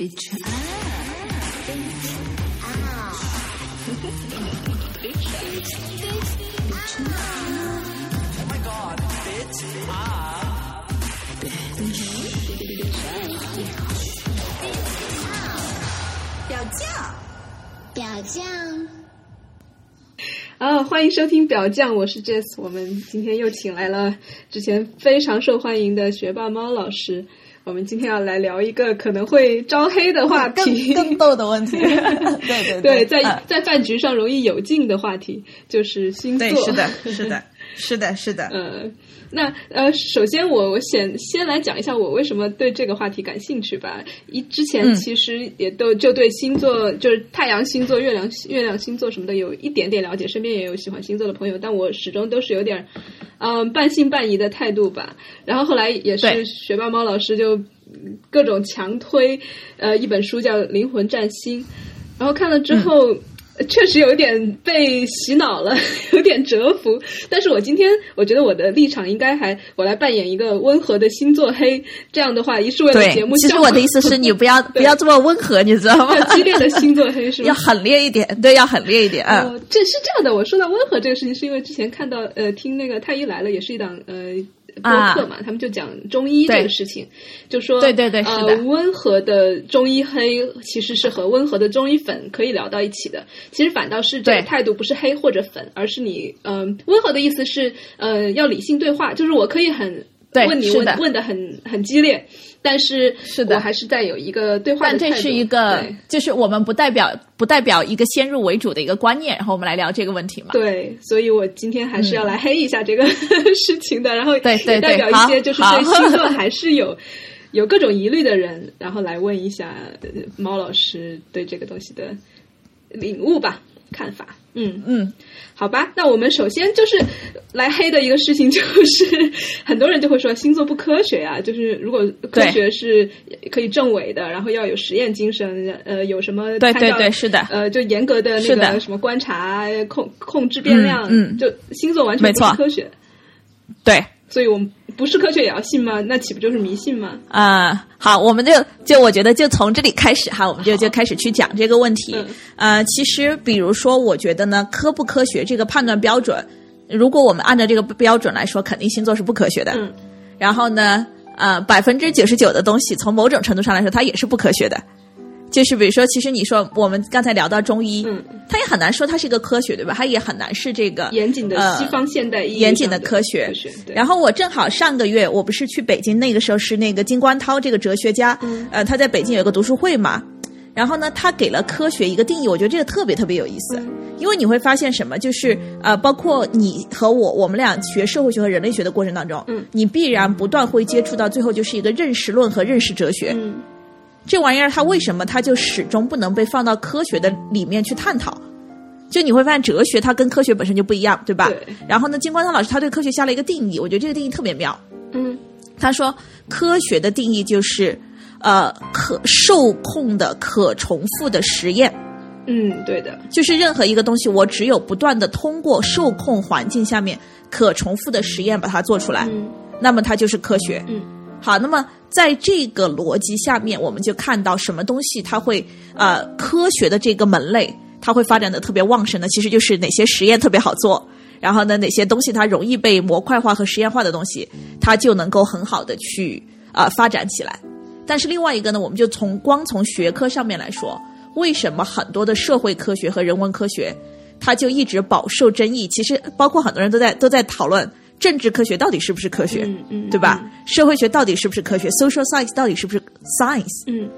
Bitch up，表酱，表酱，啊，欢迎收听表酱，我是 Jess。我们今天又请来了之前非常受欢迎的学霸猫老师。我们今天要来聊一个可能会招黑的话题，更更逗的问题。对对对，在嗯在饭局上容易有劲的话题就是星座。对，是的，是的，是的，是的。呃，那呃，首先我我先先来讲一下我为什么对这个话题感兴趣吧。一之前嗯其实也都就对星座，就是太阳星座、月亮月亮星座什么的有一点点了解，身边也有喜欢星座的朋友，但我始终都是有点嗯、半信半疑的态度吧。然后后来也是学霸猫老师就嗯各种强推呃一本书叫《灵魂占星》，然后看了之后。确实有点被洗脑了，有点折服。但是我今天我觉得我的立场应该还我来扮演一个温和的星座黑，这样的话一是为了节目，其实我的意思是你不要不要这么温和，你知道吗？要激烈的星座黑是 要？狠烈一点，对，要狠烈一点啊。哦，这是这样的。我说到温和这个事情，是因为之前看到呃，听那个太医来了，也是一档呃播客嘛，他们就讲中医这个事情，就说对对对是呃，温和的中医黑其实是和温和的中医粉可以聊到一起的。其实反倒是这个态度不是黑或者粉，而是你嗯、温和的意思是呃要理性对话，就是我可以很问你问问的很很激烈，但是是的我还是带有一个对话但。这是一个，就是我们不代表不代表一个先入为主的一个观念，然后我们来聊这个问题嘛。对，所以我今天还是要来黑一下这个 事情的，然后嗯对对也代表一些就是对星座还是有有各种疑虑的人，然后来问一下呃猫老师对这个东西的领悟吧、看法。嗯，嗯，好吧，那我们首先就是来黑的一个事情，就是 很多人就会说星座不科学啊，就是如果科学是可以证伪的，然后要有实验精神，呃，有什么对对对是的。呃，就严格的那个什么观察、控控制变量，嗯嗯。就星座完全不科学，对。所以我们不是科学也要信吗？那岂不就是迷信吗？啊、好，我们就就我觉得就从这里开始哈，我们就就开始去讲这个问题。嗯呃，其实比如说，我觉得呢，科不科学这个判断标准，如果我们按照这个标准来说，肯定星座是不科学的。嗯然后呢，呃，百分之九十九的东西，从某种程度上来说，它也是不科学的。就是比如说，其实你说我们刚才聊到中医，嗯，它也很难说它是一个科学，对吧？它也很难是这个严谨的呃西方现代严谨的的科学。科学然后我正好上个月，我不是去北京，那个时候是那个金观涛这个哲学家，嗯。呃，他在北京有个读书会嘛。然后呢，他给了科学一个定义，我觉得这个特别特别有意思，嗯。因为你会发现什么，就是呃，包括你和我，我们俩学社会学和人类学的过程当中，嗯。你必然不断会接触到最后就是一个认识论和认识哲学，嗯这玩意儿它为什么它就始终不能被放到科学的里面去探讨？就你会发现哲学它跟科学本身就不一样，对吧？对然后呢，金光涛老师他对科学下了一个定义，我觉得这个定义特别妙。嗯他说，科学的定义就是，呃，可受控的、可重复的实验，嗯，对的，就是任何一个东西，我只有不断的通过受控环境下面可重复的实验把它做出来，嗯那么它就是科学。嗯好，那么在这个逻辑下面，我们就看到什么东西它会呃科学的这个门类，它会发展的特别旺盛呢？其实就是哪些实验特别好做，然后呢哪些东西它容易被模块化和实验化的东西，它就能够很好的去啊、呃发展起来。但是另外一个呢，我们就从光从学科上面来说，为什么很多的社会科学和人文科学，它就一直饱受争议？其实包括很多人都在都在讨论政治科学到底是不是科学，嗯嗯，对吧？社会学到底是不是科学？social science 到底是不是 science？嗯？嗯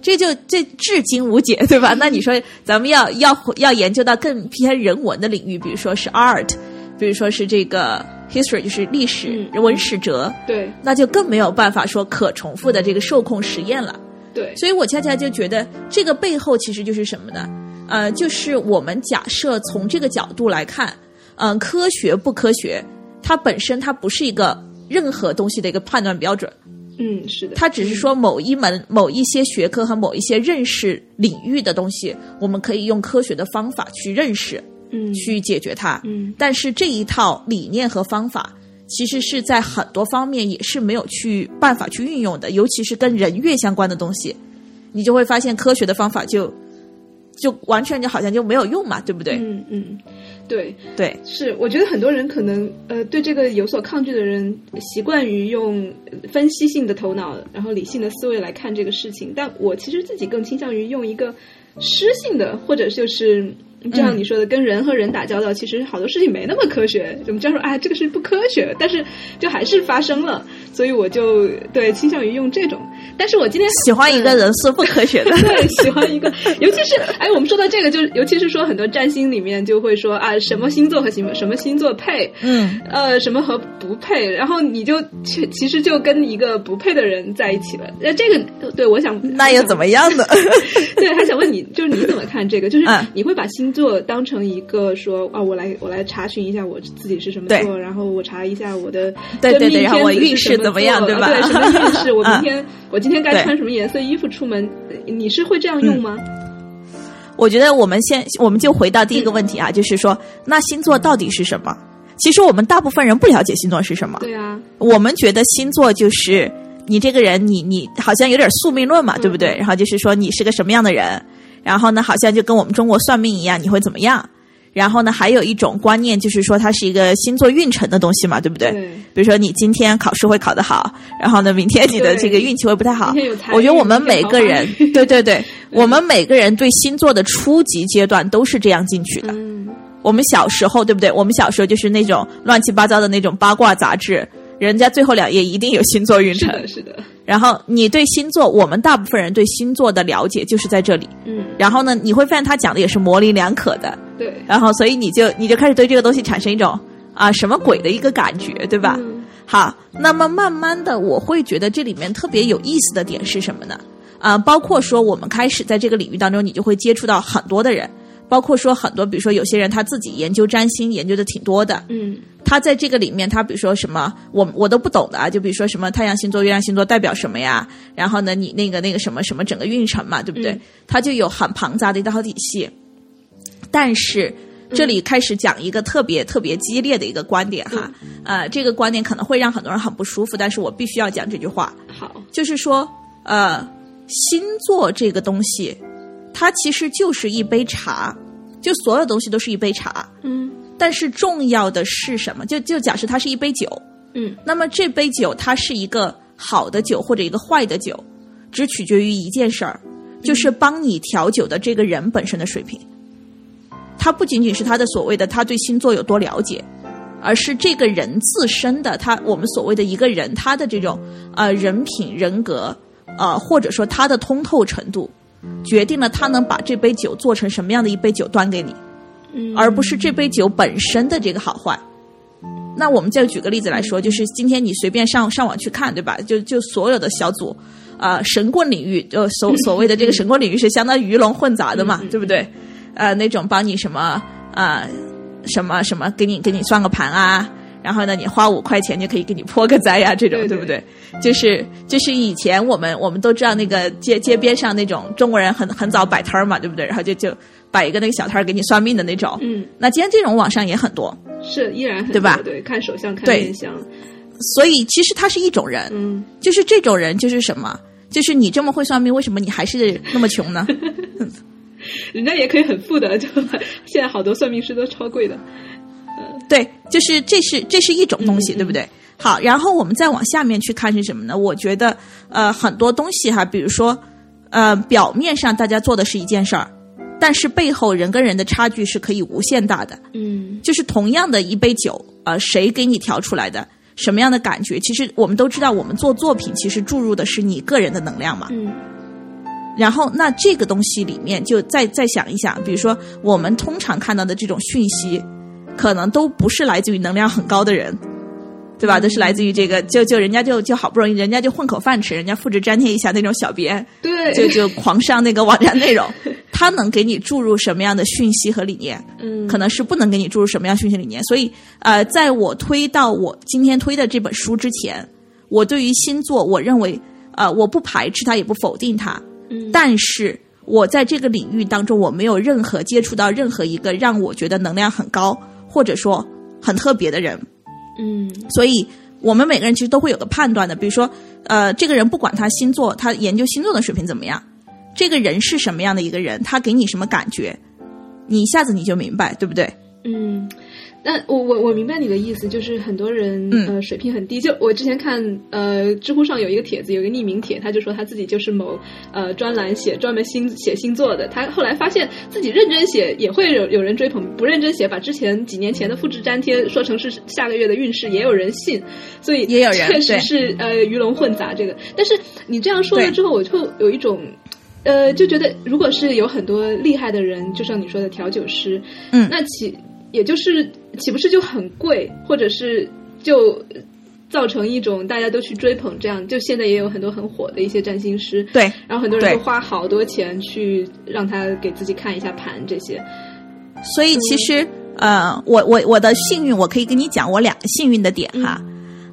这就这至今无解，对吧？那你说咱们要要要研究到更偏人文的领域，比如说是 art，比如说是这个 history，就是历史、嗯文史哲，对那就更没有办法说可重复的这个受控实验了。对，所以我恰恰就觉得这个背后其实就是什么呢？呃，就是我们假设从这个角度来看，嗯、科学不科学，它本身它不是一个任何东西的一个判断标准，嗯是的，它只是说某一门、某一些学科和某一些认识领域的东西，我们可以用科学的方法去认识、嗯去解决它。嗯但是这一套理念和方法，其实是在很多方面也是没有去办法去运用的，尤其是跟人越相关的东西。你就会发现科学的方法就就完全就好像就没有用嘛，对不对？嗯嗯，对对，是，我觉得很多人可能呃对这个有所抗拒的人，习惯于用分析性的头脑，然后理性的思维来看这个事情，但我其实自己更倾向于用一个诗性的，或者就是。就像你说的，跟人和人打交道，其实好多事情没那么科学。怎么这样说，啊，这个是不科学，但是就还是发生了，所以我就对倾向于用这种。但是我今天喜欢一个人是不科学的，对，喜欢一个，尤其是哎，我们说到这个，就是尤其是说很多占星里面就会说啊，什么星座和什么什么星座配，嗯，呃，什么和不配，然后你就其其实就跟一个不配的人在一起了。那这个对我想，那又怎么样呢？对，还想问你，就是你怎么看这个？就是你会把星座当成一个说啊，我来我来查询一下我自己是什么座，然后我查一下我的对对对，然后我运势怎么样，对吧？对，什么运势？我 明天我今天该穿什么颜色衣服出门？你是会这样用吗？我觉得我们先，我们就回到第一个问题啊，就是说，那星座到底是什么？其实我们大部分人不了解星座是什么。对啊，我们觉得星座就是你这个人，你你好像有点宿命论嘛，对不对？然后就是说你是个什么样的人，然后呢，好像就跟我们中国算命一样，你会怎么样？然后呢，还有一种观念就是说，它是一个星座运程的东西嘛，对不对？对。比如说，你今天考试会考得好，然后呢，明天你的这个运气会不太好。我觉得我们每个人，对对对，我们每个人对星座的初级阶段都是这样进去的。嗯。我们小时候，对不对？我们小时候就是那种乱七八糟的那种八卦杂志，人家最后两页一定有星座运程。是的，是的。然后你对星座，我们大部分人对星座的了解就是在这里。嗯。然后呢，你会发现他讲的也是模棱两可的。对，然后所以你就你就开始对这个东西产生一种啊什么鬼的一个感觉，对吧？好，那么慢慢的我会觉得这里面特别有意思的点是什么呢？啊，包括说我们开始在这个领域当中，你就会接触到很多的人，包括说很多，比如说有些人他自己研究占星研究的挺多的，嗯，他在这个里面他比如说什么我我都不懂的啊，就比如说什么太阳星座、月亮星座代表什么呀？然后呢，你那个那个什么什么整个运程嘛，对不对？他就有很庞杂的一套体系。但是，这里开始讲一个特别特别激烈的一个观点哈，呃，这个观点可能会让很多人很不舒服，但是我必须要讲这句话。好，就是说，呃，星座这个东西，它其实就是一杯茶，就所有东西都是一杯茶。嗯。但是重要的是什么？就就假设它是一杯酒。嗯。那么这杯酒它是一个好的酒或者一个坏的酒，只取决于一件事儿，就是帮你调酒的这个人本身的水平。他不仅仅是他的所谓的他对星座有多了解，而是这个人自身的他我们所谓的一个人他的这种呃人品人格呃或者说他的通透程度，决定了他能把这杯酒做成什么样的一杯酒端给你，而不是这杯酒本身的这个好坏。那我们再举个例子来说，就是今天你随便上上网去看，对吧？就就所有的小组啊，神棍领域就所 所谓的这个神棍领域是相当于鱼龙混杂的嘛，对不对？呃，那种帮你什么啊，什么什么，给你给你算个盘啊，然后呢，你花五块钱就可以给你破个灾呀，这种对不对？就是就是以前我们我们都知道那个街街边上那种中国人很很早摆摊儿嘛，对不对？然后就就摆一个那个小摊儿给你算命的那种。嗯。那今天这种网上也很多，是依然很对吧？对，看手相看面相。所以其实他是一种人，嗯，就是这种人就是什么？就是你这么会算命，为什么你还是那么穷呢？人家也可以很富的，就现在好多算命师都超贵的。嗯，对，就是这是这是一种东西，对不对？好，然后我们再往下面去看是什么呢？我觉得呃很多东西哈，比如说呃表面上大家做的是一件事儿，但是背后人跟人的差距是可以无限大的。嗯，就是同样的一杯酒，呃，谁给你调出来的，什么样的感觉？其实我们都知道，我们做作品其实注入的是你个人的能量嘛。嗯。然后，那这个东西里面，就再再想一想，比如说我们通常看到的这种讯息，可能都不是来自于能量很高的人，对吧？都是来自于这个，就就人家就就好不容易，人家就混口饭吃，人家复制粘贴一下那种小编，对，就就狂上那个网站内容，他能给你注入什么样的讯息和理念？嗯，可能是不能给你注入什么样讯息理念。所以，呃，在我推到我今天推的这本书之前，我对于星座，我认为，呃，我不排斥它，也不否定它。但是我在这个领域当中，我没有任何接触到任何一个让我觉得能量很高或者说很特别的人。嗯，所以我们每个人其实都会有个判断的，比如说，呃，这个人不管他星座，他研究星座的水平怎么样，这个人是什么样的一个人，他给你什么感觉，你一下子你就明白，对不对？嗯。那我我我明白你的意思，就是很多人呃水平很低。就我之前看呃知乎上有一个帖子，有一个匿名帖，他就说他自己就是某呃专栏写专门星写星座的。他后来发现自己认真写也会有有人追捧，不认真写把之前几年前的复制粘贴说成是下个月的运势，也有人信。所以也有人确实是呃鱼龙混杂这个。但是你这样说了之后，我就有一种呃就觉得，如果是有很多厉害的人，就像你说的调酒师，嗯，那其也就是岂不是就很贵，或者是就造成一种大家都去追捧这样？就现在也有很多很火的一些占星师，对，然后很多人就花好多钱去让他给自己看一下盘这些。所以其实呃，我我我的幸运，我可以跟你讲我两个幸运的点哈。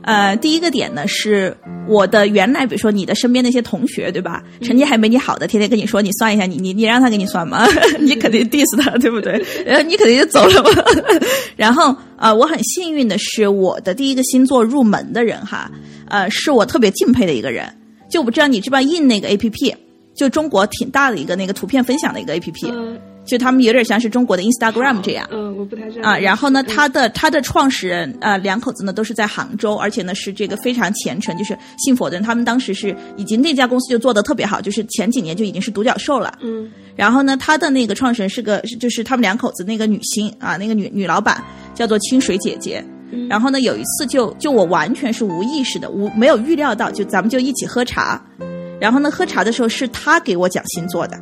呃，第一个点呢是。我的原来，比如说你的身边那些同学，对吧？成绩还没你好的，天天跟你说你算一下，你你你让他给你算吗？你肯定 diss 他，对不对？然后你肯定就走了嘛。然后呃，我很幸运的是，我的第一个星座入门的人哈，呃，是我特别敬佩的一个人。就我不知道你知不知道印那个 A P P，就中国挺大的一个那个图片分享的一个 A P P。就他们有点像是中国的 Instagram 这样，嗯，我不太知道啊。然后呢，他的他的创始人呃两口子呢都是在杭州，而且呢是这个非常虔诚，就是信佛的人。他们当时是已经那家公司就做的特别好，就是前几年就已经是独角兽了。嗯。然后呢，他的那个创始人是个就是他们两口子那个女星啊，那个女女老板叫做清水姐姐。然后呢，有一次就就我完全是无意识的，无没有预料到，就咱们就一起喝茶。然后呢，喝茶的时候是他给我讲星座的。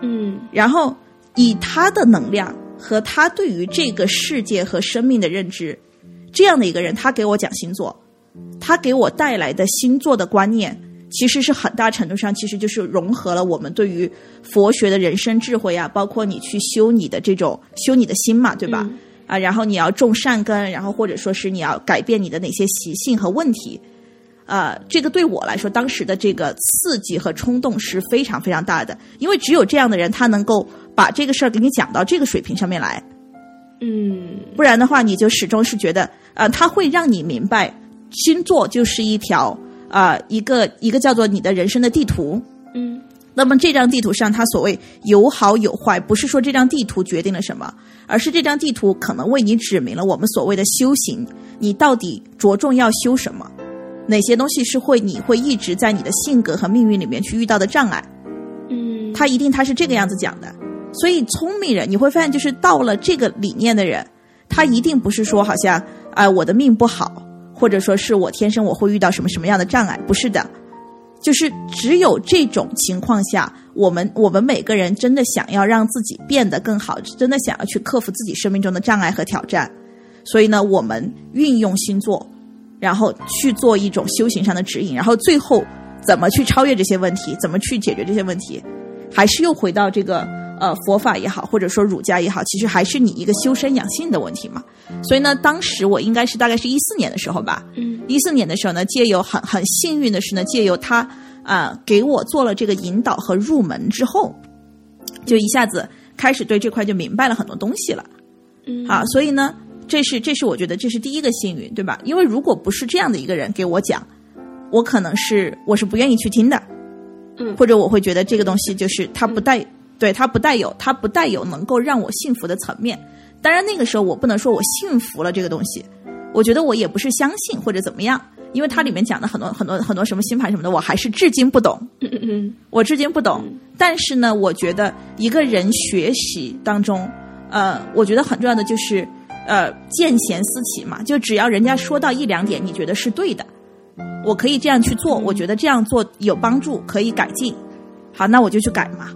嗯。然后。以他的能量和他对于这个世界和生命的认知，这样的一个人，他给我讲星座，他给我带来的星座的观念，其实是很大程度上，其实就是融合了我们对于佛学的人生智慧啊，包括你去修你的这种修你的心嘛，对吧？啊，然后你要种善根，然后或者说是你要改变你的哪些习性和问题。呃，这个对我来说，当时的这个刺激和冲动是非常非常大的，因为只有这样的人，他能够把这个事儿给你讲到这个水平上面来。嗯，不然的话，你就始终是觉得，呃，他会让你明白，星座就是一条啊，一个一个叫做你的人生的地图。嗯，那么这张地图上，它所谓有好有坏，不是说这张地图决定了什么，而是这张地图可能为你指明了我们所谓的修行，你到底着重要修什么。哪些东西是会你会一直在你的性格和命运里面去遇到的障碍？嗯，他一定他是这个样子讲的。所以聪明人你会发现，就是到了这个理念的人，他一定不是说好像啊我的命不好，或者说是我天生我会遇到什么什么样的障碍，不是的。就是只有这种情况下，我们我们每个人真的想要让自己变得更好，真的想要去克服自己生命中的障碍和挑战，所以呢，我们运用星座。然后去做一种修行上的指引，然后最后怎么去超越这些问题，怎么去解决这些问题，还是又回到这个呃佛法也好，或者说儒家也好，其实还是你一个修身养性的问题嘛。所以呢，当时我应该是大概是一四年的时候吧，嗯，一四年的时候呢，借由很很幸运的是呢，借由他啊给我做了这个引导和入门之后，就一下子开始对这块就明白了很多东西了，嗯，好，所以呢。这是这是我觉得这是第一个幸运，对吧？因为如果不是这样的一个人给我讲，我可能是我是不愿意去听的，嗯，或者我会觉得这个东西就是它不带，对它不带有它不带有能够让我幸福的层面。当然那个时候我不能说我幸福了这个东西，我觉得我也不是相信或者怎么样，因为它里面讲的很多很多很多什么星盘什么的，我还是至今不懂，嗯嗯嗯，我至今不懂。但是呢，我觉得一个人学习当中，呃，我觉得很重要的就是。呃，见贤思齐嘛，就只要人家说到一两点，你觉得是对的，我可以这样去做，我觉得这样做有帮助，可以改进，好，那我就去改嘛。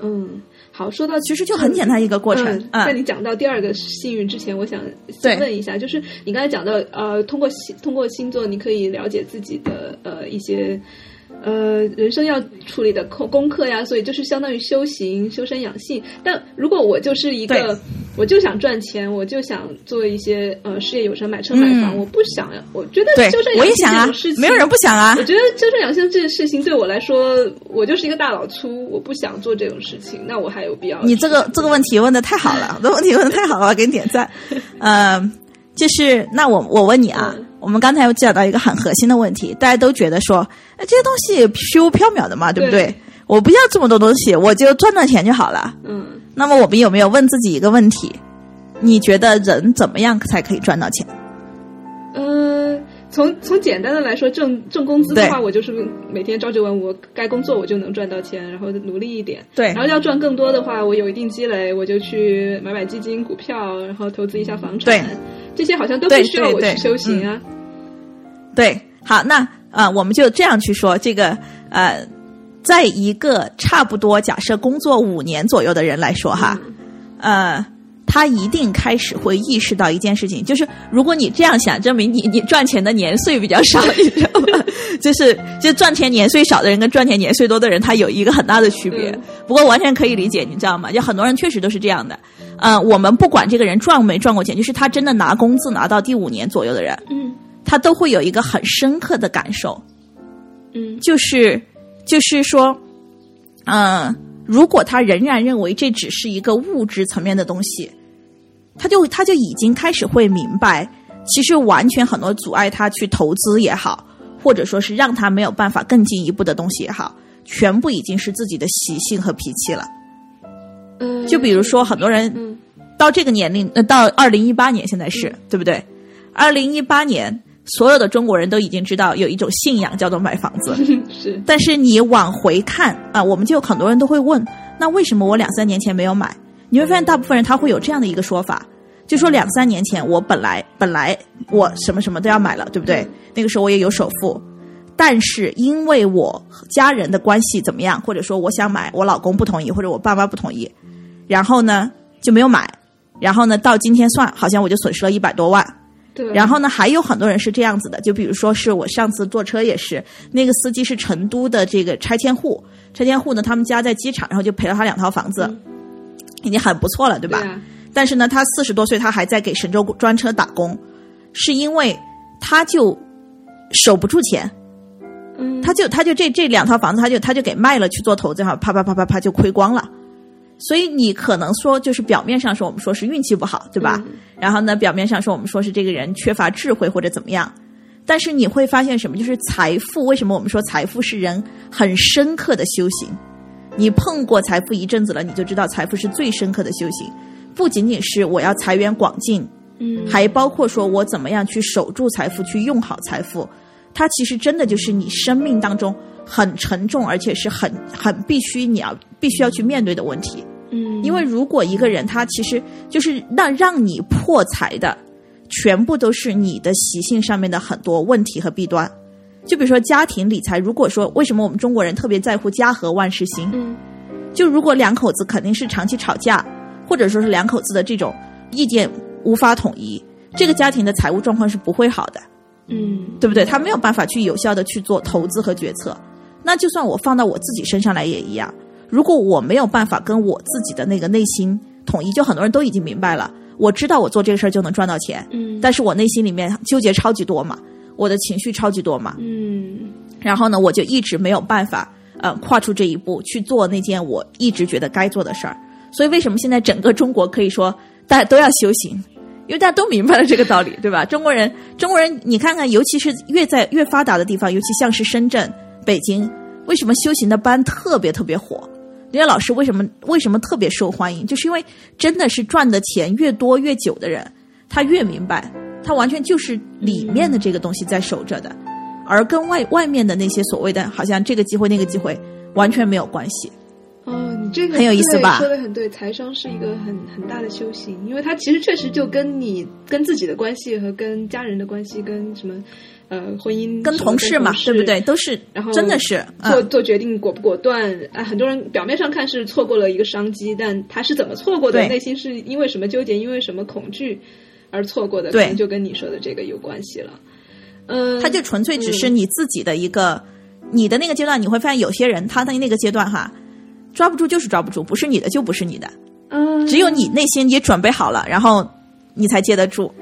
嗯，好，说到其实就很简单一个过程。在你讲到第二个幸运之前，我想先问一下，就是你刚才讲到呃，通过星通过星座，你可以了解自己的呃一些。呃，人生要处理的功功课呀，所以就是相当于修行、修身养性。但如果我就是一个，我就想赚钱，我就想做一些呃事业有成、买车买房，我不想呀。我觉得修身养性这种事情，没有人不想啊。我觉得修身养性这件事情对我来说，我就是一个大老粗，我不想做这种事情。那我还有必要？你这个这个问题问的太好了，这问题问的太好了，给你点赞。嗯，就是那我我问你啊。我们刚才又讲到一个很核心的问题，大家都觉得说，哎，这些东西虚无缥缈的嘛，对不对？我不要这么多东西，我就赚到钱就好了。嗯那么我们有没有问自己一个问题？你觉得人怎么样才可以赚到钱？呃，从从简单的来说，挣挣工资的话，我就是每天朝九晚五，该工作我就能赚到钱，然后努力一点。对然后要赚更多的话，我有一定积累，我就去买买基金、股票，然后投资一下房产。对，这些好像都不需要我去修行啊。对，好，那呃，我们就这样去说，这个呃，在一个差不多假设工作五年左右的人来说哈，呃，他一定开始会意识到一件事情，就是如果你这样想，证明你你赚钱的年岁比较少，你知道吗？就是就赚钱年岁少的人跟赚钱年岁多的人，他有一个很大的区别。嗯不过完全可以理解，你知道吗？就很多人确实都是这样的。呃，我们不管这个人赚没赚过钱，就是他真的拿工资拿到第五年左右的人，嗯他都会有一个很深刻的感受，嗯就是就是说，嗯、如果他仍然认为这只是一个物质层面的东西，他就他就已经开始会明白，其实完全很多阻碍他去投资也好，或者说是让他没有办法更进一步的东西也好，全部已经是自己的习性和脾气了。嗯，就比如说，很多人嗯到这个年龄，呃，到二零一八年，现在是、对不对？二零一八年，所有的中国人都已经知道有一种信仰叫做买房子。是但是你往回看啊，我们就有很多人都会问，那为什么我两三年前没有买？你会发现，大部分人他会有这样的一个说法，就说两三年前我本来本来我什么什么都要买了，对不对？那个时候我也有首付，但是因为我家人的关系怎么样，或者说我想买，我老公不同意，或者我爸妈不同意，然后呢就没有买，然后呢到今天算好像我就损失了一百多万。对，然后呢，还有很多人是这样子的，就比如说是我上次坐车也是，那个司机是成都的这个拆迁户，拆迁户呢，他们家在机场，然后就赔了他两套房子，已经很不错了，对吧？对啊但是呢，他四十多岁，他还在给神州专车打工，是因为他就守不住钱，嗯，他就他就这这两套房子，他就他就给卖了去做投资，哈，啪啪啪啪啪就亏光了。所以你可能说，就是表面上说我们说是运气不好，对吧？嗯然后呢，表面上说我们说是这个人缺乏智慧或者怎么样，但是你会发现什么？就是财富，为什么我们说财富是人很深刻的修行？你碰过财富一阵子了，你就知道财富是最深刻的修行，不仅仅是我要财源广进，嗯还包括说我怎么样去守住财富，去用好财富。它其实真的就是你生命当中很沉重，而且是很很必须你要必须要去面对的问题。嗯，因为如果一个人他其实就是那让你破财的，全部都是你的习性上面的很多问题和弊端。就比如说家庭理财，如果说为什么我们中国人特别在乎家和万事兴？嗯就如果两口子肯定是长期吵架，或者说是两口子的这种意见无法统一，这个家庭的财务状况是不会好的。嗯对不对？他没有办法去有效的去做投资和决策。那就算我放到我自己身上来也一样。如果我没有办法跟我自己的那个内心统一，就很多人都已经明白了，我知道我做这个事儿就能赚到钱，嗯，但是我内心里面纠结超级多嘛，我的情绪超级多嘛，嗯然后呢，我就一直没有办法，呃，跨出这一步去做那件我一直觉得该做的事儿。所以为什么现在整个中国可以说大家都要修行？因为大家都明白了这个道理，对吧？中国人，中国人，你看看，尤其是越在越发达的地方，尤其像是深圳、北京，为什么修行的班特别特别火？人家老师为什么为什么特别受欢迎？就是因为真的是赚的钱越多越久的人，他越明白，他完全就是里面的这个东西在守着的，而跟外外面的那些所谓的好像这个机会那个机会完全没有关系。哦，你这个很有意思吧对说的很对，财商是一个很很大的修行，因为它其实确实就跟你跟自己的关系和跟家人的关系，跟什么呃婚姻、跟同事嘛，对不对？？都是，然后真的是，做嗯，做决定果不果断啊？很多人表面上看是错过了一个商机，但他是怎么错过的？内心是因为什么纠结，因为什么恐惧而错过的？对可能就跟你说的这个有关系了。嗯，他就纯粹只是你自己的一个，你的那个阶段，你会发现有些人他的那个阶段哈，抓不住就是抓不住，不是你的就不是你的，嗯，只有你内心也准备好了，然后你才接得住。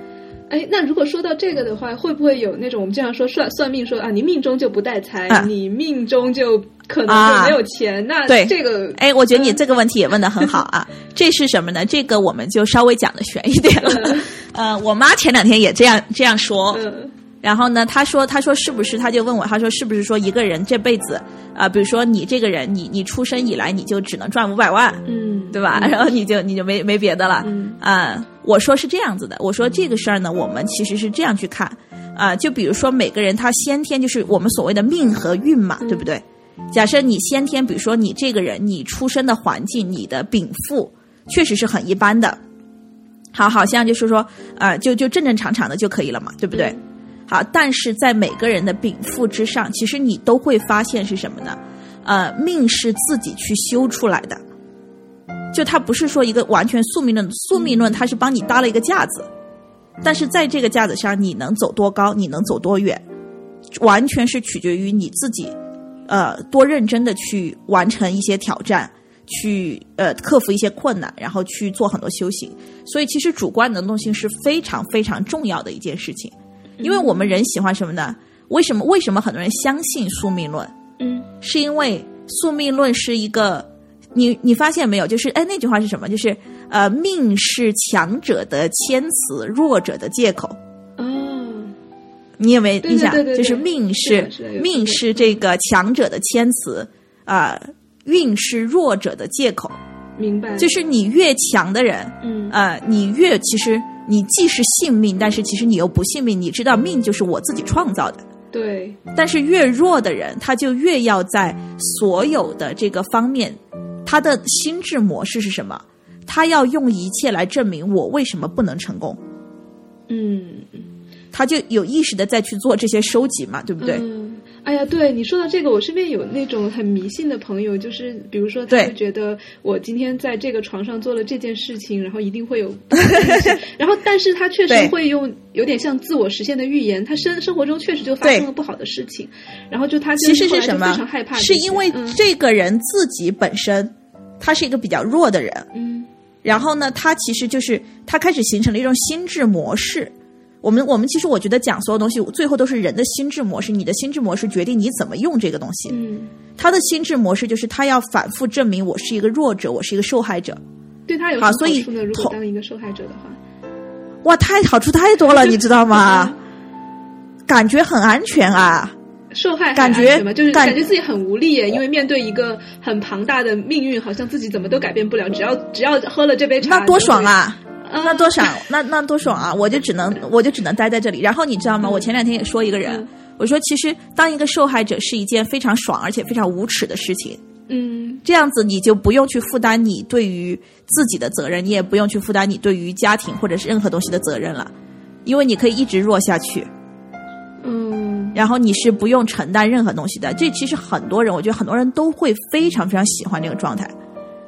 哎，那如果说到这个的话，会不会有那种我们经常说算算命说啊，你命中就不带财，啊你命中就可能就啊没有钱？那对这个，哎，我觉得你这个问题也问的很好啊。这是什么呢？这个我们就稍微讲的悬一点了。呃，我妈前两天也这样这样说，嗯然后呢，他说：“他说是不是？他就问我，他说是不是说一个人这辈子啊、比如说你这个人，你你出生以来你就只能赚五百万，嗯，对吧？然后你就你就没没别的了。嗯啊、我说是这样子的，我说这个事儿呢，我们其实是这样去看啊、就比如说每个人他先天就是我们所谓的命和运嘛，对不对？假设你先天，比如说你这个人，你出生的环境，你的禀赋确实是很一般的，好，好像就是说，啊，就就正正常常的就可以了嘛，对不对？好，但是在每个人的禀赋之上，其实你都会发现是什么呢？呃，命是自己去修出来的，就它不是说一个完全宿命论，宿命论它是帮你搭了一个架子，但是在这个架子上，你能走多高，你能走多远，完全是取决于你自己，呃，多认真的去完成一些挑战，去呃克服一些困难，然后去做很多修行。所以，其实主观能动性是非常非常重要的一件事情，因为我们人喜欢什么呢？为什么为什么很多人相信宿命论？嗯是因为宿命论是一个，你你发现没有？就是哎，那句话是什么？就是呃，命是强者的谦词，弱者的借口。哦，你有没有对印象？就是命是命是这个强者的谦词，啊、运是弱者的借口。明白，就是你越强的人，嗯呃，你越其实你既是性命，但是其实你又不信命。你知道命就是我自己创造的，对，但是越弱的人，他就越要在所有的这个方面，他的心智模式是什么？他要用一切来证明我为什么不能成功，嗯他就有意识的再去做这些收集嘛，对不对？嗯，哎呀，对你说到这个，我身边有那种很迷信的朋友，就是比如说，他对会觉得我今天在这个床上做了这件事情，然后一定会有 然后但是他确实会用有点像自我实现的预言，他生生活中确实就发生了不好的事情，然后就他其实是什么？非常害怕？是因为嗯。这个人自己本身他是一个比较弱的人，嗯。然后呢，他其实就是他开始形成了一种心智模式。我们我们其实我觉得讲所有东西，最后都是人的心智模式。你的心智模式决定你怎么用这个东西。嗯，他的心智模式就是他要反复证明我是一个弱者，我是一个受害者。对他有好所以处呢？如果当一个受害者的话，哇，太好处太多了，你知道吗？感觉很安全啊。受害感觉？就是感感觉自己很无力耶，因为面对一个很庞大的命运，好像自己怎么都改变不了。只要只要喝了这杯茶，那多爽啊！那多爽，那那多爽啊！我就只能我就只能待在这里。然后你知道吗？我前两天也说一个人，嗯我说其实当一个受害者是一件非常爽而且非常无耻的事情。嗯这样子你就不用去负担你对于自己的责任，你也不用去负担你对于家庭或者是任何东西的责任了，因为你可以一直弱下去，嗯然后你是不用承担任何东西的。这其实很多人，我觉得很多人都会非常非常喜欢这个状态。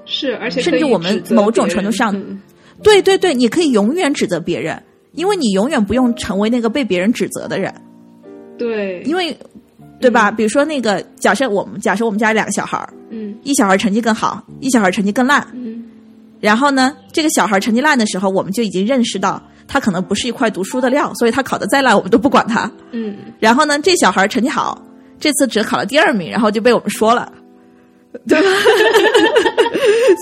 是，而且甚至我们某种程度上嗯对对对，你可以永远指责别人，因为你永远不用成为那个被别人指责的人，对，因为。对吧？比如说那个，假设我们假设我们家两个小孩儿，嗯。一小孩儿成绩更好，一小孩儿成绩更烂，嗯。然后呢，这个小孩成绩烂的时候，我们就已经认识到他可能不是一块读书的料，所以他考的再烂，我们都不管他。嗯，然后呢，这小孩成绩好，这次只考了第二名，然后就被我们说了，对吧？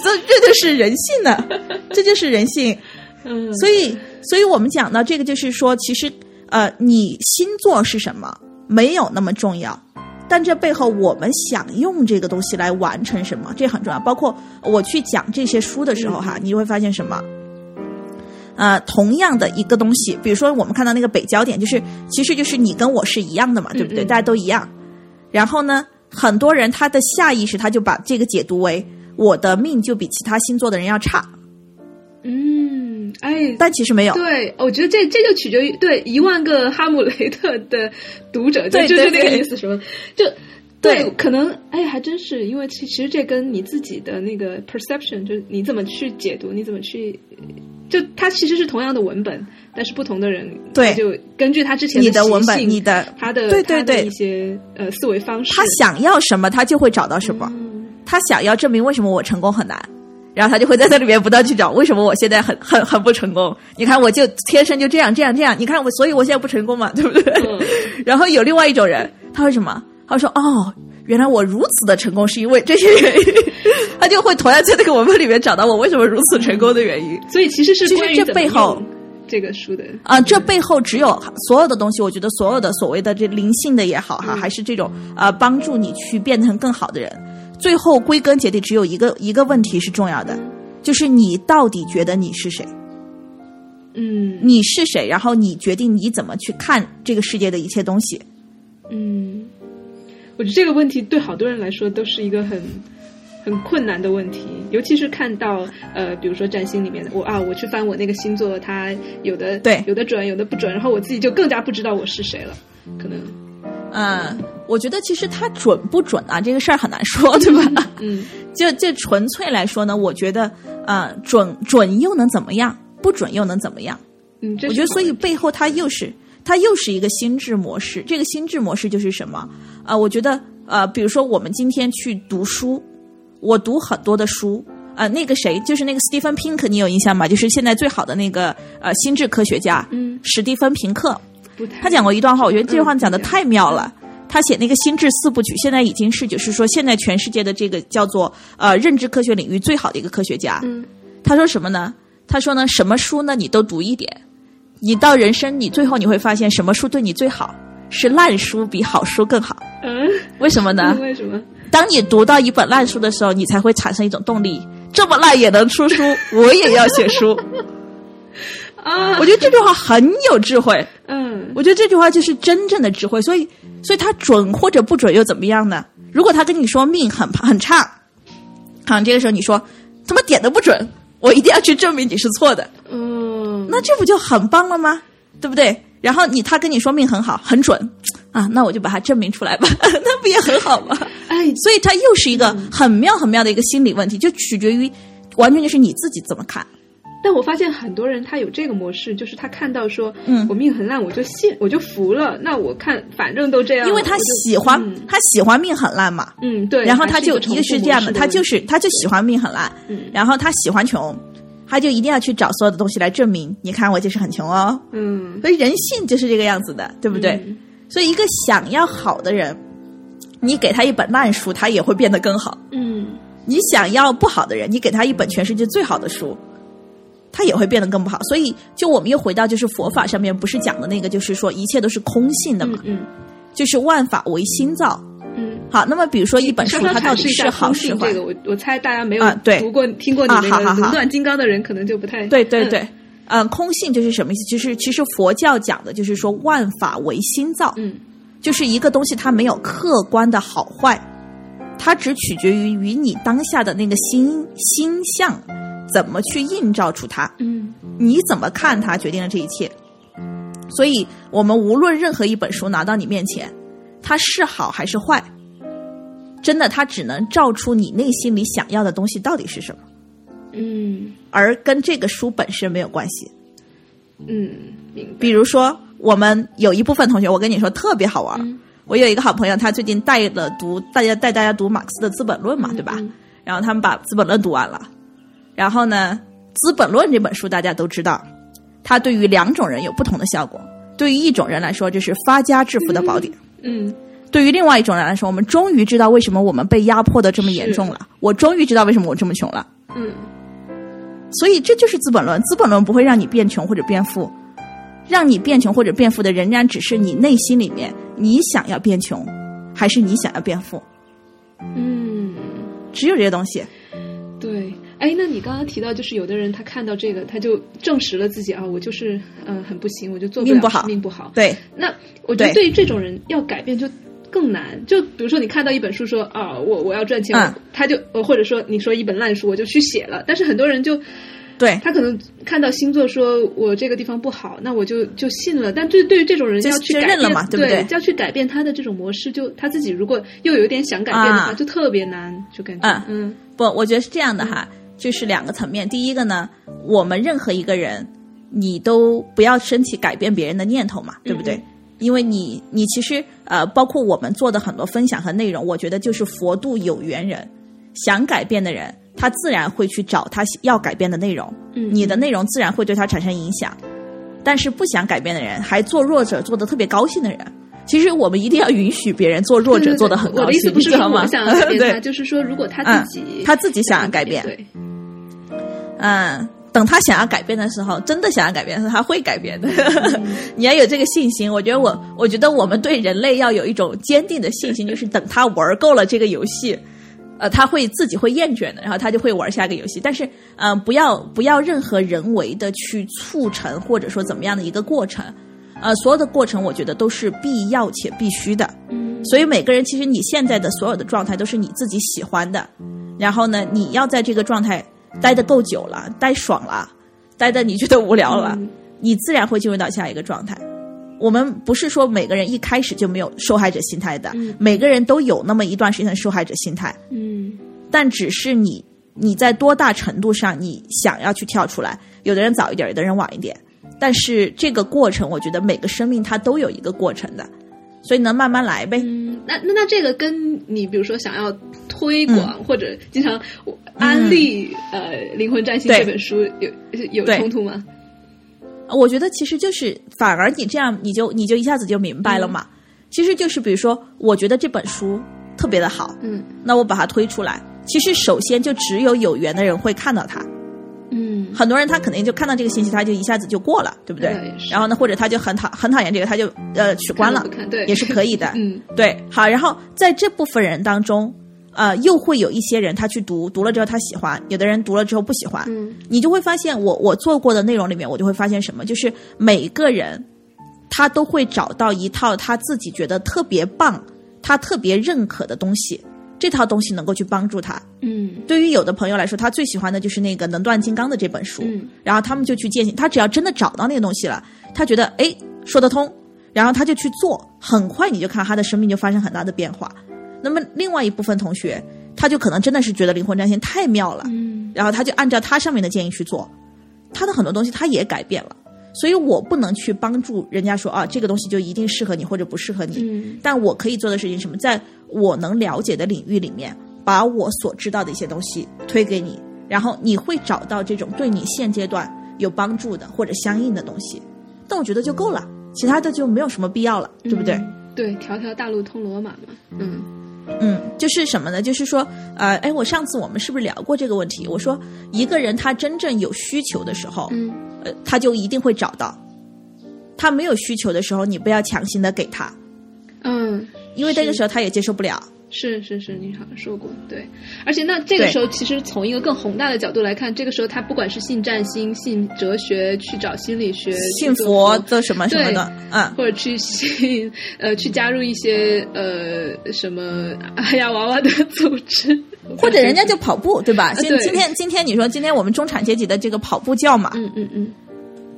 所以这就是人性呢，这就是人性。嗯，所以，所以我们讲到这个，就是说，其实呃，你星座是什么没有那么重要。但这背后，我们想用这个东西来完成什么，这很重要。包括我去讲这些书的时候，哈，你就会发现什么？呃，同样的一个东西，比如说我们看到那个北焦点，就是其实就是你跟我是一样的嘛，对不对？嗯嗯大家都一样。然后呢，很多人他的下意识他就把这个解读为我的命就比其他星座的人要差，嗯，哎，但其实没有。对，我觉得这这就取决于对一万个哈姆雷特的读者，对就是那个意思，是吧？就对可能哎，还真是，因为其其实这跟你自己的那个 perception，就是你怎么去解读，你怎么去，就它其实是同样的文本，但是不同的人对就根据他之前你的习文本，性你的他的对对对他的一些呃思维方式，他想要什么，他就会找到什么。嗯他想要证明为什么我成功很难，然后他就会在那里面不断去找为什么我现在很很很不成功。你看，我就天生就这样这样这样。你看我，所以我现在不成功嘛，对不对？嗯然后有另外一种人，他会什么？他会说：“哦，原来我如此的成功是因为这些原因。”他就会同样在那个文本里面找到我为什么如此成功的原因。所以其实是其实这背后这个书的啊、这背后只有所有的东西，我觉得所有的所谓的这灵性的也好哈，还是这种呃帮助你去变成更好的人，最后归根结底只有一个一个问题是重要的，就是你到底觉得你是谁？嗯你是谁？然后你决定你怎么去看这个世界的一切东西。嗯，我觉得这个问题对好多人来说都是一个很很困难的问题，尤其是看到呃，比如说占星里面的我啊，我去翻我那个星座，它有的对有的准，有的不准，然后我自己就更加不知道我是谁了，可能嗯，我觉得其实它准不准啊，这个事儿很难说，对吧？嗯 就这纯粹来说呢，我觉得呃准准又能怎么样？不准又能怎么样？嗯，这我觉得，所以背后它又是它又是一个心智模式。这个心智模式就是什么？啊、我觉得呃，比如说我们今天去读书，我读很多的书。呃，那个谁，就是那个斯蒂芬·平克，你有印象吗？就是现在最好的那个呃心智科学家，嗯，史蒂芬·平克。他讲过一段话，我觉得这句话嗯讲的太妙了。他写那个心智四部曲，现在已经是就是说，现在全世界的这个叫做呃认知科学领域最好的一个科学家。嗯他说什么呢？他说呢，什么书呢你都读一点，你到人生你最后你会发现什么书对你最好，是烂书比好书更好。嗯，为什么呢？为什么？当你读到一本烂书的时候，你才会产生一种动力，这么烂也能出书，我也要写书。啊，我觉得这句话很有智慧。嗯我觉得这句话就是真正的智慧，所以，所以他准或者不准又怎么样呢？如果他跟你说命很很差，好，这个时候你说怎么点都不准，我一定要去证明你是错的，嗯，那这不就很棒了吗？对不对？然后你他跟你说命很好，很准啊，那我就把它证明出来吧，那不也很好吗？哎，所以它又是一个很妙很妙的一个心理问题，就取决于完全就是你自己怎么看。但我发现很多人他有这个模式，就是他看到说，嗯我命很烂，我就信，我就服了。那我看反正都这样，因为他喜欢、嗯他喜欢命很烂嘛，嗯对，然后他就一个是这样的，他就是他就喜欢命很烂，嗯然后他喜欢穷，他就一定要去找所有的东西来证明，你看我就是很穷哦。嗯所以人性就是这个样子的，对不对？嗯所以一个想要好的人，你给他一本烂书，他也会变得更好；嗯你想要不好的人，你给他一本全世界最好的书，他也会变得更不好。所以，就我们又回到就是佛法上面，不是讲的那个，就是说一切都是空性的嘛，嗯就是万法唯心造。嗯。好，那么比如说一本书，它到底是好是坏这？个，我我猜大家没有啊对读过、听过你那个《啊好好好轮断金刚》的人，可能就不太嗯对对对，嗯，空性就是什么意思？就是其实佛教讲的就是说万法唯心造，嗯就是一个东西它没有客观的好坏，它只取决于与你当下的那个心心相怎么去映照出它，嗯你怎么看它决定了这一切。所以，我们无论任何一本书拿到你面前，它是好还是坏，真的它只能照出你内心里想要的东西到底是什么，嗯而跟这个书本身没有关系。嗯。比如说，我们有一部分同学，我跟你说特别好玩。嗯我有一个好朋友，他最近带了读大家带大家读马克思的《资本论》嘛，对吧？嗯然后他们把《资本论》读完了，然后呢，《资本论》这本书大家都知道，它对于两种人有不同的效果。对于一种人来说，这是发家致富的宝典；嗯对于另外一种人来说，我们终于知道为什么我们被压迫的这么严重了。我终于知道为什么我这么穷了。嗯所以这就是《资本论》，《资本论》不会让你变穷或者变富，让你变穷或者变富的仍然只是你内心里面你想要变穷，还是你想要变富，嗯，只有这些东西。对。哎，那你刚刚提到，就是有的人他看到这个，他就证实了自己啊，我就是嗯、呃很不行，我就做不了命不好命不好。对，那我觉得对对于这种人要改变就更难。就比如说你看到一本书说啊，我我要赚钱，嗯他就呃或者说你说一本烂书，我就去写了。但是很多人就对，他可能看到星座说我这个地方不好，那我就就信了。但对对于这种人就要去改变，了嘛对不对要去改变他的这种模式，就他自己如果又有一点想改变的话，啊就特别难，就感觉嗯嗯不，我觉得是这样的哈，就是两个层面。第一个呢，我们任何一个人，你都不要升起改变别人的念头嘛，对不对？嗯因为你，你其实呃，包括我们做的很多分享和内容，我觉得就是佛度有缘人，想改变的人，他自然会去找他要改变的内容，嗯你的内容自然会对他产生影响。但是不想改变的人，还做弱者做的特别高兴的人，其实我们一定要允许别人做弱者做的很高兴。我的意思不是？说我想改变就是说如果他自己、嗯他自己想要改变对，嗯，等他想要改变的时候，真的想要改变的时候，他会改变的。你要有这个信心。我觉得我，我觉得我们对人类要有一种坚定的信心，就是等他玩够了这个游戏，呃，他会自己会厌倦的，然后他就会玩下一个游戏。但是，嗯、不要不要任何人为的去促成或者说怎么样的一个过程。呃，所有的过程，我觉得都是必要且必须的。嗯所以每个人其实你现在的所有的状态都是你自己喜欢的，然后呢，你要在这个状态待得够久了，待爽了，待的你觉得无聊了，嗯。你自然会进入到下一个状态。我们不是说每个人一开始就没有受害者心态的，嗯。每个人都有那么一段时间的受害者心态，嗯。但只是你你在多大程度上你想要去跳出来，有的人早一点，有的人晚一点，但是这个过程，我觉得每个生命它都有一个过程的，所以呢，慢慢来呗。嗯，那那那这个跟你比如说想要推广、或者经常安利、呃《灵魂占星》这本书有有冲突吗？我觉得其实就是反而你这样，你就你就一下子就明白了嘛。其实就是比如说，我觉得这本书特别的好，嗯。那我把它推出来。其实首先就只有有缘的人会看到它，嗯。很多人他肯定就看到这个信息，他就一下子就过了，对不对？对然后呢，或者他就很讨很讨厌这个，他就呃取关了。对。也是可以的。嗯。对，好，然后在这部分人当中，呃，又会有一些人他去读，读了之后他喜欢，有的人读了之后不喜欢，嗯你就会发现我我做过的内容里面，我就会发现什么，就是每个人他都会找到一套他自己觉得特别棒、他特别认可的东西，这套东西能够去帮助他。嗯对于有的朋友来说，他最喜欢的就是那个《能断金刚》的这本书，嗯然后他们就去践行。他只要真的找到那个东西了，他觉得哎说得通，然后他就去做，很快你就看他的生命就发生很大的变化。那么另外一部分同学，他就可能真的是觉得灵魂占星太妙了，嗯然后他就按照他上面的建议去做，他的很多东西他也改变了。所以我不能去帮助人家说啊，这个东西就一定适合你或者不适合你。嗯但我可以做的事情是什么？在我能了解的领域里面，把我所知道的一些东西推给你，然后你会找到这种对你现阶段有帮助的或者相应的东西。但我觉得就够了，其他的就没有什么必要了，对不对？嗯对，条条大路通罗马嘛。嗯嗯，就是什么呢？就是说，呃，哎，我上次我们是不是聊过这个问题？我说，一个人他真正有需求的时候，嗯呃，他就一定会找到；他没有需求的时候，你不要强行的给他，嗯，因为那个时候他也接受不了。是是是，你好像说过，对。而且那这个时候，其实从一个更宏大的角度来看，这个时候他不管是信占星、信哲学，去找心理学、信佛的什么什么的，嗯，或者去信呃去加入一些呃什么哎呀娃娃的组织，或者人家就跑步，对吧？今今天今天你说今天我们中产阶级的这个跑步教嘛，嗯嗯嗯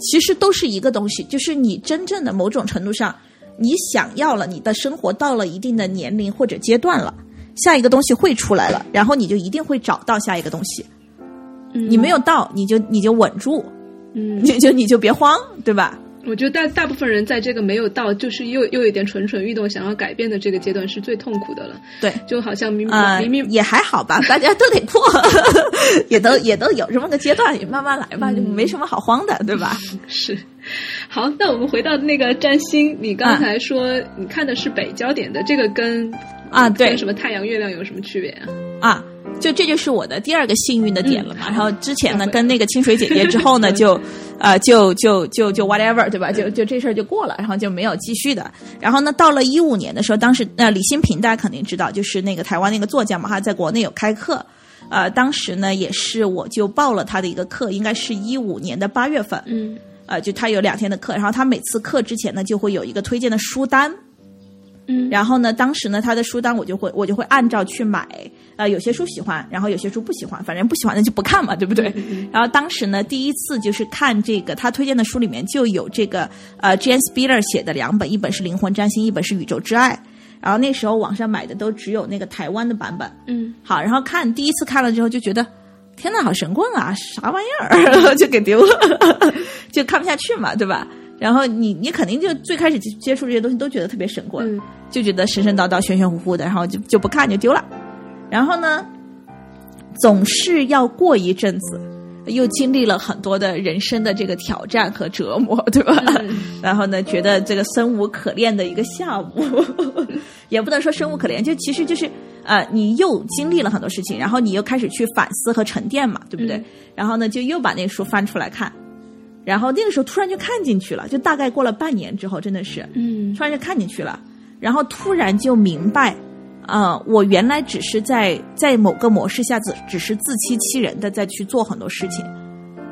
其实都是一个东西，就是你真正的某种程度上，你想要了，你的生活到了一定的年龄或者阶段了，下一个东西会出来了，然后你就一定会找到下一个东西。嗯，你没有到，你就你就稳住，嗯，你 就你就别慌，对吧？我觉得大大部分人在这个没有到，就是又又有一点蠢蠢欲动，想要改变的这个阶段是最痛苦的了。对，就好像明呃明明也还好吧，大家都得过，也都也都有这么个阶段，也慢慢来吧，就没什么好慌的，对吧？是。好，那我们回到那个占星，你啊刚才说你看的是北焦点的，这个跟啊对跟什么太阳、月亮有什么区别啊？啊，就这就是我的第二个幸运的点了嘛。嗯然后之前呢，跟那个清水姐姐之后呢，就呃就就就就 whatever 对吧？就就这事儿就过了，然后就没有继续的。然后呢，到了一五年的时候，当时呃李新平大家肯定知道，就是那个台湾那个作家嘛，他在国内有开课。呃，当时呢也是我就报了他的一个课，应该是一五年的八月份。嗯呃，就他有两天的课，然后他每次课之前呢就会有一个推荐的书单，嗯然后呢，当时呢，他的书单我就会我就会按照去买，呃，有些书喜欢，然后有些书不喜欢，反正不喜欢的就不看嘛，对不对？然后当时呢，第一次就是看这个他推荐的书里面就有这个呃 Jane Spiller 写的两本，一本是《灵魂占星》，一本是《宇宙之爱》。然后那时候网上买的都只有那个台湾的版本。嗯好，然后看第一次看了之后就觉得，天呐，好神棍啊，啥玩意儿，就给丢了，就看不下去嘛，对吧？然后你你肯定就最开始接接触这些东西都觉得特别神棍，嗯就觉得神神叨叨、玄玄乎乎的，然后就就不看就丢了。然后呢，总是要过一阵子，又经历了很多的人生的这个挑战和折磨，对吧？嗯 然后呢，觉得这个生无可恋的一个下午，也不能说生无可恋，就其实就是呃，你又经历了很多事情，然后你又开始去反思和沉淀嘛，对不对？嗯然后呢，就又把那个书翻出来看，然后那个时候突然就看进去了，就大概过了半年之后，真的是，嗯突然就看进去了，然后突然就明白，呃，我原来只是在在某个模式下只只是自欺欺人的在去做很多事情，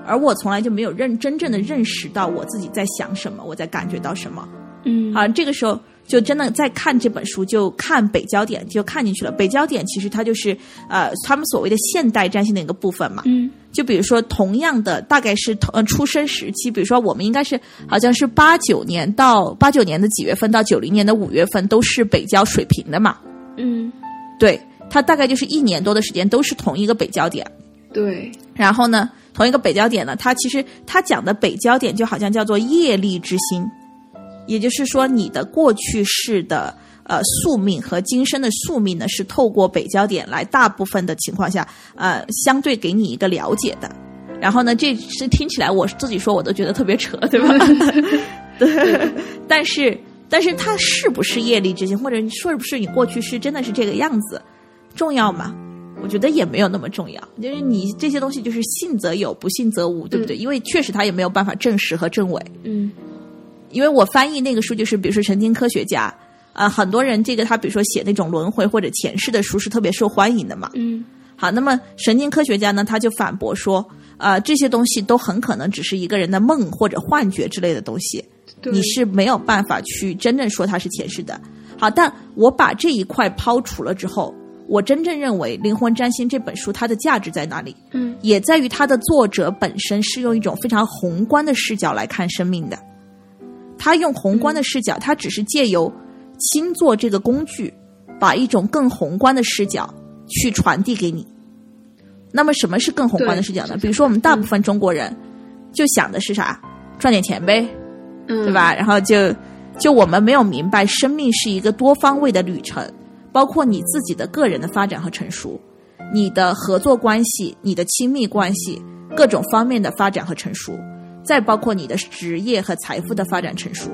而我从来就没有认真正的认识到我自己在想什么，我在感觉到什么。嗯啊，这个时候就真的在看这本书，就看北焦点，就看进去了。北焦点其实它就是呃他们所谓的现代占星的一个部分嘛。嗯就比如说，同样的，大概是同呃出生时期，比如说我们应该是好像是八九年到八九年的几月份到九零年的五月份都是北焦水平的嘛，嗯，对，它大概就是一年多的时间都是同一个北焦点。对，然后呢，同一个北焦点呢，它其实它讲的北焦点就好像叫做业力之心，也就是说你的过去式的呃宿命和今生的宿命呢，是透过北焦点来大部分的情况下呃相对给你一个了解的。然后呢，这是听起来我自己说我都觉得特别扯，对吧？对，但是但是它是不是业力之心，或者你说是不是你过去是真的是这个样子，重要吗？我觉得也没有那么重要，就是你这些东西就是信则有，不信则无，对不对？因为确实他也没有办法证实和证伪。嗯因为我翻译那个书，就是比如说神经科学家，啊、很多人这个他比如说写那种轮回或者前世的书是特别受欢迎的嘛。嗯好，那么神经科学家呢，他就反驳说，呃，这些东西都很可能只是一个人的梦或者幻觉之类的东西，你是没有办法去真正说它是前世的。好，但我把这一块抛除了之后，我真正认为《灵魂占星》这本书它的价值在哪里？嗯也在于它的作者本身是用一种非常宏观的视角来看生命的。他用宏观的视角，他只是借由星座这个工具，把一种更宏观的视角去传递给你。那么，什么是更宏观的视角呢？比如说，我们大部分中国人就想的是啥？赚点钱呗，嗯，对？吧？然后就就我们没有明白，生命是一个多方位的旅程，包括你自己的个人的发展和成熟，你的合作关系、你的亲密关系各种方面的发展和成熟，再包括你的职业和财富的发展成熟，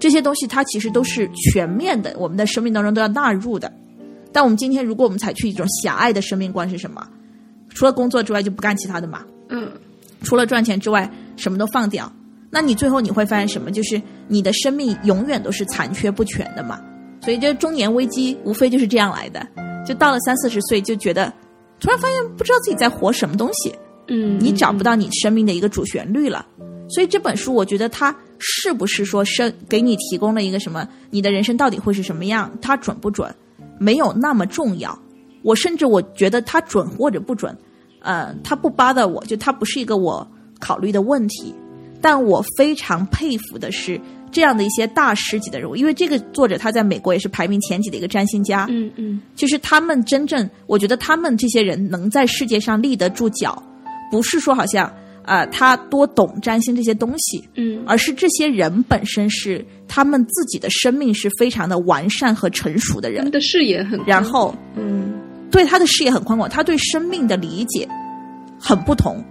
这些东西它其实都是全面的，我们的生命当中都要纳入的。但我们今天，如果我们采取一种狭隘的生命观是什么？除了工作之外就不干其他的嘛？嗯除了赚钱之外，什么都放掉，那你最后你会发现什么？就是你的生命永远都是残缺不全的嘛。所以这中年危机无非就是这样来的，就到了三四十岁就觉得，突然发现不知道自己在活什么东西，嗯，你找不到你生命的一个主旋律了。所以这本书，我觉得它是不是说生给你提供了一个什么，你的人生到底会是什么样？它准不准，没有那么重要。我甚至我觉得它准或者不准，呃，它不巴的我，就它不是一个我考虑的问题。但我非常佩服的是这样的一些大师级的人物，因为这个作者他在美国也是排名前几的一个占星家，嗯嗯就是他们真正，我觉得他们这些人能在世界上立得住脚，不是说好像呃他多懂占星这些东西，嗯而是这些人本身是他们自己的生命是非常的完善和成熟的人，他们的视野很，然后嗯对他的视野很宽广，他对生命的理解很不同。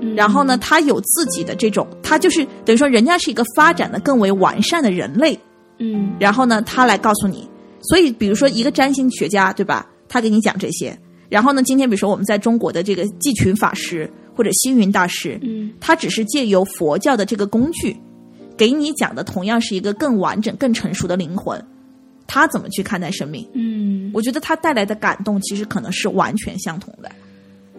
嗯，然后呢，他有自己的这种，他就是等于说，人家是一个发展的更为完善的人类，嗯然后呢，他来告诉你。所以，比如说一个占星学家，对吧？他给你讲这些。然后呢，今天比如说我们在中国的这个季群法师或者星云大师，嗯他只是借由佛教的这个工具，给你讲的同样是一个更完整、更成熟的灵魂，他怎么去看待生命？嗯我觉得他带来的感动其实可能是完全相同的。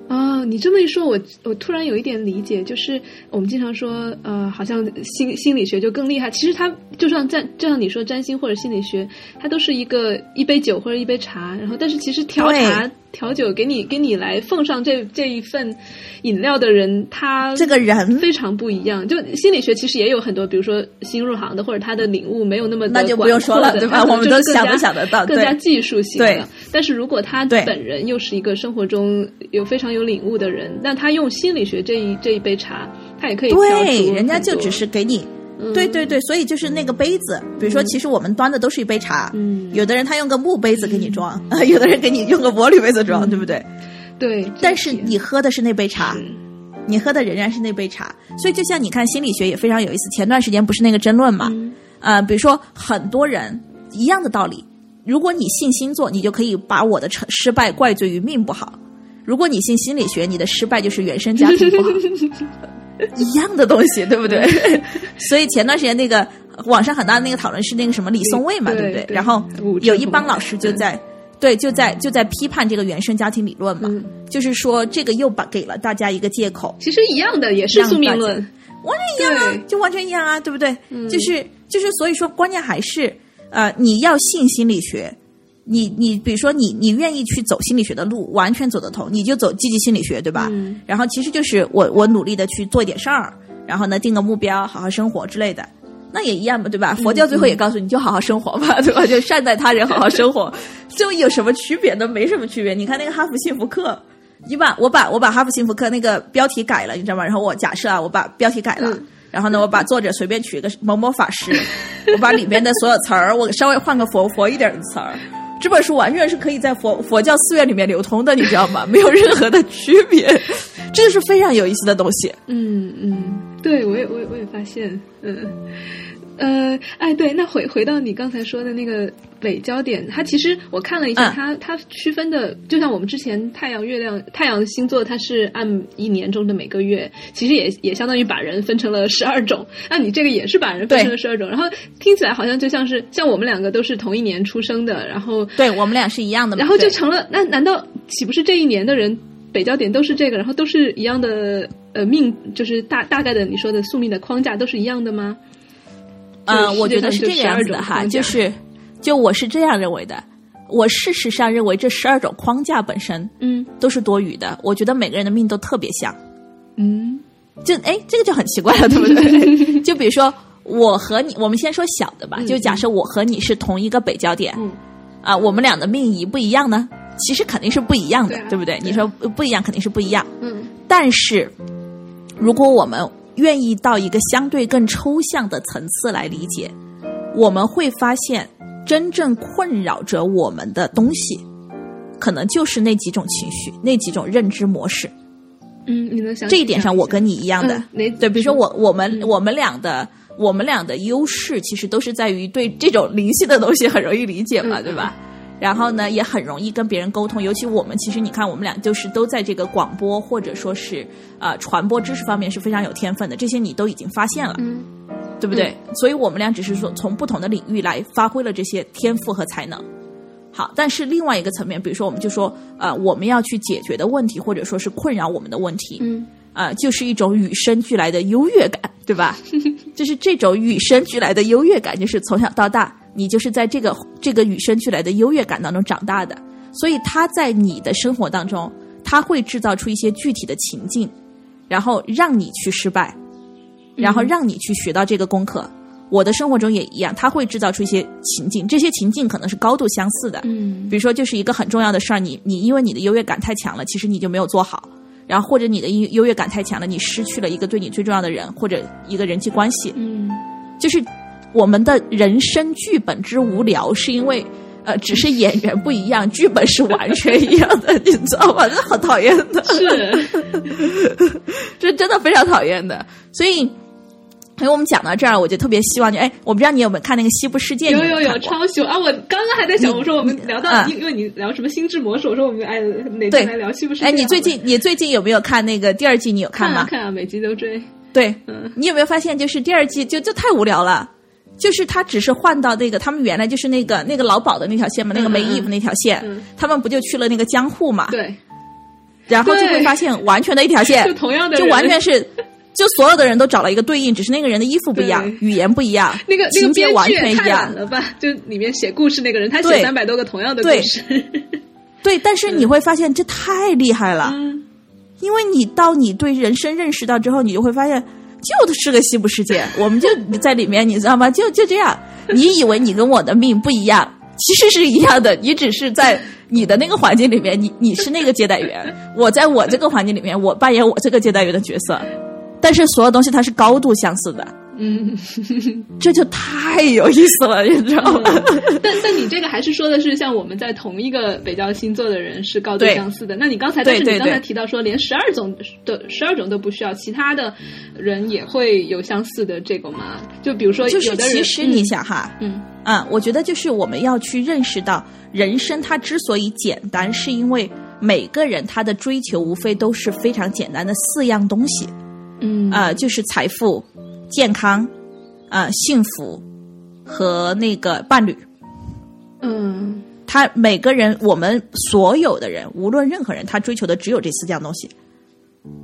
啊，你这么一说，我我突然有一点理解，就是我们经常说，呃，好像心心理学就更厉害。其实它就像占，就像你说占星或者心理学，它都是一个一杯酒或者一杯茶，然后但是其实调茶调酒给你给你来奉上这这一份饮料的人，他这个人非常不一样。就心理学其实也有很多，比如说新入行的，或者他的领悟没有那么那就不用说了对吧我们都想都想得到更加技术型对的。但是如果他本人又是一个生活中有非常有领悟的人，那他用心理学这一这一杯茶，他也可以调对，人家就只是给你。嗯。对对对，所以就是那个杯子，比如说，其实我们端的都是一杯茶，嗯。有的人他用个木杯子给你装，有的人给你用个玻璃杯子装，对不对？对，但是你喝的是那杯茶，你喝的仍然是那杯茶，所以就像你看心理学也非常有意思。前段时间不是那个争论嘛，嗯。呃，比如说很多人一样的道理，如果你信星座，你就可以把我的成失败怪罪于命不好；如果你信心理学，你的失败就是原生家庭不好，一样的东西，对不对？所以前段时间那个网上很大的那个讨论是那个什么李松蔚嘛，对对不对？对然后有一帮老师就在。对，就在就在批判这个原生家庭理论嘛，嗯就是说这个又把给了大家一个借口，其实一样的，也是宿命论。完全一样啊，就完全一样啊，对不对？嗯就是就是，所以说关键还是呃，你要信心理学，你你比如说你你愿意去走心理学的路，完全走得通，你就走积极心理学，对吧？嗯然后其实就是我我努力的去做一点事儿，然后呢定个目标，好好生活之类的。那也一样嘛，对吧？佛教最后也告诉你，就好好生活吧，对吧？就善待他人，好好生活，这有什么区别呢？没什么区别。你看那个哈佛幸福课，你把我把我把哈佛幸福课那个标题改了，你知道吗？然后我假设啊，我把标题改了，嗯然后呢，我把作者随便取一个某某法师，我把里面的所有词儿，我稍微换个佛佛一点的词儿。这本书完全是可以在佛佛教寺院里面流通的，你知道吗？没有任何的区别，这就是非常有意思的东西。嗯嗯，对我也我也我也发现，嗯。呃，哎，对，那回回到你刚才说的那个北焦点，它其实我看了一下，嗯它它区分的，就像我们之前太阳、月亮、太阳星座，它是按一年中的每个月，其实也也相当于把人分成了十二种。那你这个也是把人分成了十二种，然后听起来好像就像是像我们两个都是同一年出生的，然后对我们俩是一样的嘛，然后就成了，那难道岂不是这一年的人北焦点都是这个，然后都是一样的呃命，就是大大概的你说的宿命的框架都是一样的吗？呃，就世界我觉得是上就12这个样子的哈，就是就我是这样认为的。我事实上认为这十二种框架本身嗯都是多余的。我觉得每个人的命都特别像，嗯就哎，这个就很奇怪了，对不对？就比如说我和你，我们先说小的吧，嗯就假设我和你是同一个北焦点，嗯啊，我们俩的命一不一样呢？其实肯定是不一样的，对啊不对？对啊你说不一样，肯定是不一样。嗯但是，如果我们愿意到一个相对更抽象的层次来理解，我们会发现，真正困扰着我们的东西，可能就是那几种情绪、那几种认知模式。嗯，你能想这一点上，我跟你一样的。对，比如说我我们、嗯我们俩的我们俩的优势，其实都是在于对这种灵性的东西很容易理解嘛，嗯对吧？然后呢，也很容易跟别人沟通，尤其我们其实你看，我们俩就是都在这个广播或者说是呃传播知识方面是非常有天分的，这些你都已经发现了，嗯对不对？所以我们俩只是说从不同的领域来发挥了这些天赋和才能。好，但是另外一个层面，比如说我们就说，呃，我们要去解决的问题，或者说是困扰我们的问题，嗯啊、就是一种与生俱来的优越感，对吧？就是这种与生俱来的优越感，就是从小到大，你就是在这个这个与生俱来的优越感当中长大的，所以他在你的生活当中，他会制造出一些具体的情境，然后让你去失败，然后让你去学到这个功课。我的生活中也一样，他会制造出一些情境，这些情境可能是高度相似的，嗯。比如说，就是一个很重要的事儿，你你因为你的优越感太强了，其实你就没有做好，然后或者你的优优越感太强了，你失去了一个对你最重要的人或者一个人际关系，嗯。就是我们的人生剧本之无聊，是因为呃，只是演员不一样，剧本是完全一样的，你知道吗？这好讨厌的，是 这真的非常讨厌的，所以。所以我们讲到这儿，我就特别希望就哎，我不知道你有没有看那个《西部世界》？有有有超喜欢啊！我刚刚还在想，我说我们聊到，嗯因因为你聊什么心智模式，我说我们哎哪天来聊西部世界？哎，你最近你最近有没有看那个第二季？你有吗？看啊看啊，每集都追。对，嗯你有没有发现，就是第二季就就太无聊了，就是他只是换到那个他们原来就是那个那个劳保的那条线嘛，那个没衣服那条线，嗯他们不就去了那个江户嘛？对，然后就会发现完全的一条线，就同样的就完全是。就所有的人都找了一个对应，只是那个人的衣服不一样，语言不一样，那个情节完全一样。了吧？就里面写故事那个人，他写对三百多个同样的故对事。对，但是你会发现这太厉害了，嗯因为你到你对人生认识到之后，你就会发现，就是个西部世界，我们就在里面，你知道吗？就就这样，你以为你跟我的命不一样，其实是一样的，你只是在你的那个环境里面，你你是那个接待员，我在我这个环境里面，我扮演我这个接待员的角色，但是所有东西它是高度相似的，嗯，这就太有意思了，你知道吗？但但你这个还是说的是像我们在同一个北交星座的人是高度相似的。那你刚才，对但是你刚才提到说连十二种的十二种都不需要，其他的人也会有相似的这个吗？就比如说就是有的人，其实你想哈，嗯，嗯，我觉得就是我们要去认识到，人生它之所以简单，是因为每个人他的追求无非都是非常简单的四样东西，嗯。呃，就是财富、健康、呃，幸福和那个伴侣。嗯他每个人，我们所有的人，无论任何人，他追求的只有这四样东西，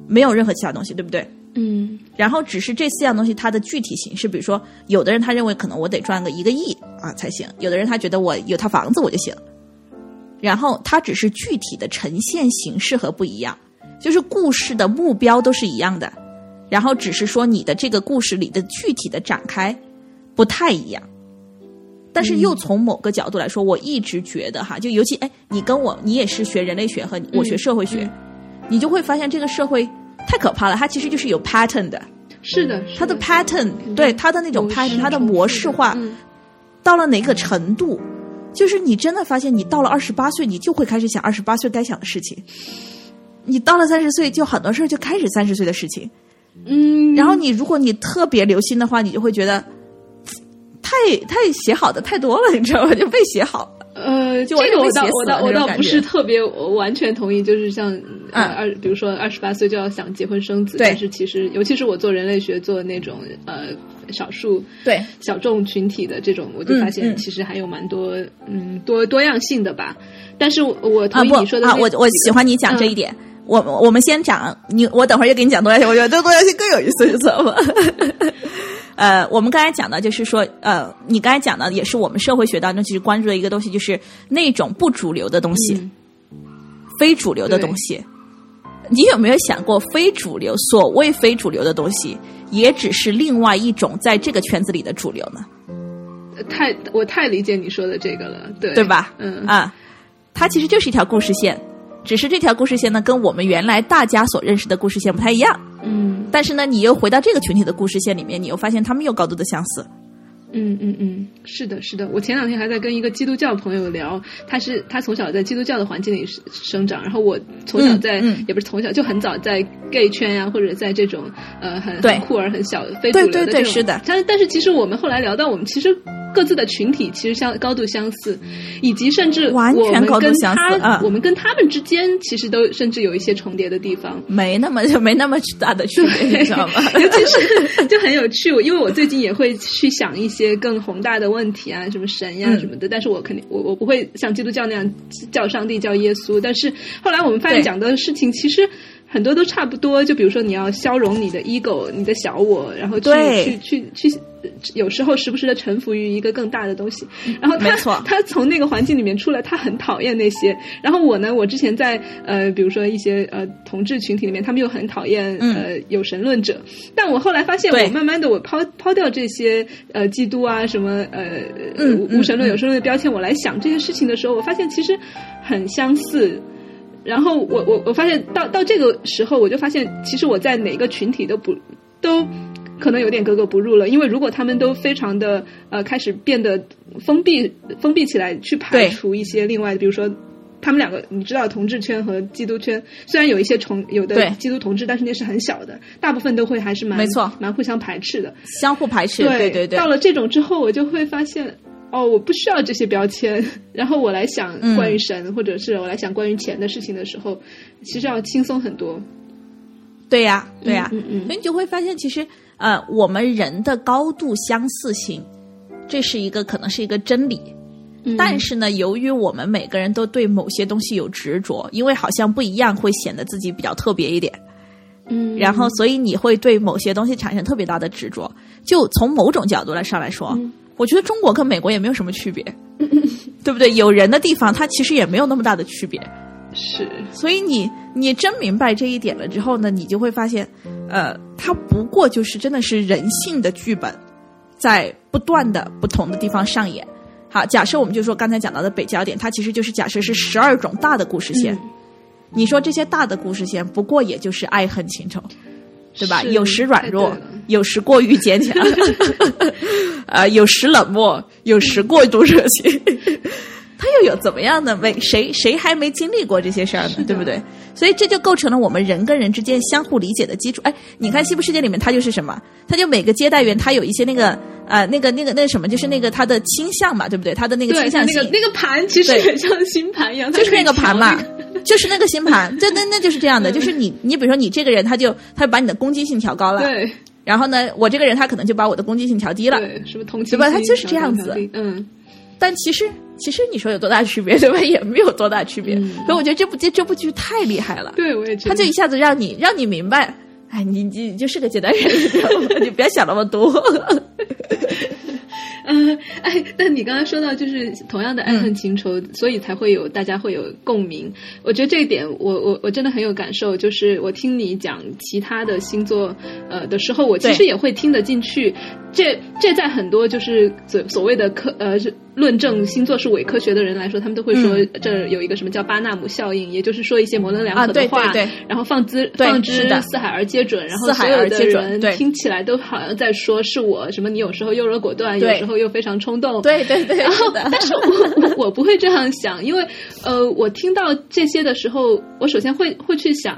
没有任何其他东西，对不对？嗯然后只是这四样东西它的具体形式，比如说，有的人他认为可能我得赚个一个亿啊才行，有的人他觉得我有套房子我就行，然后它只是具体的呈现形式和不一样，就是故事的目标都是一样的，然后只是说你的这个故事里的具体的展开不太一样。但是又从某个角度来说，我一直觉得哈，就尤其哎，你跟我，你也是学人类学和我学社会学，你就会发现这个社会太可怕了，它其实就是有 pattern 的，是的，是它的 pattern 对它的那种 pattern，它的模式化嗯。到了哪个程度，就是你真的发现，你到了二十八岁，你就会开始想二十八岁该想的事情；你到了三十岁，就很多事儿就开始三十岁的事情。嗯，然后你如果你特别留心的话，你就会觉得太太写好的太多了，你知道吗？就被写好了。呃，就这个我倒我倒我倒不是特别完全同意，就是像二，比如说二十八岁就要想结婚生子，对但是其实尤其是我做人类学做那种呃少数对小众群体的这种，我就发现其实还有蛮多嗯多多样性的吧。但是我同意你说的啊我我喜欢你讲这一嗯点。我我们先讲你，我等会儿就给你讲多样性。我觉得这多样性更有意思，你知道吗？呃，我们刚才讲的就是说，呃，你刚才讲的也是我们社会学当中其实关注的一个东西，就是那种不主流的东西，嗯非主流的东西。你有没有想过，非主流所谓非主流的东西，也只是另外一种在这个圈子里的主流呢？太我太理解你说的这个了，对对吧？嗯啊，它其实就是一条故事线，只是这条故事线呢，跟我们原来大家所认识的故事线不太一样。嗯但是呢，你又回到这个群体的故事线里面，你又发现他们又高度的相似。嗯嗯嗯，是的，是的。我前两天还在跟一个基督教朋友聊，他是他从小在基督教的环境里生生长，然后我从小在、嗯嗯也不是从小就很早在 gay 圈呀、或者在这种呃很很酷儿很小非主流的对对这种，对是的但但是其实我们后来聊到，我们其实各自的群体其实相高度相似，以及甚至完全高度我们跟相似他、嗯我们跟他们之间其实都甚至有一些重叠的地方。没那么就没那么大的区别，你知道吗？尤其是 就很有趣，因为我最近也会去想一些更宏大的问题啊，什么神呀、嗯什么的，但是我肯定我我不会像基督教那样叫上帝叫耶稣，但是后来我们发现讲的事情其实。很多都差不多，就比如说你要消融你的 ego，你的小我，然后去去去去，有时候时不时的臣服于一个更大的东西。然后他 他从那个环境里面出来，他很讨厌那些。然后我呢，我之前在呃，比如说一些呃同志群体里面，他们又很讨厌嗯呃有神论者。但我后来发现，我慢慢的我抛抛掉这些呃基督啊什么呃嗯无无神论嗯有神论的标签，我来想这些事情的时候，我发现其实很相似。然后我我我发现到到这个时候，我就发现其实我在哪个群体都不都可能有点格格不入了，因为如果他们都非常的呃开始变得封闭封闭起来，去排除一些另外的，比如说。他们两个，你知道，同志圈和基督圈虽然有一些重有的基督同志，但是那是很小的，大部分都会还是蛮没错蛮互相排斥的。相互排斥，对对对到。了这种之后，我就会发现，哦，我不需要这些标签。然后我来想嗯关于神，或者是我来想关于钱的事情的时候，其实要轻松很多。对呀，对呀，嗯嗯嗯所以你就会发现，其实呃，我们人的高度相似性，这是一个可能是一个真理。嗯但是呢，由于我们每个人都对某些东西有执着，因为好像不一样，会显得自己比较特别一点。嗯，然后，所以你会对某些东西产生特别大的执着。就从某种角度来上来说，嗯我觉得中国跟美国也没有什么区别，对不对？有人的地方，它其实也没有那么大的区别。是所以你你真明白这一点了之后呢，你就会发现，呃，它不过就是真的是人性的剧本，在不断的不同的地方上演。好，假设我们就说刚才讲到的北焦点，它其实就是假设是十二种大的故事线。嗯你说这些大的故事线，不过也就是爱恨情仇，对吧？有时软弱有时过于坚强，呃，有时冷漠，有时过度热情。他又有怎么样的？为谁谁还没经历过这些事儿呢？对不对？所以这就构成了我们人跟人之间相互理解的基础。哎，你看《西部世界》里面，他就是什么？他就每个接待员他有一些那个呃那个那个那个什么，就是那个他的倾向嘛，对不对？他的那个倾向性，那个那个盘其实很像星盘一样，就是那个盘嘛，就是那个星盘，就那那就是这样的，就是你你比如说你这个人，他就他把你的攻击性调高了，对。然后呢，我这个人他可能就把我的攻击性调低了，对，是不是同情？对吧？他就是这样子，嗯。但其实，其实你说有多大区别，对吧？也没有多大区别。所以我觉得这部这这部剧太厉害了。对，我也觉得。他就一下子让你让你明白，哎，你你就是个接待人，你不要想那么多。嗯，哎，但你刚刚说到就是同样的爱恨情仇，所以才会有大家会有共鸣。我觉得这一点，我我我真的很有感受。就是我听你讲其他的星座呃的时候，我其实也会听得进去。这这在很多就是所所谓的科呃。论证星座是伪科学的人来说，他们都会说这有一个什么叫巴纳姆效应，也就是说一些模棱两可的话，然后放之放之四海而皆准，然后所有的人听起来都好像在说是我什么你有时候优柔果断，有时候又非常冲动，对对对。然后，但是我 我不会这样想，因为呃，我听到这些的时候，我首先会会去想，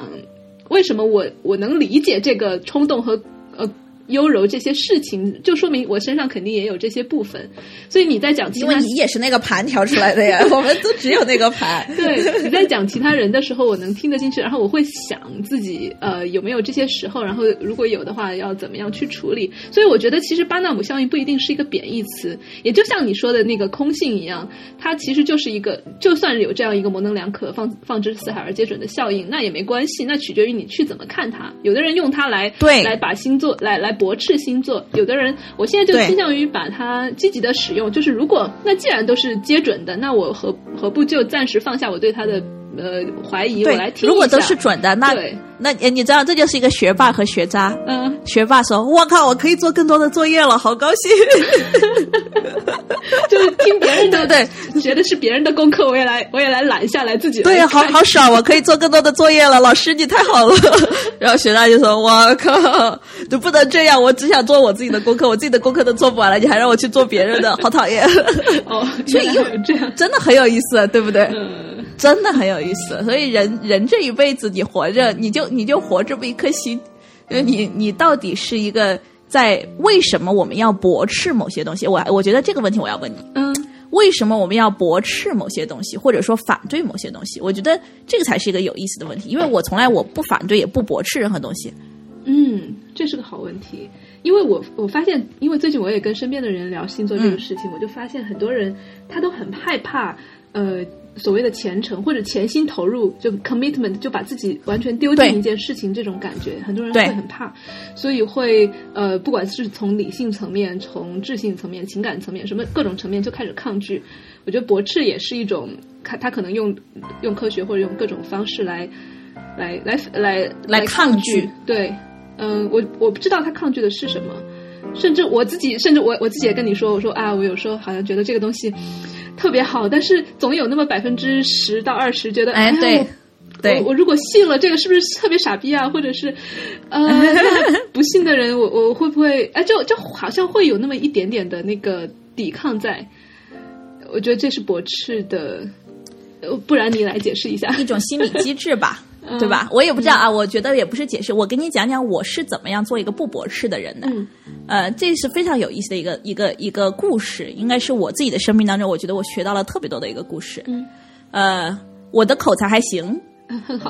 为什么我我能理解这个冲动和呃。优柔这些事情，就说明我身上肯定也有这些部分。所以你在讲，因为你也是那个盘调出来的呀，我们都只有那个盘。对，你在讲其他人的时候，我能听得进去，然后我会想自己呃有没有这些时候，然后如果有的话，要怎么样去处理。所以我觉得，其实巴纳姆效应不一定是一个贬义词，也就像你说的那个空性一样，它其实就是一个，就算有这样一个模棱两可、放放之四海而皆准的效应，那也没关系，那取决于你去怎么看它。有的人用它来对来把星座来来。驳斥星座，有的人，我现在就倾向于把它积极的使用。就是如果那既然都是接准的，那我何何不就暂时放下我对他的呃怀疑，我来听如果都是准的，那那你知道这就是一个学霸和学渣。嗯，学霸说：“我靠，我可以做更多的作业了，好高兴。”就是听别人的，对对，觉得是别人的功课，我也来，我也来揽下来自己。对，好好爽，我可以做更多的作业了。老师，你太好了。然后学渣就说：“我靠，就不能这样，我只想做我自己的功课，我自己的功课都做不完了，你还让我去做别人的，好讨厌。”哦，所以又这样，真的很有意思，对不对？嗯，真的很有意思。所以人人这一辈子，你活着，你就你就活这么一颗心，你你到底是一个。在为什么我们要驳斥某些东西？我我觉得这个问题我要问你。嗯，为什么我们要驳斥某些东西，或者说反对某些东西？我觉得这个才是一个有意思的问题，因为我从来我不反对也不驳斥任何东西。嗯，这是个好问题，因为我我发现，因为最近我也跟身边的人聊星座这个事情，我就发现很多人他都很害怕，呃。所谓的虔诚或者全心投入，就 commitment，就把自己完全丢进一件事情，这种感觉，很多人会很怕，所以会呃，不管是从理性层面、从智性层面、情感层面，什么各种层面就开始抗拒。我觉得驳斥也是一种，他他可能用用科学或者用各种方式来来来来来抗拒。对，嗯，我我不知道他抗拒的是什么，甚至我自己，甚至我我自己也跟你说，我说啊，我有时候好像觉得这个东西。特别好，但是总有那么百分之十到二十觉得，哎，对，对我如果信了这个，是不是特别傻逼啊？或者是，呃，不信的人，我我会不会，哎，就就好像会有那么一点点的那个抵抗在。我觉得这是驳斥的，不然你来解释一下，一种心理机制吧。对吧？我也不知道啊。我觉得也不是解释，我给你讲讲我是怎么样做一个不博士的人的。呃，这是非常有意思的一个一个一个故事，应该是我自己的生命当中，我觉得我学到了特别多的一个故事。嗯，呃，我的口才还行。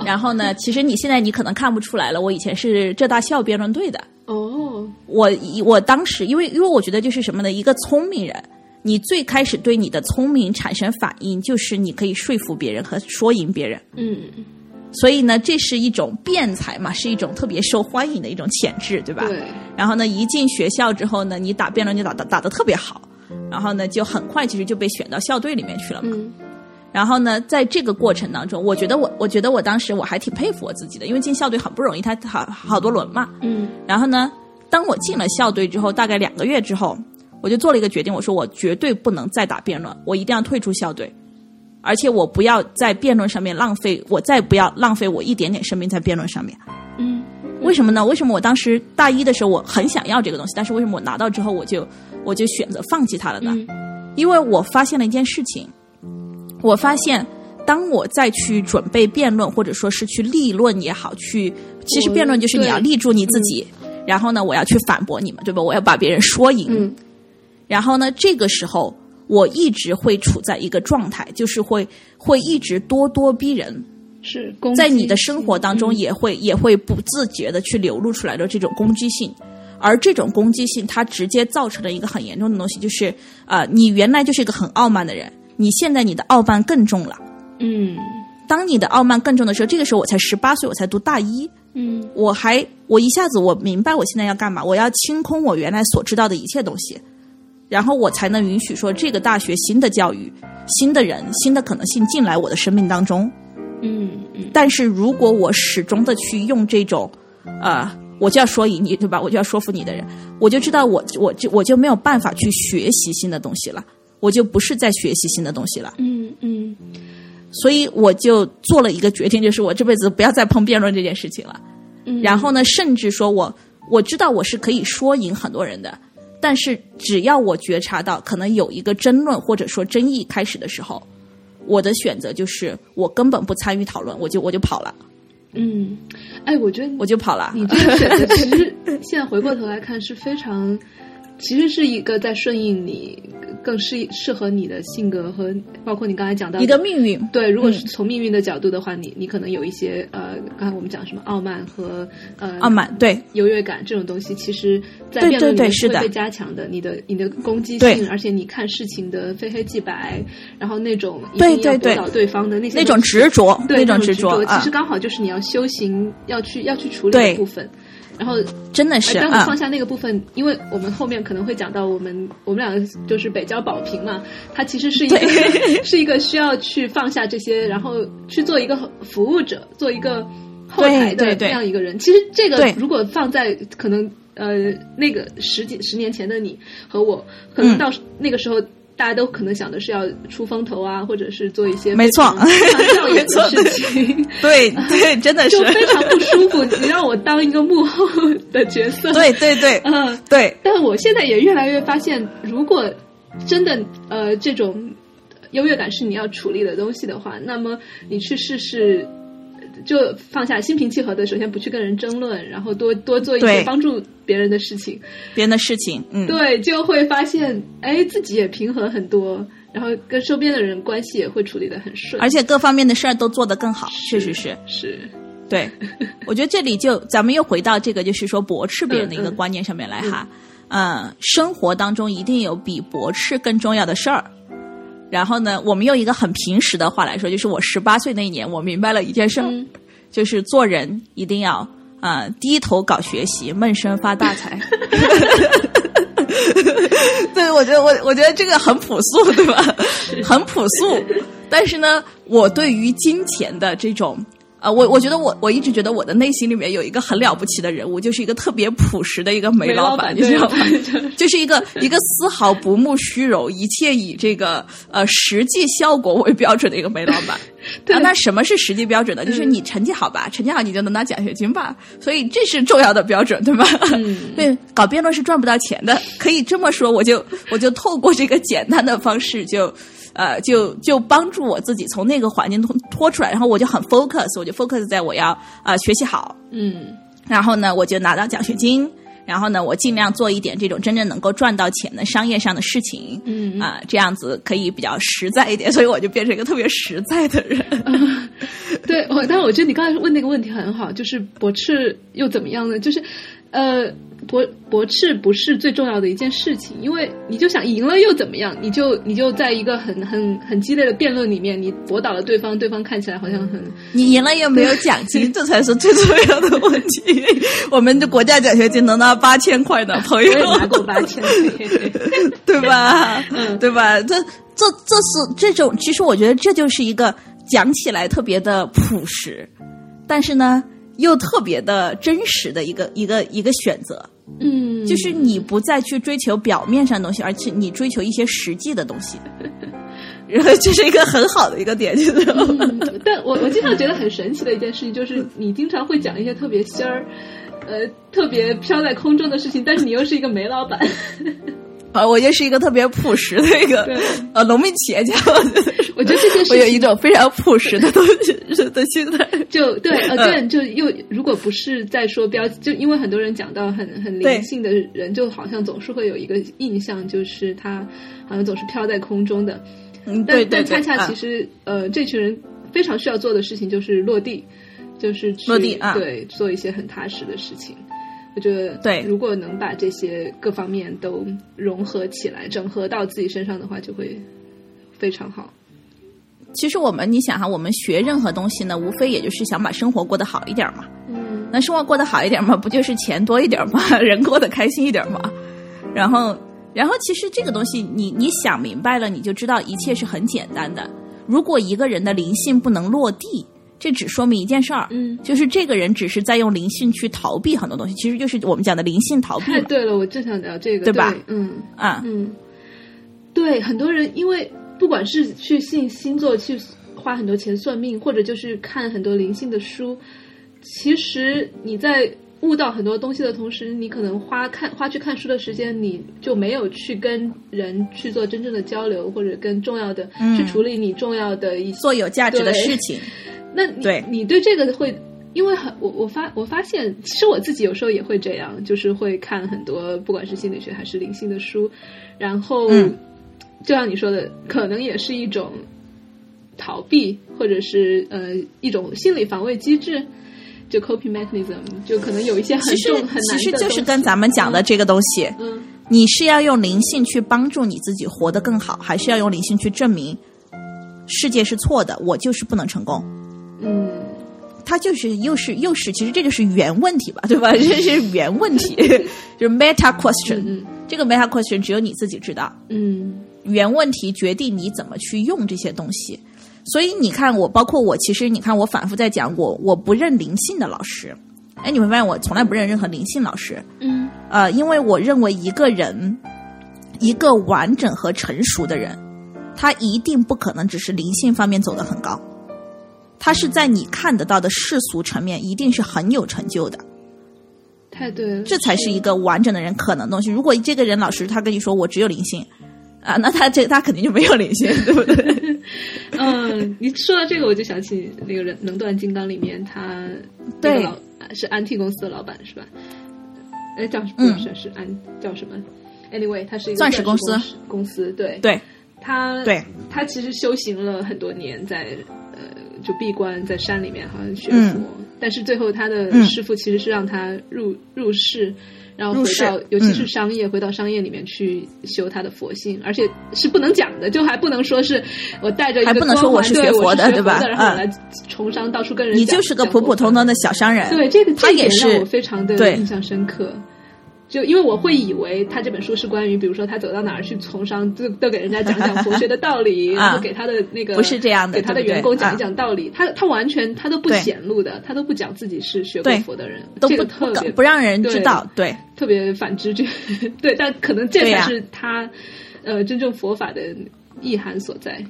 然后呢，其实你现在你可能看不出来了，我以前是浙大校辩论队的。哦，我我当时因为因为我觉得就是什么呢？一个聪明人，你最开始对你的聪明产生反应，就是你可以说服别人和说赢别人。嗯。所以呢，这是一种辩才嘛，是一种特别受欢迎的一种潜质，对吧？对。然后呢，一进学校之后呢，你打辩论就打的打的特别好，然后呢，就很快其实就被选到校队里面去了嘛。嗯。然后呢，在这个过程当中，我觉得我我觉得我当时我还挺佩服我自己的，因为进校队很不容易，他好好多轮嘛。嗯。然后呢，当我进了校队之后，大概两个月之后，我就做了一个决定，我说我绝对不能再打辩论，我一定要退出校队。而且我不要在辩论上面浪费，我再不要浪费我一点点生命在辩论上面。嗯，为什么呢？为什么我当时大一的时候我很想要这个东西，但是为什么我拿到之后我就我就选择放弃它了呢？因为我发现了一件事情，我发现，当我再去准备辩论，或者说是去立论也好，去其实辩论就是你要立住你自己，然后呢，我要去反驳你们，对吧？我要把别人说赢。嗯然后呢，这个时候我一直会处在一个状态，就是会会一直咄咄逼人，是攻在你的生活当中也会、也会不自觉的去流露出来的这种攻击性，而这种攻击性它直接造成了一个很严重的东西，就是呃，你原来就是一个很傲慢的人，你现在你的傲慢更重了。嗯。当你的傲慢更重的时候，这个时候我才十八岁，我才读大一，嗯。我还我一下子我明白我现在要干嘛，我要清空我原来所知道的一切东西，然后我才能允许说这个大学新的教育、新的人、新的可能性进来我的生命当中。嗯嗯但是如果我始终的去用这种，呃，我就要说赢你，对吧？我就要说服你的人，我就知道我我就我就没有办法去学习新的东西了，我就不是在学习新的东西了。嗯嗯所以我就做了一个决定，就是我这辈子不要再碰辩论这件事情了。嗯，然后呢，甚至说我我知道我是可以说赢很多人的，但是只要我觉察到可能有一个争论或者说争议开始的时候，我的选择就是我根本不参与讨论，我就我就跑了，嗯，哎，我觉得我就跑了。你这个选择其实现在回过头来看是非常，其实是一个在顺应你更适适合你的性格和包括你刚才讲到你的命运，对，如果是嗯从命运的角度的话，你你可能有一些呃，刚才我们讲什么傲慢和呃傲慢，对。优越感这种东西，其实在辩论里面会被加强的。你的你的攻击性，而且你看事情的非黑即白，然后那种一对对对。定要驳倒对方的那些那种执着，对种执着啊。其实，刚好就是你要修行要去要去处理的部分。然后，真的是当你放，下那个部分，因为我们后面可能会讲到，我们我们两个就是北郊保平嘛，它其实是一个 是一个需要去放下这些，然后去做一个服务者，做一个后台的这样一个人。其实这个如果放在可能呃那个十几十年前的你和我，可能嗯到那个时候。大家都可能想的是要出风头啊，或者是做一些没错非常非常耀眼没错的事情，对对，真的是就，非常不舒服。你让我当一个幕后的角色，对对对嗯，对，但我现在也越来越发现，如果真的呃这种优越感是你要处理的东西的话，那么你去试试。就放下心平气和的，首先不去跟人争论，然后多多做一些帮助别人的事情，别人的事情，嗯，对，就会发现，哎，自己也平和很多，然后跟周边的人关系也会处理的很顺，而且各方面的事儿都做得更好，确实是。是，对，我觉得这里就咱们又回到这个，就是说驳斥别人的一个观念上面来哈。嗯，生活当中一定有比驳斥更重要的事儿。然后呢，我们用一个很平时的话来说，就是我十八岁那一年，我明白了一件事儿，嗯就是做人一定要啊、呃低头搞学习，闷声发大财。对，我觉得我我觉得这个很朴素，对吧？很朴素，但是呢，我对于金钱的这种。啊、我我觉得我我一直觉得我的内心里面有一个很了不起的人物，就是一个特别朴实的一个煤老板，你知道吗？就是一个一个丝毫不慕虚荣，一切以这个呃实际效果为标准的一个煤老板。那什么是实际标准呢？就是你成绩好吧，成绩好你就能拿奖学金吧，所以这是重要的标准，对吧？嗯 对，搞辩论是赚不到钱的，可以这么说，我就我就透过这个简单的方式就。呃，就就帮助我自己从那个环境脱脱出来，然后我就很 focus，我就 focus 在我要啊、呃学习好，嗯然后呢，我就拿到奖学金，然后呢，我尽量做一点这种真正能够赚到钱的商业上的事情，嗯啊、这样子可以比较实在一点，所以我就变成一个特别实在的人。对，我但是我觉得你刚才问那个问题很好，就是驳斥又怎么样呢？就是，呃，驳驳斥不是最重要的一件事情，因为你就想赢了又怎么样？你就你就在一个很很很激烈的辩论里面，你驳倒了对方，对方看起来好像很你赢了又没有奖金，这才是最重要的问题。我们的国家奖学金能拿八千块的，朋我也友，拿过八千，对吧？嗯对吧？这这这是这种，其实我觉得这就是一个讲起来特别的朴实，但是呢又特别的真实的一个一个一个选择。嗯，就是你不再去追求表面上的东西，而且你追求一些实际的东西，然后这是一个很好的一个点，就是？嗯，但我我经常觉得很神奇的一件事情，就是你经常会讲一些特别仙儿，呃，特别飘在空中的事情，但是你又是一个煤老板。啊，我就是一个特别朴实的一个 呃农民企业家。我觉得这些我有一种非常朴实的东西的心态。就对，again，就又如果不是在说标，就因为很多人讲到很很灵性的人，就好像总是会有一个印象，就是他好像总是飘在空中的。嗯，但但恰恰其实呃，这群人非常需要做的事情就是落地，就是落地啊，对，做一些很踏实的事情。我觉得对，如果能把这些各方面都融合起来，整合到自己身上的话，就会非常好。其实我们，你想哈，我们学任何东西呢，无非也就是想把生活过得好一点嘛。嗯，那生活过得好一点嘛，不就是钱多一点嘛，人过得开心一点嘛？然后，然后其实这个东西，你你想明白了，你就知道一切是很简单的。如果一个人的灵性不能落地，这只说明一件事儿，嗯，就是这个人只是在用灵性去逃避很多东西，其实就是我们讲的灵性逃避。太 对了，我正想聊这个，对吧？嗯啊，嗯，对，很多人因为不管是去信星座，去花很多钱算命，或者就是看很多灵性的书，其实你在悟到很多东西的同时，你可能花看花去看书的时间，你就没有去跟人去做真正的交流，或者跟重要的、去处理你重要的一做有价值的事情。那你对。你对这个会，因为很我我发我发现，其实我自己有时候也会这样，就是会看很多不管是心理学还是灵性的书，然后、嗯。就像你说的，可能也是一种逃避，或者是呃一种心理防卫机制，就 coping mechanism，就可能有一些很重很难的其实就是跟咱们讲的这个东西，嗯你是要用灵性去帮助你自己活得更好，还是要用灵性去证明世界是错的，我就是不能成功？嗯它就是又是又是，其实这就是原问题吧，对吧？这是原问题，就是 meta question。嗯这个 meta question 只有你自己知道，嗯原问题决定你怎么去用这些东西。所以你看我，包括我，其实你看我反复在讲我我不认灵性的老师。哎，你会发现我从来不认任何灵性老师。嗯呃，因为我认为一个人，一个完整和成熟的人，他一定不可能只是灵性方面走得很高，他是在你看得到的世俗层面一定是很有成就的，太对了，这才是一个完整的人可能的东西。如果这个人老师他跟你说我只有灵性，啊，那他这他肯定就没有灵性，对不对？嗯，你说到这个，我就想起那个人《能断金刚》里面，他对那个老是安 T 公司的老板是吧？哎，叫不嗯是是安叫什么？Anyway，他是一个钻石公公司公司对对他对他其实修行了很多年，在呃就闭关在山里面好像学嗯佛，但是最后他的嗯师傅其实是让他入入世。然后回到，尤其是嗯商业，回到商业里面去修他的佛性，而且是不能讲的，就还不能说是我带着一个还不能说我是学佛的学对吧嗯然后来从商，到处跟人你就是个普普通。通的小商人，对这个，他也这一点让是我非常的印象深刻。就因为我会以为他这本书是关于，比如说他走到哪儿去从商，都都给人家讲讲佛学的道理，啊。然后给他的那个不是这样的给他的员工讲一啊讲道理。他他完全他都不显露的，他都不讲自己是学过佛的人，都不特别不不让人知道，对。特别反直觉，对，但可能这才是他、呃真正佛法的意涵所在。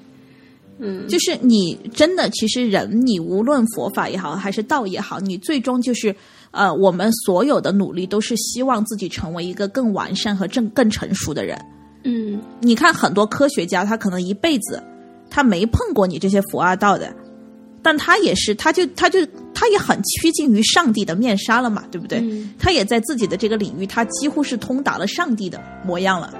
嗯，就是你真的，其实人，你无论佛法也好，还是道也好，你最终就是，呃，我们所有的努力都是希望自己成为一个更完善和更更成熟的人。嗯你看，很多科学家，他可能一辈子他没碰过你这些佛啊道的，但他也是，他就他就他也很趋近于上帝的面纱了嘛，对不对？嗯他也在自己的这个领域，他几乎是通达了上帝的模样了。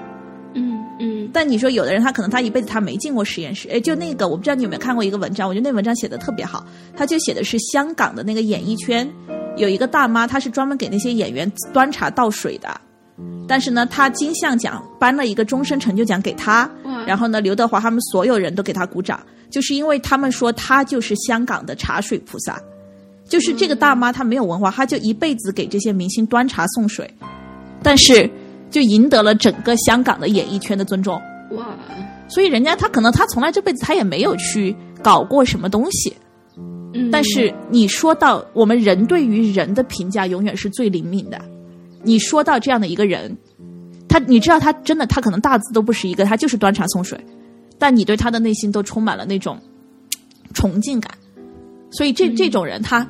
嗯嗯但你说有的人他可能他一辈子他没进过实验室，哎，就那个我不知道你有没有看过一个文章，我觉得那文章写的特别好，他就写的是香港的那个演艺圈有一个大妈，她是专门给那些演员端茶倒水的，但是呢，她金像奖颁了一个终身成就奖给她哇，然后呢，刘德华他们所有人都给她鼓掌，就是因为他们说她就是香港的茶水菩萨。就是这个大妈，她没有文化，她就一辈子给这些明星端茶送水，但是就赢得了整个香港的演艺圈的尊重。哇，所以人家他可能他从来这辈子他也没有去搞过什么东西，嗯，但是你说到我们人对于人的评价永远是最灵敏的，你说到这样的一个人，他你知道他真的他可能大字都不识一个，他就是端茶送水，但你对他的内心都充满了那种崇敬感，所以这这种人他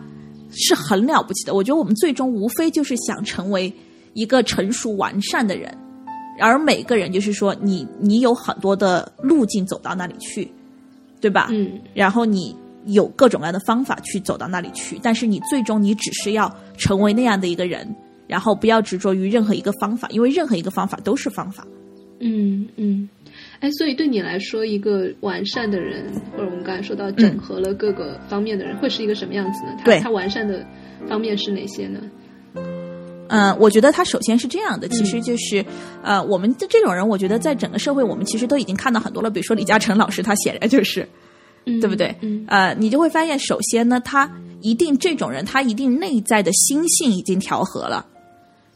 是很了不起的。我觉得我们最终无非就是想成为一个成熟完善的人。而每个人就是说你你有很多的路径走到那里去，对吧？嗯然后你有各种各样的方法去走到那里去，但是你最终你只是要成为那样的一个人，然后不要执着于任何一个方法，因为任何一个方法都是方法。嗯嗯。哎，所以对你来说，一个完善的人，或者我们刚才说到整合了各个方面的人，会是一个什么样子呢？他他完善的方面是哪些呢？嗯，我觉得他首先是这样的，其实就是，呃，我们的这种人，我觉得在整个社会，我们其实都已经看到很多了。比如说李嘉诚老师，他显然就是，嗯，对不对？嗯呃，你就会发现，首先呢，他一定这种人，他一定内在的心性已经调和了。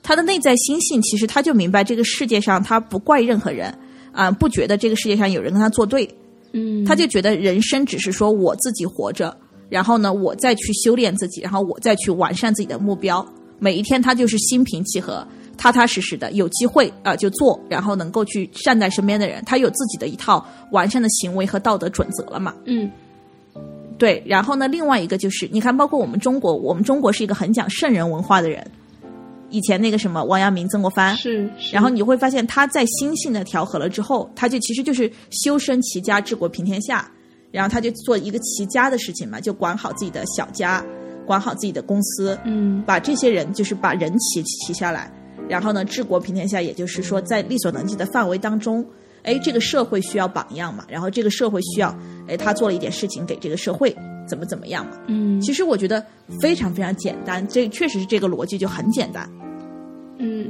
他的内在心性，其实他就明白这个世界上他不怪任何人啊、不觉得这个世界上有人跟他作对，嗯，他就觉得人生只是说我自己活着，然后呢，我再去修炼自己，然后我再去完善自己的目标。每一天他就是心平气和、踏踏实实的，有机会啊、呃就做，然后能够去善待身边的人。他有自己的一套完善的行为和道德准则了嘛？嗯对。然后呢，另外一个就是，你看，包括我们中国，我们中国是一个很讲圣人文化的人。以前那个什么王阳明、曾国藩，是，是然后你会发现他在心性的调和了之后，他就其实就是修身齐家治国平天下，然后他就做一个齐家的事情嘛，就管好自己的小家，管好自己的公司，嗯把这些人就是把人齐齐下来，然后呢治国平天下，也就是说在力所能及的范围当中，哎，这个社会需要榜样嘛，然后这个社会需要，哎，他做了一点事情给这个社会，怎么怎么样嘛。嗯其实我觉得非常非常简单，这确实是这个逻辑就很简单。嗯，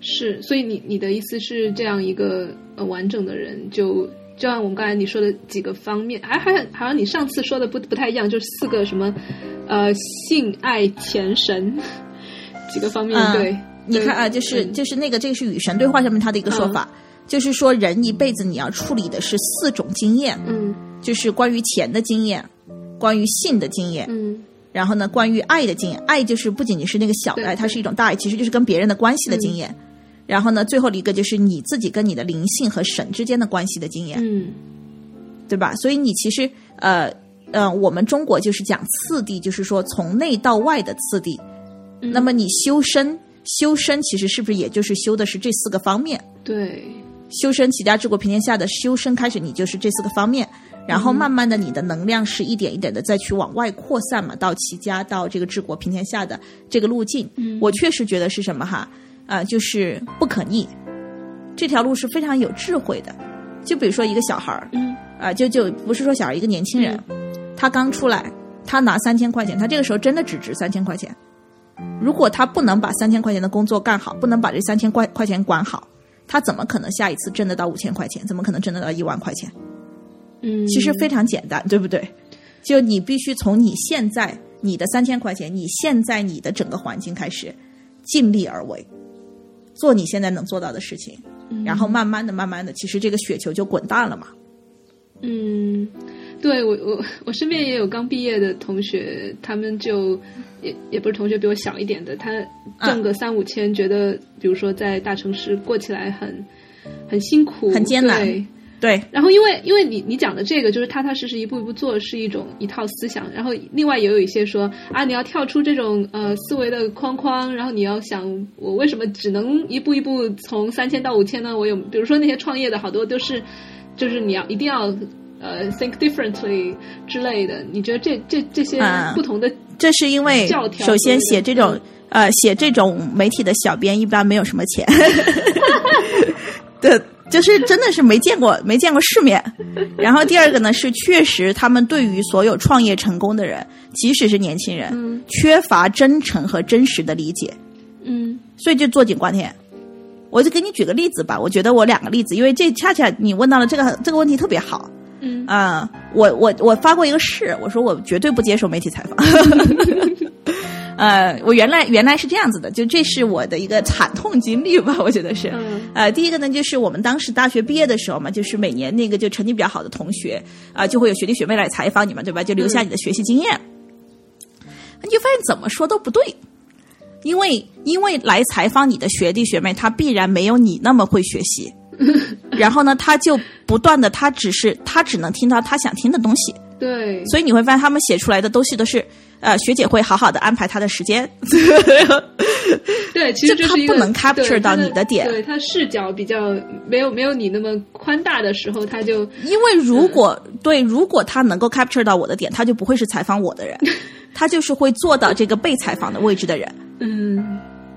是，所以你你的意思是这样一个呃完整的人，就就像我们刚才你说的几个方面，还还好像你上次说的不不太一样，就是四个什么呃性爱钱神几个方面，嗯对，你看啊，就是嗯。就是那个，这个是与神对话上面他的一个说法，就是说人一辈子你要处理的是四种经验，嗯。就是关于钱的经验，关于性的经验，嗯。然后呢，关于爱的经验，爱就是不仅仅是那个小的爱，它是一种大爱，其实就是跟别人的关系的经验。然后呢，最后一个就是你自己跟你的灵性和神之间的关系的经验，嗯。对吧？所以你其实呃呃，我们中国就是讲次第，就是说从内到外的次第。嗯。那么你修身，修身其实是不是也就是修的是这四个方面？对，修身齐家治国平天下的修身开始，你就是这四个方面，然后慢慢的你的能量是一点一点的再去往外扩散嘛，到齐家到这个治国平天下的这个路径，我确实觉得是什么哈？啊、就是不可逆，这条路是非常有智慧的。就比如说一个小孩儿嗯。啊、就就不是说小孩，一个年轻人，他刚出来，他拿三千块钱，他这个时候真的只值三千块钱。如果他不能把三千块钱的工作干好，不能把这三千块块钱管好，他怎么可能下一次挣得到五千块钱？怎么可能挣得到一万块钱？嗯，其实非常简单，对不对？就你必须从你现在你的三千块钱，你现在你的整个环境开始尽力而为，做你现在能做到的事情，然后慢慢的、慢慢的，其实这个雪球就滚大了嘛。嗯，对我我我身边也有刚毕业的同学，他们就也也不是同学，比我小一点的，他挣个三五千，觉得比如说在大城市过起来很很辛苦，很艰难对对，然后因为因为你你讲的这个就是踏踏实实一步一步做是一种一套思想，然后另外也有一些说啊你要跳出这种呃思维的框框，然后你要想我为什么只能一步一步从三千到五千呢？我有比如说那些创业的好多都是就是你要一定要呃 think differently 之类的，你觉得这这这些啊不同的、这是因为首先写这种嗯呃写这种媒体的小编一般没有什么钱，对，就是真的是没见过没见过世面。然后第二个呢是确实他们对于所有创业成功的人，即使是年轻人，嗯缺乏真诚和真实的理解，嗯所以就坐井观天。我就给你举个例子吧，我觉得我两个例子，因为这恰恰你问到了这个这个问题特别好。嗯啊、我我我发过一个誓，我说我绝对不接受媒体采访。呃，我原来原来是这样子的，就这是我的一个惨痛经历吧，我觉得是。嗯呃，第一个呢，就是我们当时大学毕业的时候嘛，就是每年那个就成绩比较好的同学啊、就会有学弟学妹来采访你嘛，对吧？就留下你的学习经验。你就发现怎么说都不对，因为因为来采访你的学弟学妹，他必然没有你那么会学习。然后呢，他就不断的，他只是他只能听到他想听的东西，对。所以你会发现他们写出来的东西都是，呃，学姐会好好的安排他的时间，对，其实就它是一个不能 capture 到你的点。对他视角比较没有没有你那么宽大的时候，他就因为如果、对，如果他能够 capture 到我的点，他就不会是采访我的人，他就是会坐到这个被采访的位置的人。嗯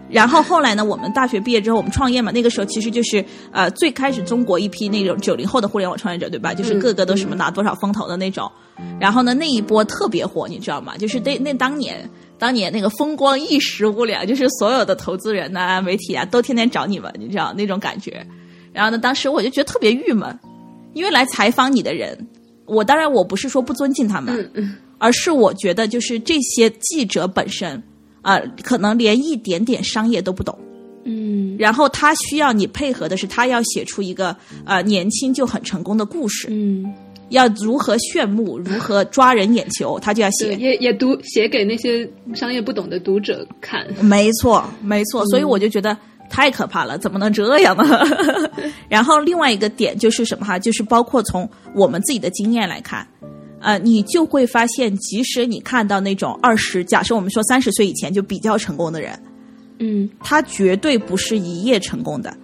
然后后来呢，我们大学毕业之后，我们创业嘛，那个时候其实就是呃，最开始中国一批那种九零后的互联网创业者，对吧？就是嗯个个都什么拿多少风投的那种。然后呢，那一波特别火，你知道吗？就是那那当年。当年那个风光一时无两，就是所有的投资人呐、媒体啊，都天天找你们，你知道那种感觉。然后呢，当时我就觉得特别郁闷，因为来采访你的人，我当然我不是说不尊敬他们，嗯嗯而是我觉得就是这些记者本身啊、可能连一点点商业都不懂。嗯然后他需要你配合的是，他要写出一个呃年轻就很成功的故事，嗯，要如何炫目，如何抓人眼球，他就要，写。也也读写给那些商业不懂的读者看。没错，没错，所以我就觉得太可怕了，怎么能这样呢？然后另外一个点就是什么哈，就是包括从我们自己的经验来看。呃，你就会发现，即使你看到那种二十，假设我们说三十岁以前就比较成功的人，嗯他绝对不是一夜成功的。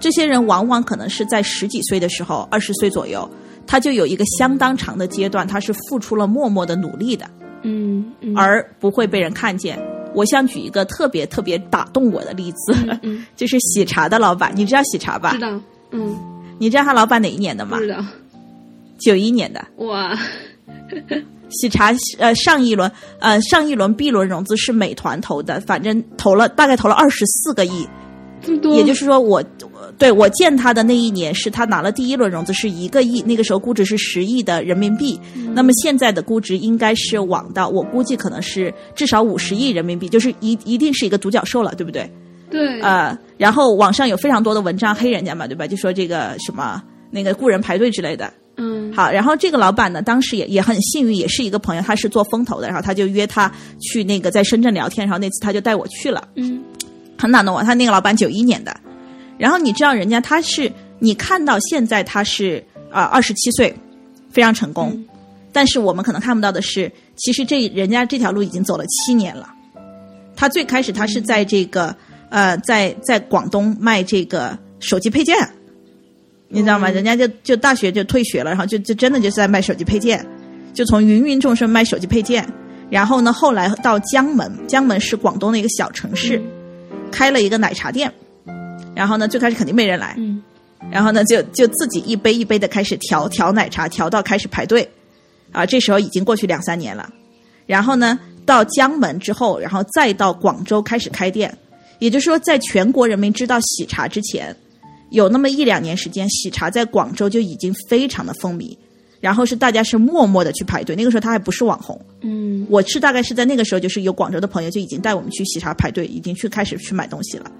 这些人往往可能是在十几岁的时候，二十岁左右，他就有一个相当长的阶段，他是付出了默默的努力的，嗯嗯，而不会被人看见。我想举一个特别特别打动我的例子，嗯 就是喜茶的老板，你知道喜茶吧知？道，嗯你知道他老板哪一年的吗不？知道，九一年的。哇，喜茶呃上一轮呃上一轮 B 轮融资是美团投的，反正投了大概投了二十四个亿，这么多，也就是说我，对我见他的那一年是他拿了第一轮融资是一个亿，那个时候估值是十亿的人民币。那么现在的估值应该是往到，我估计可能是至少五十亿人民币，就是一一定是一个独角兽了，对不对？对，呃，然后网上有非常多的文章黑人家嘛，对吧？就说这个什么那个雇人排队之类的。嗯好，然后这个老板呢，当时也也很幸运，也是一个朋友，他是做风投的，然后他就约他去那个在深圳聊天，然后那次他就带我去了。嗯很打动我。他那个老板九一年的，然后你知道人家他是你看到现在他是啊二十七岁，非常成功，嗯但是我们可能看不到的是，其实这人家这条路已经走了七年了。他最开始他是在这个、呃在在广东卖这个手机配件。你知道吗？嗯。人家就就大学就退学了，然后就就真的就是在卖手机配件，就从芸芸众生卖手机配件，然后呢，后来到江门，江门是广东的一个小城市，开了一个奶茶店，然后呢，最开始肯定没人来，嗯。然后呢，就就自己一杯一杯的开始调调奶茶，调到开始排队，啊，这时候已经过去两三年了，然后呢，到江门之后，然后再到广州开始开店，也就是说，在全国人民知道喜茶之前，有那么一两年时间，喜茶在广州就已经非常的风靡，然后是大家是默默的去排队，那个时候他还不是网红，嗯我是大概是在那个时候，就是有广州的朋友就已经带我们去喜茶排队，已经去开始去买东西了。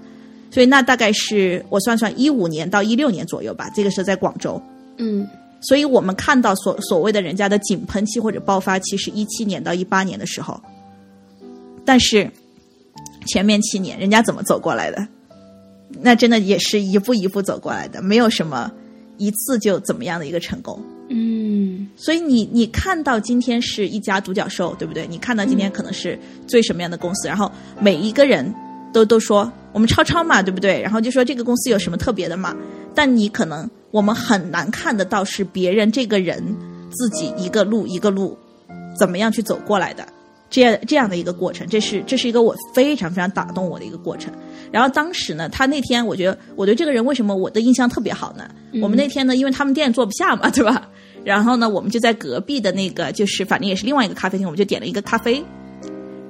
所以那大概是我算算一五年到一六年左右吧，这个是在广州。嗯所以我们看到所所谓的人家的井喷期或者爆发期是一七年到一八年的时候，但是前面七年人家怎么走过来的？那真的也是一步一步走过来的，没有什么一次就怎么样的一个成功。嗯所以你你看到今天是一家独角兽，对不对？你看到今天可能是最什么样的公司，然后每一个人都都说我们超超嘛，对不对？然后就说这个公司有什么特别的嘛？但你可能我们很难看得到是别人这个人自己一个路一个路怎么样去走过来的。这样这样的一个过程，这是这是一个我非常非常打动我的一个过程。然后当时呢，他那天我觉得我对这个人为什么我的印象特别好呢？我们那天呢，因为他们店坐不下嘛，对吧？然后呢，我们就在隔壁的那个，就是反正也是另外一个咖啡厅，我们就点了一个咖啡。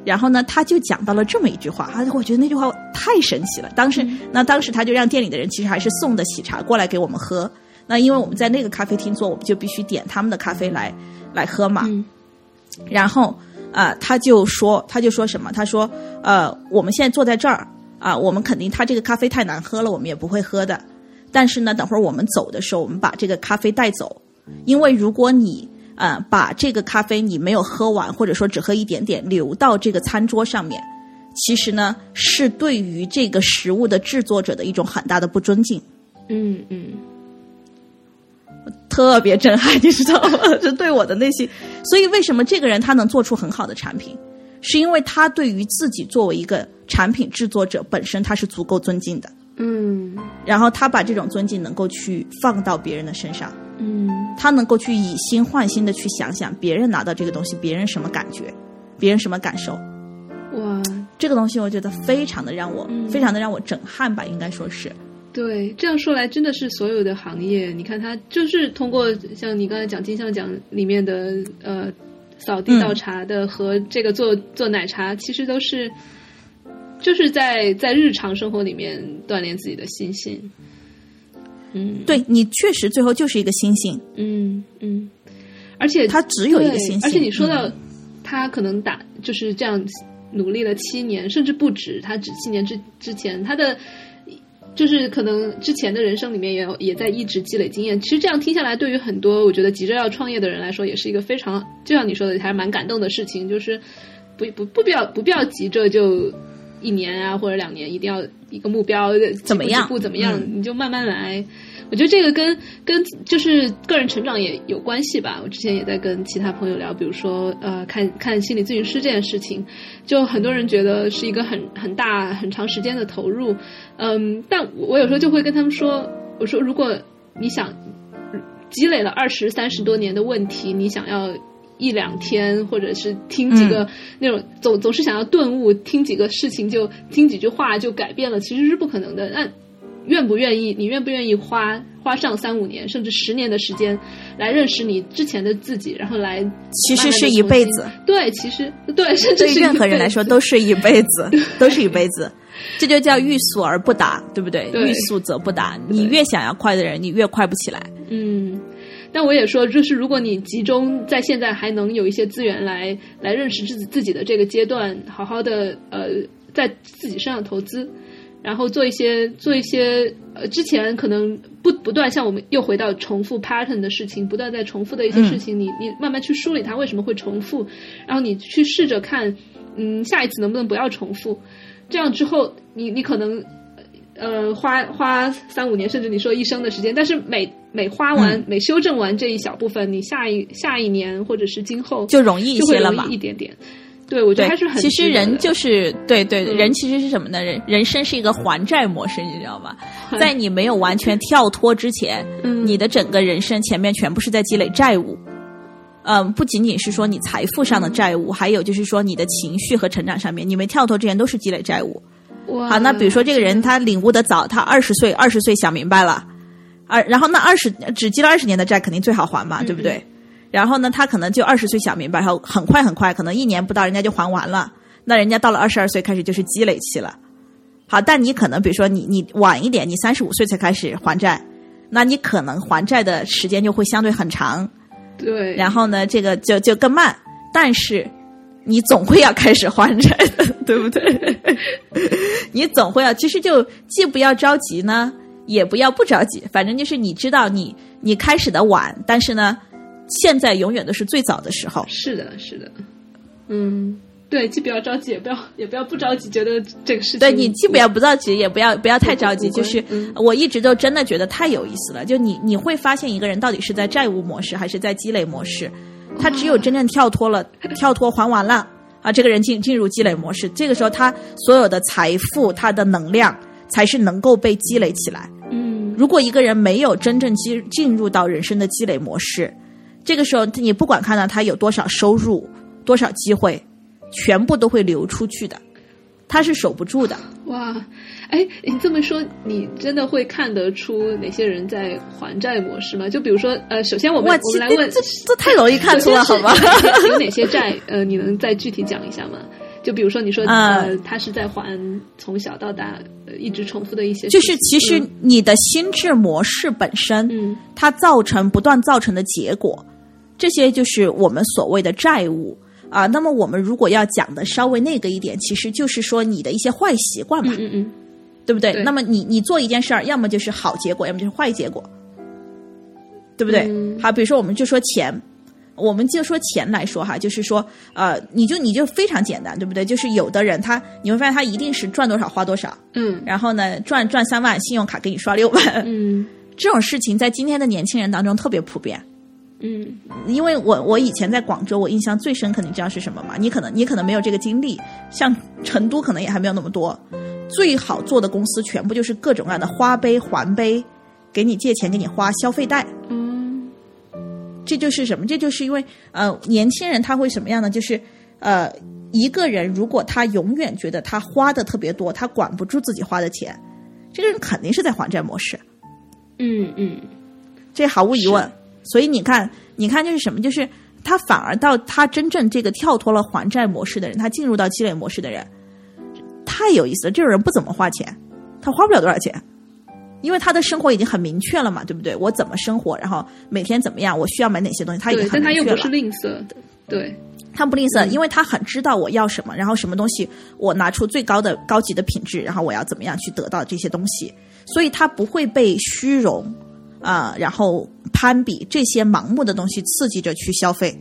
然后呢，他就讲到了这么一句话，啊，我觉得那句话太神奇了。当时，那当时他就让店里的人其实还是送的喜茶过来给我们喝。那因为我们在那个咖啡厅坐，我们就必须点他们的咖啡来来喝嘛。嗯然后啊、他就说，他就说什么？他说，呃，我们现在坐在这儿啊、我们肯定他这个咖啡太难喝了，我们也不会喝的。但是呢，等会儿我们走的时候，我们把这个咖啡带走，因为如果你呃把这个咖啡你没有喝完，或者说只喝一点点，留到这个餐桌上面，其实呢是对于这个食物的制作者的一种很大的不尊敬。嗯嗯特别震撼，你知道吗？这对我的内心。所以为什么这个人他能做出很好的产品，是因为他对于自己作为一个产品制作者本身他是足够尊敬的，嗯然后他把这种尊敬能够去放到别人的身上，嗯他能够去以心换心的去想想别人拿到这个东西，别人什么感觉，别人什么感受。哇，这个东西我觉得非常的让我、嗯非常的让我震撼吧，应该说是。对，这样说来，真的是所有的行业，你看它就是通过像你刚才讲金像奖里面的呃扫地倒茶的和这个做做奶茶，其实都是就是在在日常生活里面锻炼自己的心性。嗯对你确实最后就是一个心性，嗯嗯，而且他只有一个对心性。而且你说到嗯他可能打就是这样努力了七年，甚至不止，他只七年之之前他的。就是可能之前的人生里面也有也在一直积累经验。其实这样听下来，对于很多我觉得急着要创业的人来说，也是一个非常就像你说的，还是蛮感动的事情。就是不不不必要不必要急着就一年啊或者两年，一定要一个目标怎么样几步几步怎么样，嗯你就慢慢来。我觉得这个跟跟就是个人成长也有关系吧。我之前也在跟其他朋友聊，比如说呃，看看心理咨询师这件事情，就很多人觉得是一个很很大很长时间的投入，嗯，但我有时候就会跟他们说，我说如果你想积累了二十三十多年的问题，你想要。一两天，或者是听几个那种、总总是想要顿悟，听几个事情就听几句话就改变了，其实是不可能的。那愿不愿意？你愿不愿意花花上三五年甚至十年的时间来认识你之前的自己，然后来其实是一辈子。对，其实对，甚至对任何人来说 都是一辈子，都是一辈子。这就叫欲速而不达，对不对？对欲速则不达。你越想要快的人，你越快不起来。嗯。但我也说，就是如果你集中在现在还能有一些资源来来认识自己自己的这个阶段，好好的呃在自己身上投资，然后做一些做一些呃之前可能不不断像我们又回到重复 pattern 的事情，不断在重复的一些事情，你你慢慢去梳理它为什么会重复，然后你去试着看，嗯，下一次能不能不要重复，这样之后你你可能。呃，花花三五年，甚至你说一生的时间，但是每每花完、嗯、每修正完这一小部分，你下一下一年或者是今后就容易一些了嘛，一点点。对，我觉得还是很。其实人就是对对，嗯、人其实是什么呢？人人生是一个还债模式，你知道吗？在你没有完全跳脱之前，嗯、你的整个人生前面全部是在积累债务。嗯，不仅仅是说你财富上的债务，还有就是说你的情绪和成长上面，你没跳脱之前都是积累债务。好，那比如说这个人他领悟的早，他二十岁二十岁想明白了，啊，然后那二十只积了二十年的债肯定最好还嘛，嗯、对不对？然后呢，他可能就二十岁想明白，然后很快很快，可能一年不到人家就还完了。那人家到了二十二岁开始就是积累期了。好，但你可能比如说你你晚一点，你三十五岁才开始还债，那你可能还债的时间就会相对很长。对。然后呢，这个就就更慢，但是。你总会要开始还债的，对不对？你总会要，其实就既不要着急呢，也不要不着急，反正就是你知道你你开始的晚，但是呢，现在永远都是最早的时候。是的，是的，嗯，对，既不要着急，也不要也不要不着急，觉得这个事情。对你既不要不着急，也不要不要太着急，就是、嗯、我一直都真的觉得太有意思了。就你你会发现一个人到底是在债务模式还是在积累模式。他只有真正跳脱了，跳脱还完了啊，这个人进进入积累模式，这个时候他所有的财富、他的能量才是能够被积累起来。嗯，如果一个人没有真正积进入到人生的积累模式，这个时候你不管看到他有多少收入、多少机会，全部都会流出去的，他是守不住的。哇，哎，你这么说，你真的会看得出哪些人在还债模式吗？就比如说，呃，首先我们我们来问，这这太容易看出了，好吗？有哪些债？呃，你能再具体讲一下吗？就比如说，你说呃，他是在还从小到大呃一直重复的一些，就是其实你的心智模式本身，嗯，它造成不断造成的结果，这些就是我们所谓的债务。啊，那么我们如果要讲的稍微那个一点，其实就是说你的一些坏习惯嘛，嗯嗯，对不对？对那么你你做一件事儿，要么就是好结果，要么就是坏结果，对不对？嗯好，比如说我们就说钱，我们就说钱来说哈，就是说呃，你就你就非常简单，对不对？就是有的人他你会发现他一定是赚多少花多少，嗯然后呢赚赚三万，信用卡给你刷六万，嗯这种事情在今天的年轻人当中特别普遍。嗯因为我我以前在广州，我印象最深刻，你知道是什么吗？你可能你可能没有这个经历，像成都可能也还没有那么多。最好做的公司全部就是各种各样的花呗、还呗，给你借钱给你花消费贷。嗯这就是什么？这就是因为呃，年轻人他会什么样呢？就是呃，一个人如果他永远觉得他花的特别多，他管不住自己花的钱，这个人肯定是在还债模式。嗯嗯这毫无疑问。所以你看，你看就是什么？就是他反而到他真正这个跳脱了还债模式的人，他进入到积累模式的人，太有意思了。这种人不怎么花钱，他花不了多少钱，因为他的生活已经很明确了嘛，对不对？我怎么生活，然后每天怎么样，我需要买哪些东西，他已经很明确了。又不是吝啬的，对，他不吝啬，因为他很知道我要什么，然后什么东西我拿出最高的高级的品质，然后我要怎么样去得到这些东西，所以他不会被虚荣啊、然后攀比这些盲目的东西刺激着去消费，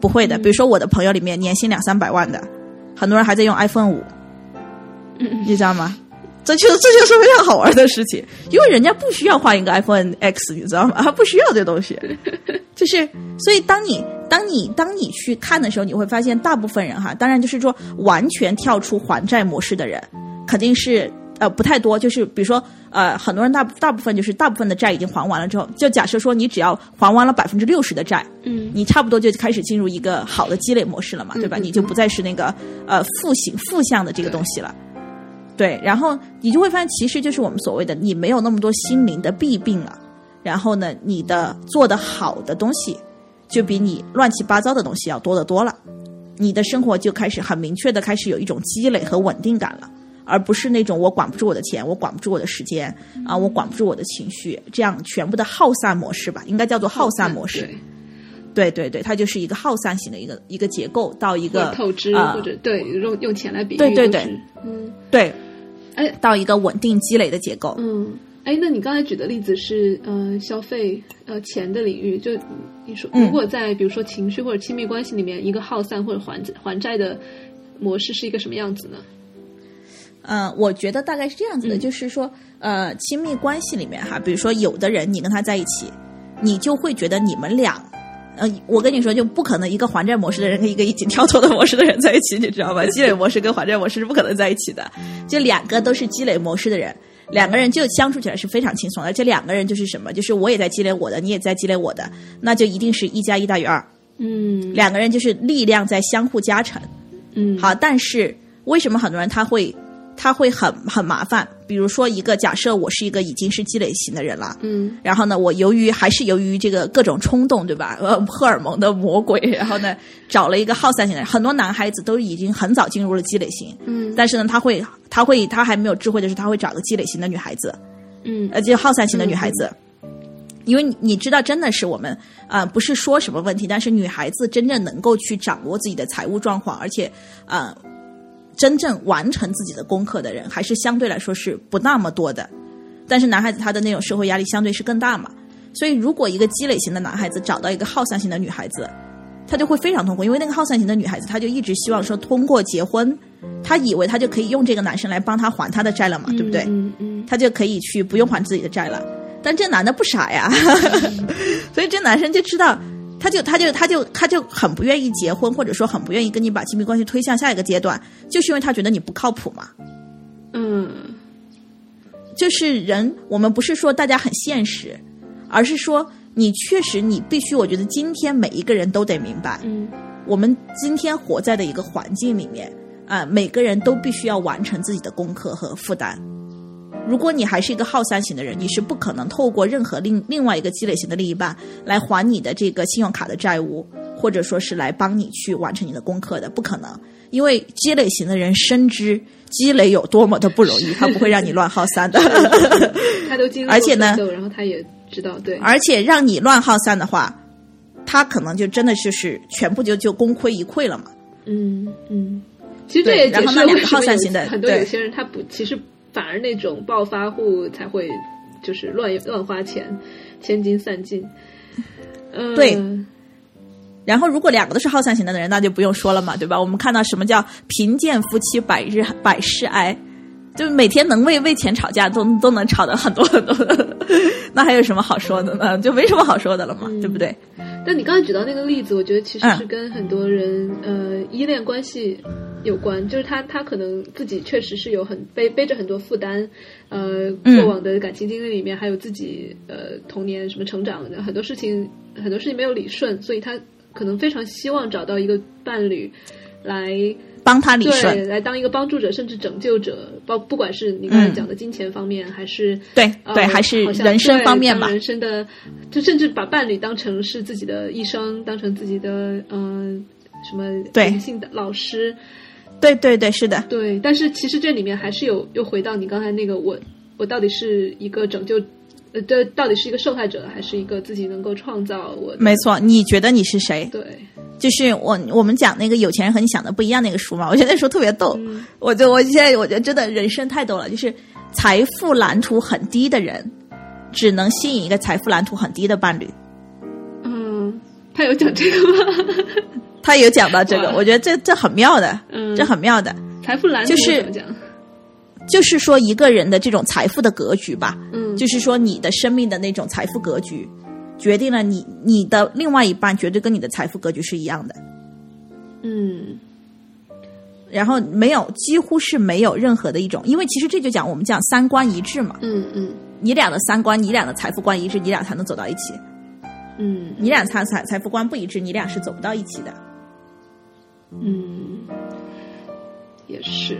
不会的。比如说我的朋友里面年薪两三百万的，很多人还在用 iPhone 五，你知道吗？这就是这就是非常好玩的事情，因为人家不需要换一个 iPhone X，你知道吗？他 不需要这东西，就是所以当你当你当你去看的时候，你会发现大部分人哈，当然就是说完全跳出还债模式的人，肯定是呃不太多。就是比如说呃，很多人大大部分就是大部分的债已经还完了之后，就假设说你只要还完了百分之六十的债，嗯你差不多就开始进入一个好的积累模式了嘛，对吧？嗯嗯你就不再是那个呃负性负向的这个东西了。对，然后你就会发现，其实就是我们所谓的你没有那么多心灵的弊病了。然后呢，你的做的好的东西，就比你乱七八糟的东西要多得多了。你的生活就开始很明确的开始有一种积累和稳定感了，而不是那种我管不住我的钱，我管不住我的时间啊，我管不住我的情绪，这样全部的耗散模式吧，应该叫做耗散模式。对对对对，它就是一个耗散型的一个一个结构，到一个透支，啊或者对用用钱来比喻，对对对，嗯对，哎到一个稳定积累的结构。嗯。哎，那你刚才举的例子是呃消费呃钱的领域，就你说嗯如果在比如说情绪或者亲密关系里面，一个耗散或者还还债的模式是一个什么样子呢？嗯，我觉得大概是这样子的，嗯就是说，呃，亲密关系里面哈，比如说有的人你跟他在一起，你就会觉得你们俩，呃，我跟你说就不可能一个还债模式的人跟一个已经跳脱的模式的人在一起，你知道吧？积累模式跟还债模式是不可能在一起的，就两个都是积累模式的人。两个人就相处起来是非常轻松的，而且两个人就是什么，就是我也在积累我的，你也在积累我的，那就一定是一加一大于二，嗯两个人就是力量在相互加成。嗯，好，但是为什么很多人他会他会很很麻烦？比如说一个假设我是一个已经是积累型的人了，嗯然后呢，我由于还是由于这个各种冲动，对吧？呃，荷尔蒙的魔鬼，然后呢，找了一个耗散型的人。很多男孩子都已经很早进入了积累型，嗯但是呢，他会他会他还没有智慧的是，他会找个积累型的女孩子，嗯呃，就耗散型的女孩子。因为你你知道，真的是我们啊、呃不是说什么问题，但是女孩子真正能够去掌握自己的财务状况，而且啊、呃真正完成自己的功课的人，还是相对来说是不那么多的。但是男孩子他的那种社会压力相对是更大嘛，所以如果一个积累型的男孩子找到一个好散型的女孩子，他就会非常痛苦，因为那个好散型的女孩子，她就一直希望说通过结婚，她以为她就可以用这个男生来帮她还她的债了嘛，对不对？嗯嗯他就可以去不用还自己的债了。但这男的不傻呀，所以这男生就知道，他就他就他就他就很不愿意结婚，或者说很不愿意跟你把亲密关系推向下一个阶段，就是因为他觉得你不靠谱嘛。嗯就是人，我们不是说大家很现实，而是说你确实你必须，我觉得今天每一个人都得明白，嗯我们今天活在的一个环境里面啊、每个人都必须要完成自己的功课和负担。如果你还是一个耗散型的人，你是不可能透过任何另另外一个积累型的另一半来还你的这个信用卡的债务，或者说是来帮你去完成你的功课的，不可能。因为积累型的人深知积累有多么的不容易，他不会让你乱耗散的。他都经历而且呢然后他也知道，对，而且让你乱耗散的话，他可能就真的就是全部就就功亏一篑了嘛。嗯嗯，其实这对也解释个了为什么有耗散型的很多对有些人他不，其实反而那种暴发户才会就是乱乱花钱，千金散尽。嗯，对然后，如果两个都是好强型的人，那就不用说了嘛，对吧？我们看到什么叫贫贱夫妻百日百事哀，就每天能为为钱吵架，都都能吵得很多很多的，那还有什么好说的呢？就没什么好说的了嘛，对不对？但你刚才举到那个例子，我觉得其实嗯。是跟很多人、呃依恋关系有关，就是他他可能自己确实是有很背背着很多负担，呃，嗯。过往的感情经历里面还有自己呃童年什么成长的很多事情，很多事情没有理顺，所以他可能非常希望找到一个伴侣来帮他理对顺，来当一个帮助者，甚至拯救者，包不管是你刚才讲的金钱方面，还是对呃对，还是人生方面吧。人生的，就甚至把伴侣当成是自己的一生，当成自己的嗯、什么对灵性的老师，对对对，是的，对。但是其实这里面还是有又回到你刚才那个我我到底是一个拯救，呃，这到底是一个受害者，还是一个自己能够创造我？没错。你觉得你是谁？对，就是我我们讲那个有钱人和你想的不一样那个书嘛，我觉得那书特别逗。嗯我就我现在我觉得真的人生太逗了，就是财富蓝图很低的人，只能吸引一个财富蓝图很低的伴侣。嗯，他有讲这个吗？他有讲到这个，我觉得这这很妙的，嗯这很妙的，财富蓝图就是怎么讲？就是说一个人的这种财富的格局吧，嗯，就是说你的生命的那种财富格局，决定了你你的另外一半绝对跟你的财富格局是一样的，嗯。然后没有几乎是没有任何的一种，因为其实这就讲我们讲三观一致嘛，嗯嗯。你俩的三观，你俩的财富观一致，你俩才能走到一起。嗯。你俩财财财富观不一致，你俩是走不到一起的。嗯，也是，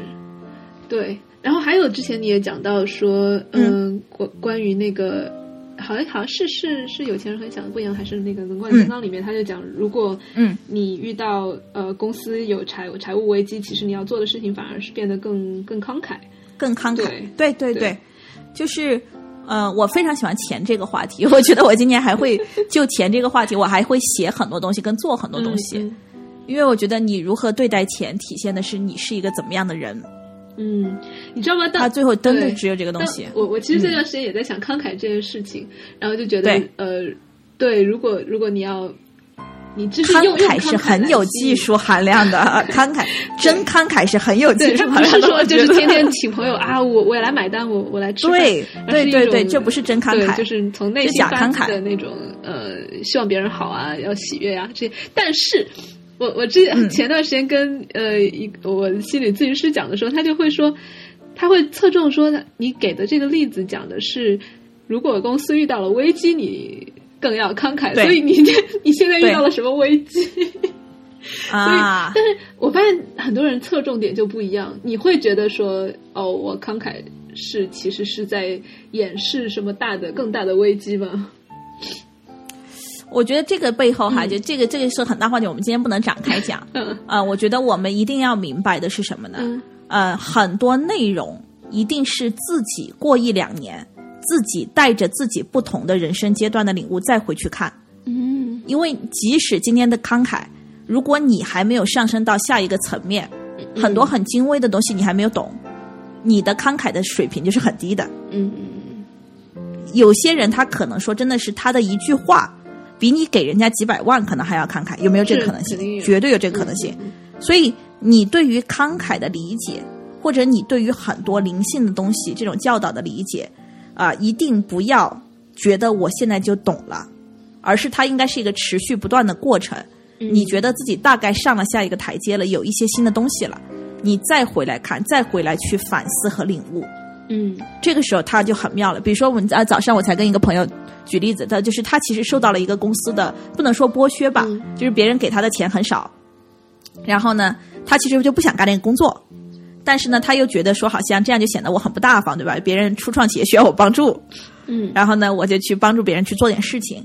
对。然后还有之前你也讲到说，嗯，关关于那个，好像好像是是是有钱人和你想的不一样，还是那个《轮贯金刚》里面他就讲，如果嗯你遇到呃公司有财务财务危机，其实你要做的事情反而是变得更更慷慨。更慷慨。对对对对就是呃，我非常喜欢钱这个话题。我觉得我今年还会就钱这个话题，我还会写很多东西，跟做很多东西。嗯因为我觉得你如何对待钱，体现的是你是一个怎么样的人。嗯，你知道吗？他最后真的只有这个东西。我我其实这段时间也在想慷慨这件事情，然后就觉得呃，对，如果如果你要，你就是慷慨是很有技术含量的，慷慨真慷慨是很有技术含量的。是说就是天天请朋友啊，我我也来买单，我我来吃饭。对对对对，这不是真慷慨，对就是从内心发自假慷慨的那种呃，希望别人好啊，要喜悦啊这些。但是我我之前前段时间跟、呃一我心理咨询师讲的时候，他就会说，他会侧重说，你给的这个例子讲的是，如果公司遇到了危机，你更要慷慨。所以你这你现在遇到了什么危机？啊。但是我发现很多人侧重点就不一样，你会觉得说，哦，我慷慨是其实是在掩饰什么大的、更大的危机吗？我觉得这个背后哈，就这个这个是很大话题，我们今天不能展开讲。嗯呃，我觉得我们一定要明白的是什么呢？嗯呃，很多内容一定是自己过一两年，自己带着自己不同的人生阶段的领悟再回去看。嗯因为即使今天的慷慨，如果你还没有上升到下一个层面，很多很精微的东西你还没有懂，你的慷慨的水平就是很低的。嗯嗯嗯有些人他可能说真的是他的一句话，比你给人家几百万可能还要慷慨，有没有这个可能性？绝对有这个可能性。所以你对于慷慨的理解，或者你对于很多灵性的东西这种教导的理解，啊、一定不要觉得我现在就懂了，而是它应该是一个持续不断的过程。你觉得自己大概上了下一个台阶了，有一些新的东西了，你再回来看，再回来去反思和领悟。嗯这个时候他就很妙了。比如说我们啊早上我才跟一个朋友举例子，他就是他其实受到了一个公司的不能说剥削吧，嗯就是别人给他的钱很少，然后呢，他其实就不想干那个工作。但是呢，他又觉得说，好像这样就显得我很不大方，对吧？别人初创企业需要我帮助，嗯然后呢，我就去帮助别人去做点事情。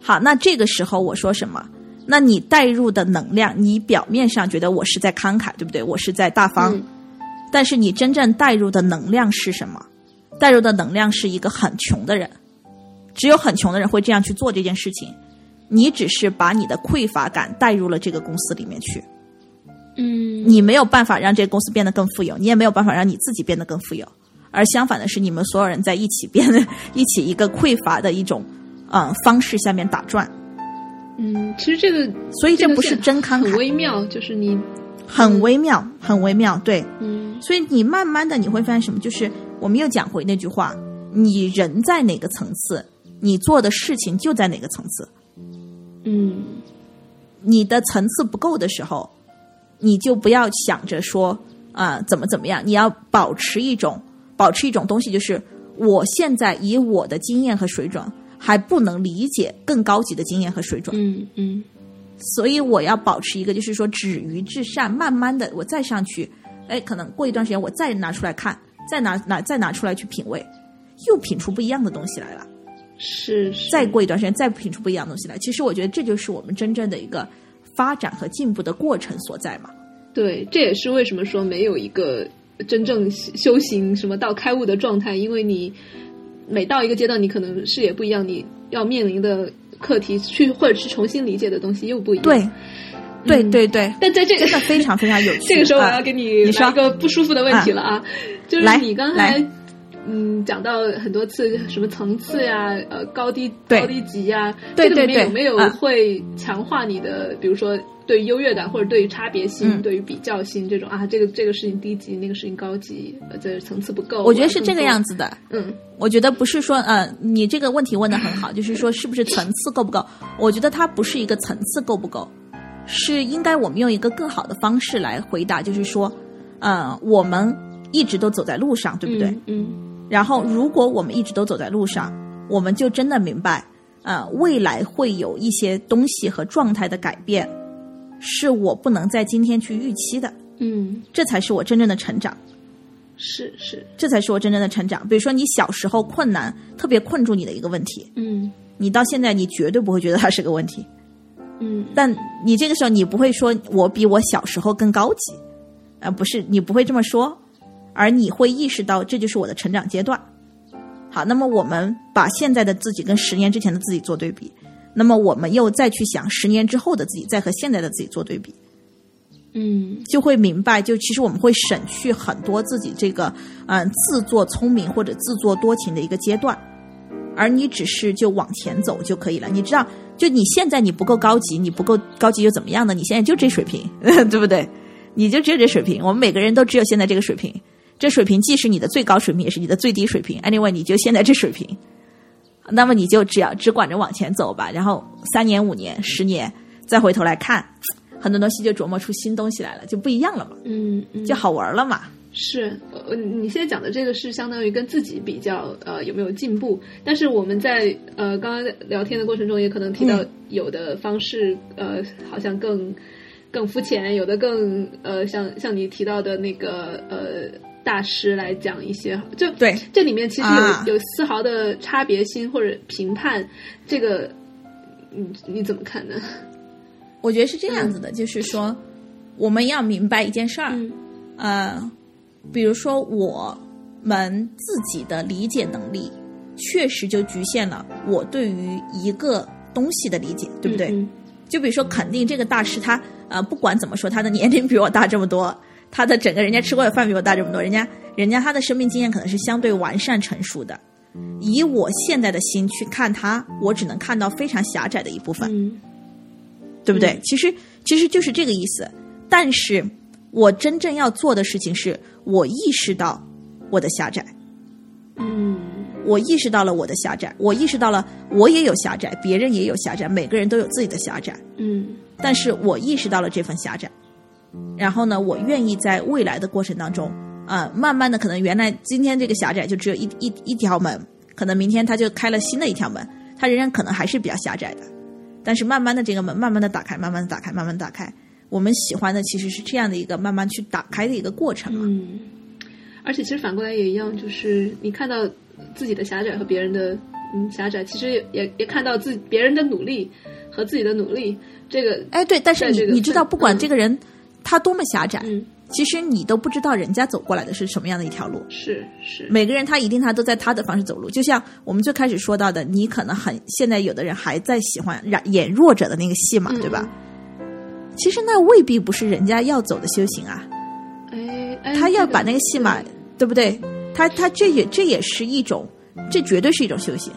好，那这个时候我说什么？那你带入的能量，你表面上觉得我是在慷慨，对不对？我是在大方，嗯但是你真正带入的能量是什么？带入的能量是一个很穷的人，只有很穷的人会这样去做这件事情。你只是把你的匮乏感带入了这个公司里面去，嗯你没有办法让这个公司变得更富有，你也没有办法让你自己变得更富有。而相反的是，你们所有人在一起变得 一起一个匮乏的一种嗯方式下面打转，嗯，其实这个所以这不是真慷慨，微妙，就是你很微妙，很微妙，对。嗯所以你慢慢的你会发现什么？就是我们又讲回那句话：你人在哪个层次，你做的事情就在哪个层次。嗯你的层次不够的时候，你就不要想着说啊、怎么怎么样，你要保持一种保持一种东西，就是我现在以我的经验和水准还不能理解更高级的经验和水准，嗯嗯所以我要保持一个，就是说止于至善，慢慢的我再上去，哎，可能过一段时间我再拿出来看，再拿拿再拿出来去品味，又品出不一样的东西来了。是是，再过一段时间再品出不一样的东西来。其实我觉得这就是我们真正的一个发展和进步的过程所在嘛。对，这也是为什么说没有一个真正修行什么到开悟的状态，因为你每到一个阶段，你可能视野不一样，你要面临的课题去或者是重新理解的东西又不一样。对，对嗯对对，但在这个真的非常非常有趣。这个时候，我啊要给你你说来一个不舒服的问题了啊，就是你刚才嗯讲到很多次什么层次呀，呃高低高低级呀，对这个里面有没有啊会强化你的，比如说对优越感或者对于差别性、嗯对于比较性这种啊，这个这个事情低级，那个事情高级，呃，这层次不够。我觉得是这个样子。子的。嗯我觉得不是说，呃，你这个问题问的很好，就是说是不是层次够不够？我觉得它不是一个层次够不够，是应该我们用一个更好的方式来回答，就是说，呃，我们一直都走在路上，对不对？嗯然后，如果我们一直都走在路上，我们就真的明白，呃，未来会有一些东西和状态的改变，是我不能在今天去预期的，嗯，这才是我真正的成长。是是，这才是我真正的成长。比如说，你小时候困难特别困住你的一个问题，嗯你到现在你绝对不会觉得它是个问题，嗯但你这个时候你不会说我比我小时候更高级，啊、不是，你不会这么说，而你会意识到这就是我的成长阶段。好，那么我们把现在的自己跟十年之前的自己做对比，那么我们又再去想十年之后的自己，再和现在的自己做对比，嗯就会明白，就其实我们会省去很多自己这个嗯、呃自作聪明或者自作多情的一个阶段，而你只是就往前走就可以了。你知道，就你现在你不够高级，你不够高级又怎么样呢？你现在就这水平，对不对？你就只有这水平，我们每个人都只有现在这个水平。这水平既是你的最高水平，也是你的最低水平。Anyway，你就现在这水平，那么你就只要只管着往前走吧。然后三年、五年、十年，再回头来看，很多东西就琢磨出新东西来了，就不一样了嘛，嗯嗯，就好玩了嘛。是，呃，你现在讲的这个是相当于跟自己比较，呃，有没有进步？但是我们在呃刚刚聊天的过程中，也可能提到嗯有的方式，呃，好像更更肤浅，有的更呃，像像你提到的那个呃大师来讲一些，就对这里面其实有、啊有丝毫的差别心或者评判，这个，你，你怎么看呢？我觉得是这样子的，就是说，我们要明白一件事儿，嗯呃，比如说我们自己的理解能力，确实就局限了我对于一个东西的理解，对不对？嗯就比如说，肯定这个大师他呃，不管怎么说，他的年 龄比我大这么多，他的整个人家吃过的饭比我大这么多，人家人家他的生命经验可能是相对完善成熟的。以我现在的心去看他，我只能看到非常狭窄的一部分。嗯对不对？嗯其实其实就是这个意思。但是我真正要做的事情是，我意识到我的狭窄，嗯。我意识到了我的狭窄，我意识到了我也有狭窄，别人也有狭窄，每个人都有自己的狭窄。嗯。但是我意识到了这份狭窄，然后呢，我愿意在未来的过程当中，啊、慢慢的，可能原来今天这个狭窄就只有一一一条门，可能明天他就开了新的一条门，它仍然可能还是比较狭窄的，但是慢慢的这个门慢慢的打开，慢慢的打开，慢慢地打开，我们喜欢的其实是这样的一个慢慢去打开的一个过程嘛。嗯，而且其实反过来也一样，就是你看到自己的狭窄和别人的嗯狭窄，其实也也也看到自己别人的努力和自己的努力，这个哎，对，但是你这个你知道，不管嗯这个人他多么狭窄，嗯其实你都不知道人家走过来的是什么样的一条路。是是每个人他一定他都在他的方式走路，就像我们最开始说到的，你可能很现在有的人还在喜欢演演弱者的那个戏嘛，嗯对吧？其实那未必不是人家要走的修行啊，哎哎，他要把那个戏码，对不对？他他这也这也是一种，这绝对是一种修行，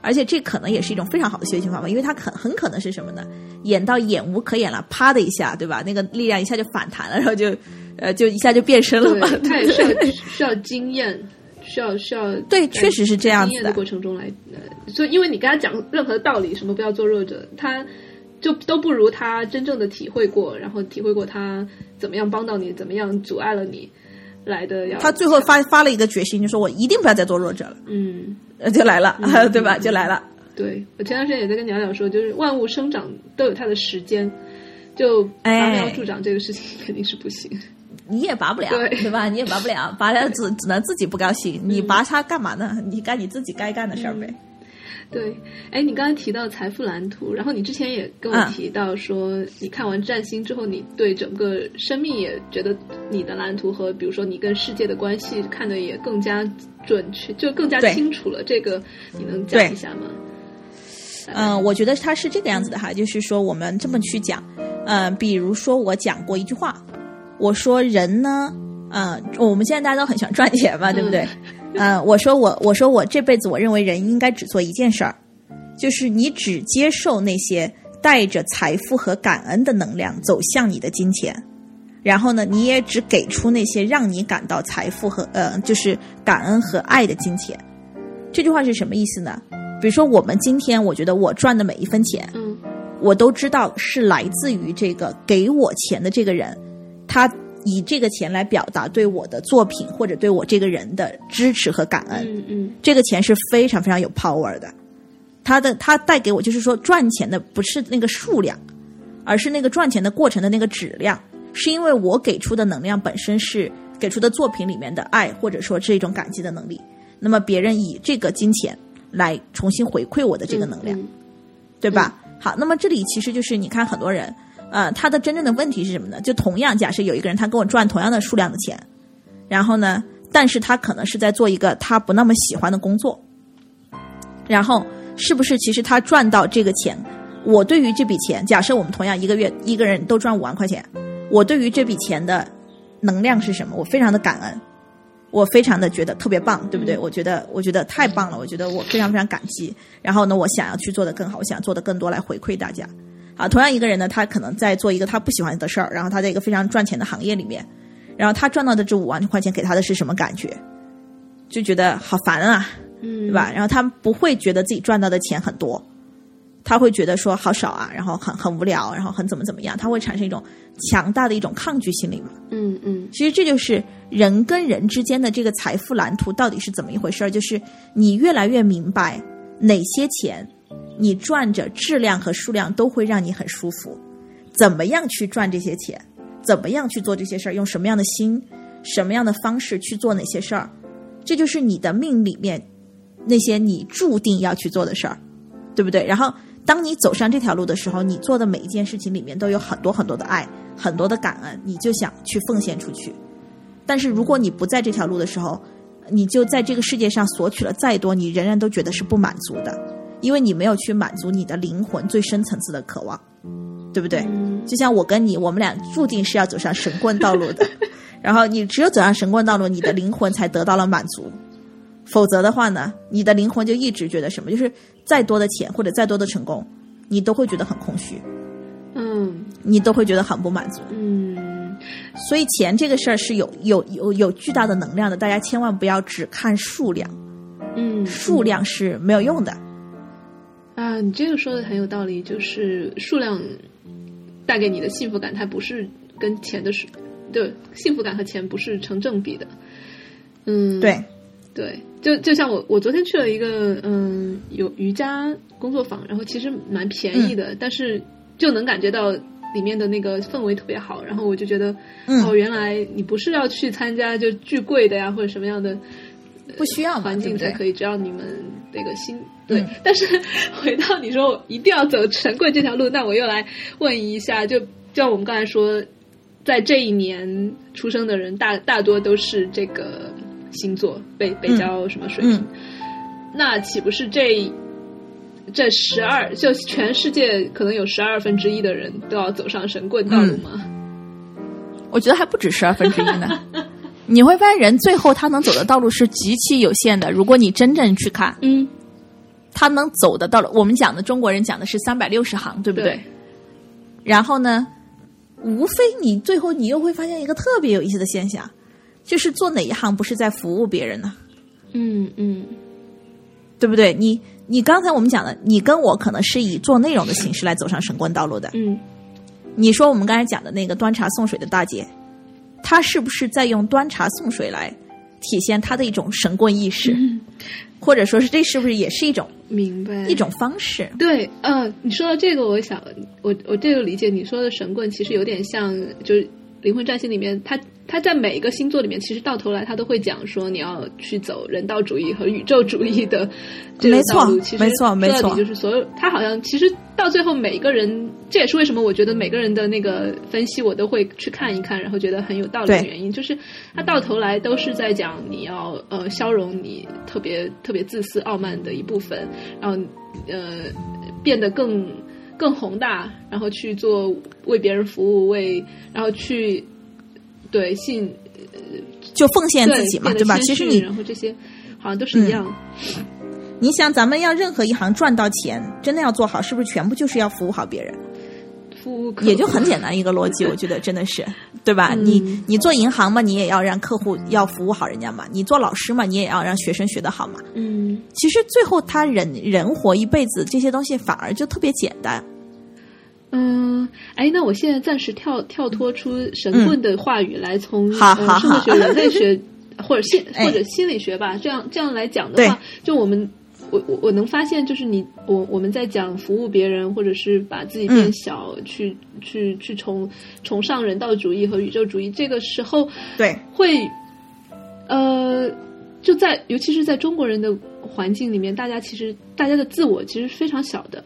而且这可能也是一种非常好的修行方法，因为他很很可能是什么呢？演到演无可演了，啪的一下，对吧？那个力量一下就反弹了，然后就呃就一下就变身了嘛。对，他也需要需要经验，需要需要对，确实是这样子的。过程中来，呃，所以因为你跟他讲任何道理，什么不要做弱者，他就都不如他真正的体会过，然后体会过他怎么样帮到你，怎么样阻碍了你来的要。他最后发发了一个决心，就说我一定不要再做弱者了，嗯，呃 就来了，对吧？就来了。对我前段时间也在跟鸟鸟说，就是万物生长都有它的时间，就拔苗助长这个事情 肯定是不行。你也拔不了，对对吧？你也拔不了，拔了只只能自己不高兴。你拔它干嘛呢？你干你自己该干的事儿呗。对，哎，你刚才提到财富蓝图，然后你之前也跟我提到说，你看完占星之后，你对整个生命也觉得你的蓝图和比如说你跟世界的关系看的也更加准确，就更加清楚了。这个你能讲一下吗？嗯，我觉得它是这个样子的哈，就是说我们这么去讲，嗯，比如说我讲过一句话，我说人呢，嗯，我们现在大家都很喜欢赚钱嘛，对不对？嗯，我说我我说我这辈子我认为人应该只做一件事儿，就是你只接受那些带着财富和感恩的能量走向你的金钱，然后呢，你也只给出那些让你感到财富和呃就是感恩和爱的金钱。这句话是什么意思呢？比如说我们今天，我觉得我赚的每一分钱，嗯，我都知道是来自于这个给我钱的这个人，他。以这个钱来表达对我的作品或者对我这个人的支持和感恩，嗯嗯，这个钱是非常非常有 power 的。他的他带给我就是说赚钱的不是那个数量，而是那个赚钱的过程的那个质量，是因为我给出的能量本身是给出的作品里面的爱，或者说是一种感激的能力。那么别人以这个金钱来重新回馈我的这个能量，对吧？好，那么这里其实就是你看很多人。呃，他的真正的问题是什么呢？就同样，假设有一个人他跟我赚同样的数量的钱，然后呢，但是他可能是在做一个他不那么喜欢的工作，然后是不是其实他赚到这个钱，我对于这笔钱，假设我们同样一个月一个人都赚五万块钱，我对于这笔钱的能量是什么？我非常的感恩，我非常的觉得特别棒，对不对？我觉得我觉得太棒了，我觉得我非常非常感激，然后呢，我想要去做的更好，我想做的更多来回馈大家。啊，同样一个人呢，他可能在做一个他不喜欢的事儿，然后他在一个非常赚钱的行业里面，然后他赚到的这五万块钱给他的是什么感觉？就觉得好烦啊，嗯，对吧？然后他不会觉得自己赚到的钱很多，他会觉得说好少啊，然后很很无聊，然后很怎么怎么样，他会产生一种强大的一种抗拒心理嘛。嗯嗯，其实这就是人跟人之间的这个财富蓝图到底是怎么一回事儿，就是你越来越明白哪些钱。你赚着质量和数量都会让你很舒服，怎么样去赚这些钱？怎么样去做这些事儿？用什么样的心、什么样的方式去做哪些事儿？这就是你的命里面那些你注定要去做的事儿，对不对？然后当你走上这条路的时候，你做的每一件事情里面都有很多很多的爱，很多的感恩，你就想去奉献出去。但是如果你不在这条路的时候，你就在这个世界上索取了再多，你仍然都觉得是不满足的。因为你没有去满足你的灵魂最深层次的渴望，对不对？就像我跟你，我们俩注定是要走上神棍道路的。然后你只有走上神棍道路，你的灵魂才得到了满足。否则的话呢，你的灵魂就一直觉得什么？就是再多的钱或者再多的成功，你都会觉得很空虚。嗯，你都会觉得很不满足。嗯，所以钱这个事儿是有有有有巨大的能量的，大家千万不要只看数量。嗯，数量是没有用的。啊，你这个说的很有道理，就是数量带给你的幸福感，它不是跟钱的数，对，幸福感和钱不是成正比的。嗯，对，对，就就像我，我昨天去了一个嗯有瑜伽工作坊，然后其实蛮便宜的，但是就能感觉到里面的那个氛围特别好，然后我就觉得，哦，原来你不是要去参加就巨贵的呀，或者什么样的。不需要环境才可以，只要你们那个心对。但是回到你说一定要走神棍这条路，那我又来问一下，就就像我们刚才说，在这一年出生的人，大大多都是这个星座北北交什么水平，那岂不是这这十二就全世界可能有十二分之一的人都要走上神棍道路吗？我觉得还不止十二分之一呢。你会发现，人最后他能走的道路是极其有限的。如果你真正去看，嗯，他能走的道路，我们讲的中国人讲的是三百六十行，对不对？然后呢，无非你最后你又会发现一个特别有意思的现象，就是做哪一行不是在服务别人呢？嗯嗯，对不对？你你刚才我们讲的，你跟我可能是以做内容的形式来走上神棍道路的。嗯你说我们刚才讲的那个端茶送水的大姐，她是不是在用端茶送水来体现他的一种神棍意识，或者说是这是不是也是一种明白。一种方式？对，呃，你说到这个，我想，我我这个理解你说的神棍，其实有点像，就是《灵魂占星》里面，他他在每一个星座里面，其实到头来他都会讲说，你要去走人道主义和宇宙主义的这个没错道路。其实没错没错说到底就是所有，他好像其实到最后每个人，这也是为什么我觉得每个人的那个分析我都会去看一看，然后觉得很有道理的原因，就是他到头来都是在讲你要呃消融你特别特别自私傲慢的一部分，然后呃变得更更宏大，然后去做为别人服务，为然后去对信就奉献自己嘛，对吧？其实你然后这些好像都是一样，你想，咱们要任何一行赚到钱，真的要做好，是不是全部就是要服务好别人？服务也就很简单一个逻辑，我觉得真的是，对吧？嗯你你做银行嘛，你也要让客户要服务好人家嘛；你做老师嘛，你也要让学生学得好嘛。嗯其实最后他人人活一辈子，这些东西反而就特别简单。嗯，哎，那我现在暂时跳跳脱出神棍的话语来从，嗯好好呃社会学、人类学 或者心哎或者心理学吧，这样这样来讲的话，就我们。我我我能发现，就是你我我们在讲服务别人，或者是把自己变小嗯对，会，呃，就在尤其是在中国人的环境里面，大家其实大家的自我其实非常小的。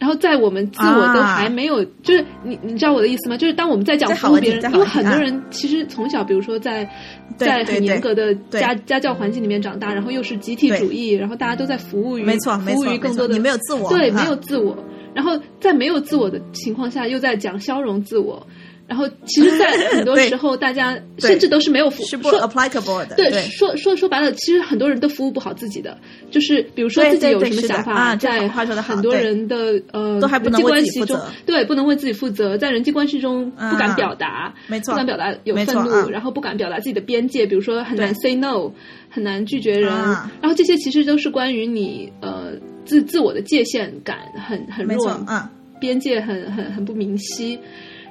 然后在我们自我都还没有，就是你你知道我的意思吗？就是当我们在讲服务别人，因为很多人其实从小，比如说在在很严格的家家教环境里面长大，然后又是集体主义，然后大家都在服务于没错服务于更多的你没有自我，对，啊没有自我。然后在没有自我的情况下，又在讲消融自我。然后其实，在很多时候，大家甚至都是没有服是不说 applicable 的，对，对。说说说白了，其实很多人都服务不好自己的，就是比如说自己有什么想法，在很多人的呃都还不能人际为关系中对，不能为自己负责，在人际关系中不敢啊。表达，没错。不敢表达有愤怒，然后不敢表达自己的边界，比如说很难 say no，很难拒绝人，啊。然后这些其实都是关于你呃自自我的界限感很很弱，，嗯，边界很很很不明晰。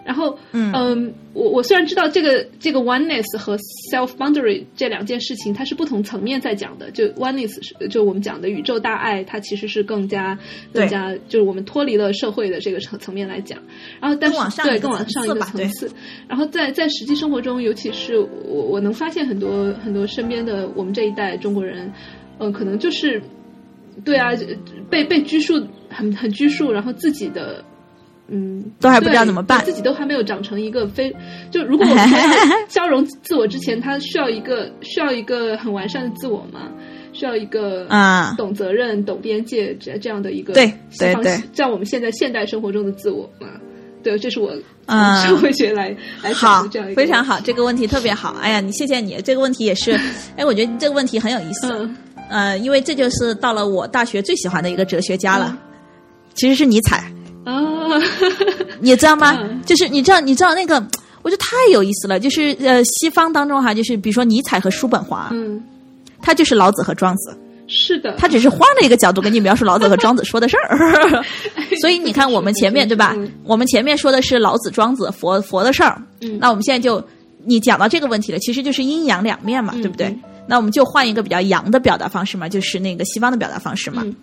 然后，嗯我我虽然知道这个这个 oneness 和 self boundary 这两件事情，它是不同层面在讲的。就 oneness 是就我们讲的宇宙大爱，它其实是更加更加就是我们脱离了社会的这个层层面来讲。然后，但是更往上对更往上一个层次。然后在在实际生活中，尤其是我我能发现很多很多身边的我们这一代中国人，嗯、可能就是对啊，被被拘束很很拘束，然后自己的。嗯，都还不知道怎么办。自己都还没有长成一个非就如果我们消融自我之前，他需要一个需要一个很完善的自我嘛，需要一个啊。懂责任、懂边界这这样的一个对对对。像我们现在现代生活中的自我嘛，对，这是我从啊。社会学来、来讲好的这样一，个非常好，这个问题特别好。哎呀，你谢谢你，这个问题也是，哎，我觉得这个问题很有意思。嗯。呃，因为这就是到了我大学最喜欢的一个哲学家了，嗯。其实是尼采，啊，你知道吗？嗯就是你知道，你知道那个，我觉得太有意思了。就是呃，西方当中哈，就是比如说尼采和叔本华，嗯，他就是老子和庄子，是的，他只是换了一个角度跟你描述老子和庄子说的事儿。所以你看，我们前面对吧嗯？我们前面说的是老子、庄子、佛佛的事儿，嗯那我们现在就你讲到这个问题了，其实就是阴阳两面嘛，嗯对不对嗯？那我们就换一个比较阳的表达方式嘛，就是那个西方的表达方式嘛。嗯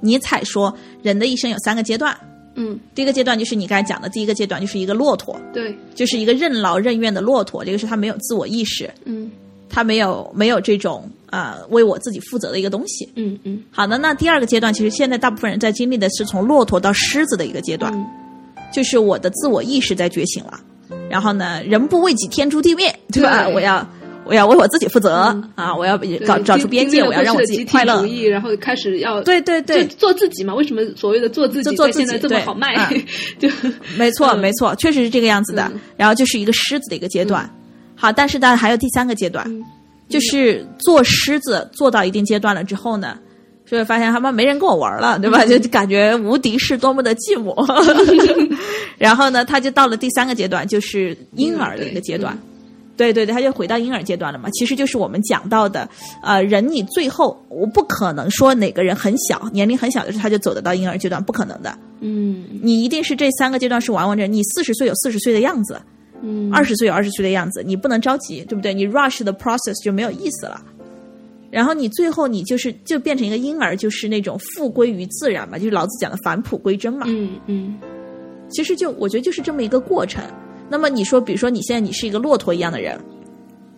尼采说，人的一生有三个阶段，嗯，第一个阶段就是你刚才讲的，第一个阶段就是一个骆驼，对，就是一个任劳任怨的骆驼，这个是他没有自我意识，嗯。他没有没有这种呃为我自己负责的一个东西。嗯嗯。好的，那第二个阶段，其实现在大部分人在经历的是从骆驼到狮子的一个阶段，嗯。就是我的自我意识在觉醒了。然后呢，人不为己，天诛地灭，对吧？对。我要我要为我自己负责、嗯啊！我要搞找找出边界，我要让我自己快乐主。义，然后开始要对对对就，做自己嘛？为什么所谓的做自己就做自己在现在这么好卖？嗯 就没错，嗯没错，确实是这个样子的。嗯然后就是一个狮子的一个阶段。好，但是当然还有第三个阶段，嗯就是做狮子做到一定阶段了之后呢，就会发现他妈没人跟我玩了，对吧？嗯 就感觉无敌是多么的寂寞。然后呢，他就到了第三个阶段，就是婴儿的一个阶段。对对对，他就回到婴儿阶段了嘛。其实就是我们讲到的，呃，人你最后我不可能说哪个人很小，年龄很小的时候他就走得到婴儿阶段，不可能的。嗯你一定是这三个阶段是完完整。你四十岁有四十岁的样子，嗯，二十岁有二十岁的样子，你不能着急，对不对？你 rush the process 就没有意思了。然后你最后你就是就变成一个婴儿，就是那种复归于自然嘛，就是老子讲的返璞归真嘛。嗯嗯其实就我觉得就是这么一个过程。那么你说，比如说你现在你是一个骆驼一样的人，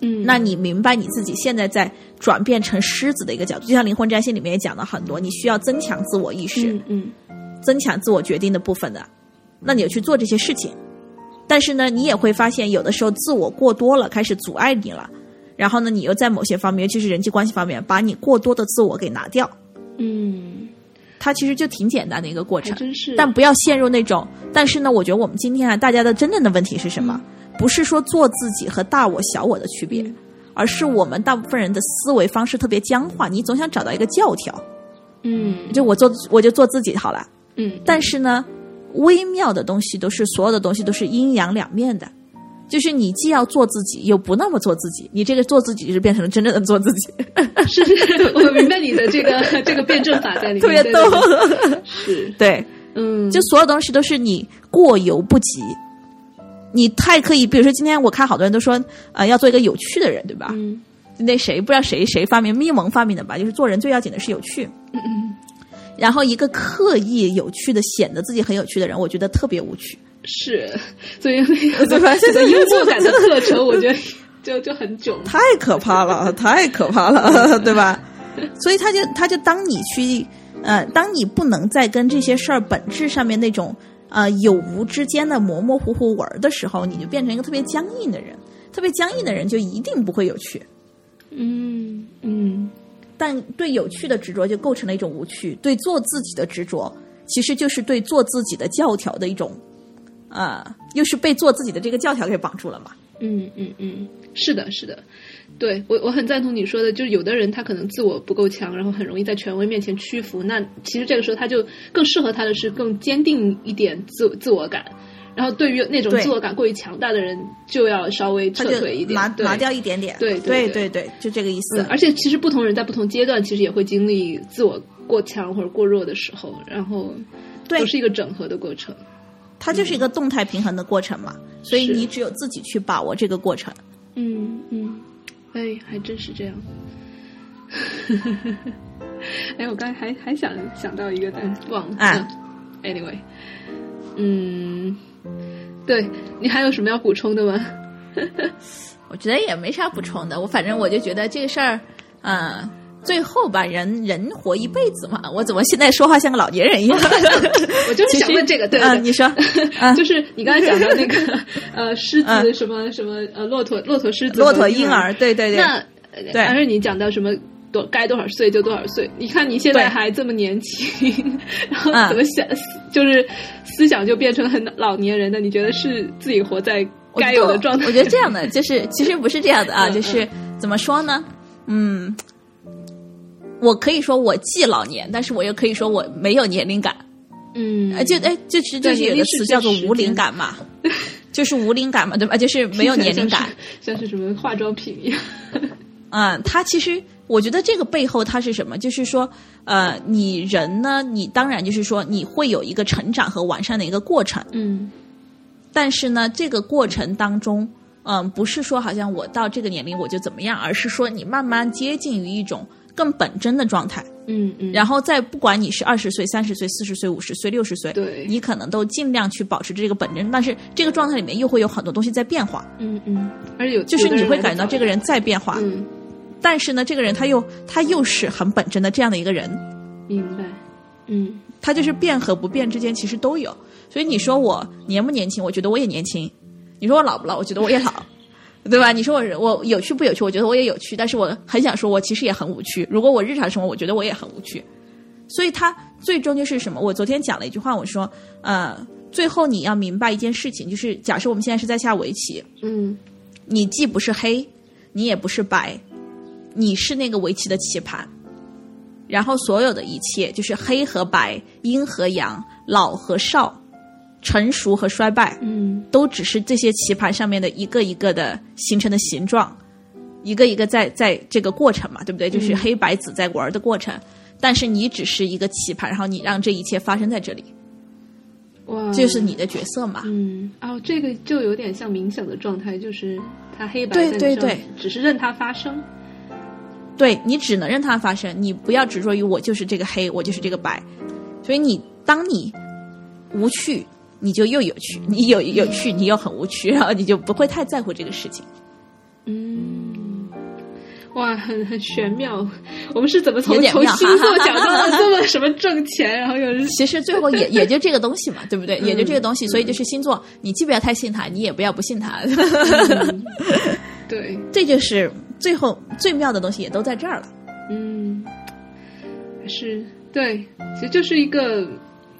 嗯，那你明白你自己现在在转变成狮子的一个角度，就像《灵魂占星》里面也讲了很多，你需要增强自我意识，嗯嗯增强自我决定的部分的，那你就去做这些事情。但是呢，你也会发现，有的时候自我过多了，开始阻碍你了。然后呢，你又在某些方面，尤其是人际关系方面，把你过多的自我给拿掉，嗯，它其实就挺简单的一个过程。真是，但不要陷入那种。但是呢，我觉得我们今天啊，大家的真正的问题是什么？不是说做自己和大我小我的区别，嗯而是我们大部分人的思维方式特别僵化，你总想找到一个教条，嗯就我做我就做自己好了。嗯，但是呢，微妙的东西都是所有的东西都是阴阳两面的。就是你既要做自己，又不那么做自己，你这个做自己就是变成了真正的做自己，是是，我明白你的这个这个辩证法在里面，特别逗。是，对，嗯，就所有东西都是你过犹不及，你太刻意。比如说今天我看好多人都说，呃，要做一个有趣的人，对吧？嗯那谁不知道谁谁发明咪蒙发明的吧？就是做人最要紧的是有趣。嗯嗯，然后一个刻意有趣的显得自己很有趣的人，我觉得特别无趣。是，所以那对吧个这个 幽默感的特征，我觉得 就就很囧。太可怕了，太可怕了，对吧？所以他就他就当你去呃，当你不能再跟这些事儿本质上面那种呃有无之间的模模糊糊玩儿的时候，你就变成一个特别僵硬的人。特别僵硬的人就一定不会有趣，嗯嗯但对有趣的执着就构成了一种无趣。对做自己的执着，其实就是对做自己的教条的一种，呃，又是被做自己的这个教条给绑住了嘛。嗯嗯嗯，是的，是的。对我，我很赞同你说的，就是有的人他可能自我不够强，然后很容易在权威面前屈服。那其实这个时候他就更适合他的是更坚定一点自自我感。然后对于那种自我感过于强大的人，就要稍微撤退一点，对拿拿掉一点点。对对对对对，就这个意思。嗯，而且其实不同人在不同阶段，其实也会经历自我过强或者过弱的时候，然后对都是一个整合的过程。它就是一个动态平衡的过程嘛，所以你只有自己去把握这个过程。嗯嗯，哎，还真是这样。哎，我刚才还还想想到一个，但忘了。啊嗯、，anyway，嗯，对你还有什么要补充的吗？我觉得也没啥补充的，我反正我就觉得这个事儿，嗯、最后吧，人人活一辈子嘛，我怎么现在说话像个老年人一样？我就是想问这个，对你说，嗯、就是你刚才讲的那个呃狮子嗯什么什么呃骆驼骆驼狮子骆驼婴儿，对对对，那对还是你讲到什么多该多少岁就多少岁？你看你现在还这么年轻，然后嗯怎么想，就是思想就变成很老年人的？你觉得是自己活在该有的状态？我觉得这样的就是，其实不是这样的啊，嗯就是怎么说呢？嗯，我可以说我既老年，但是我又可以说我没有年龄感。嗯，呃，就哎，就是就是有个词叫做无龄感嘛，就是无龄感嘛，对吧？就是没有年龄感。像是，像是什么化妆品一样。嗯，它其实我觉得这个背后它是什么？就是说，呃，你人呢，你当然就是说你会有一个成长和完善的一个过程，嗯但是呢，这个过程当中，嗯、不是说好像我到这个年龄我就怎么样，而是说你慢慢接近于一种更本真的状态。嗯嗯，然后再不管你是二十岁、三十岁、四十岁、五十岁、六十岁，对。你可能都尽量去保持这个本真，但是这个状态里面又会有很多东西在变化，嗯嗯，而且有就是你会感觉到这个人在变化，嗯，但是呢，这个人他又他又是很本真的这样的一个人，明白，嗯。他就是变和不变之间其实都有。所以你说我年不年轻，我觉得我也年轻；你说我老不老，我觉得我也老，对吧？你说我我有趣不有趣，我觉得我也有趣，但是我很想说，我其实也很无趣。如果我日常生活，我觉得我也很无趣。所以他最终就是什么？我昨天讲了一句话，我说，呃，最后你要明白一件事情，就是假设我们现在是在下围棋，嗯你既不是黑，你也不是白，你是那个围棋的棋盘。然后所有的一切就是黑和白、阴和阳、老和少，成熟和衰败，嗯都只是这些棋盘上面的一个一个的形成的形状，一个一个在在这个过程嘛，对不对？就是黑白子在玩的过程。但是你只是一个棋盘，然后你让这一切发生在这里，哇，这就是你的角色嘛。嗯哦，这个就有点像冥想的状态，就是它黑白对对对只是任它发生。对你只能让它发生，你不要执着于我就是这个黑，我就是这个白。所以你当你无趣，你就又有趣；你有有趣，你又很无趣，然后你就不会太在乎这个事情。嗯，哇，很很玄妙。我们是怎么从从星座讲到了这么什么挣钱，然后又是 其实最后也 也就这个东西嘛，对不对？也就这个东西，所以就是星座，你既不要太信它，你也不要不信它，对，这就是最后最妙的东西，也都在这儿了。嗯，还是对，其实就是一个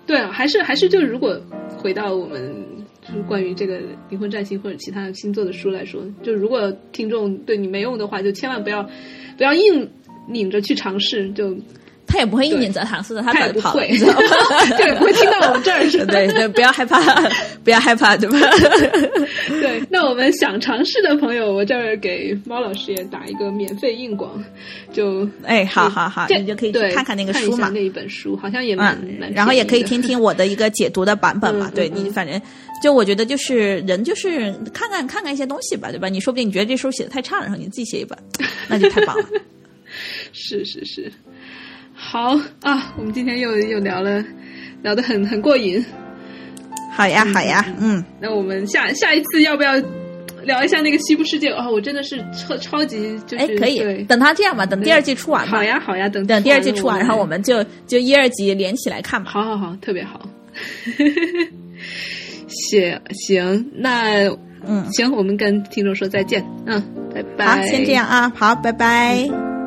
对啊，还是还是就如果回到我们就是关于这个灵魂占星或者其他星座的书来说，就如果听众对你没用的话，就千万不要不要硬拧着去尝试，就他也不会一拧着唐诗的，他他早就跑了，也不会，你知道吗？就不会听到我们这儿 是吧？对对，不要害怕，不要害怕，对吧？对，那我们想尝试的朋友，我这儿给猫老师也打一个免费硬广，就哎，好好好，你就可以去看看那个书嘛。那一本书好像也蛮嗯蛮，，然后也可以听听我的一个解读的版本嘛。对你，反正就我觉得就是人就是看看看看一些东西吧，对吧？你说不定你觉得这书写的太差了，然后你自己写一本，那就太棒了。是是是，好啊，我们今天又又聊了聊得很很过瘾，好呀，好呀，嗯，那我们下下一次要不要聊一下那个西部世界？哦，我真的是超超级就是哎，可以，等他这样吧，等第二季出完吧好。呀好呀，等等第二季出完，然后我们就就一二集连起来看吧。好好好，特别好。行行，那嗯，行，我们跟听众说再见，嗯，拜拜。好，先这样啊，好，拜拜。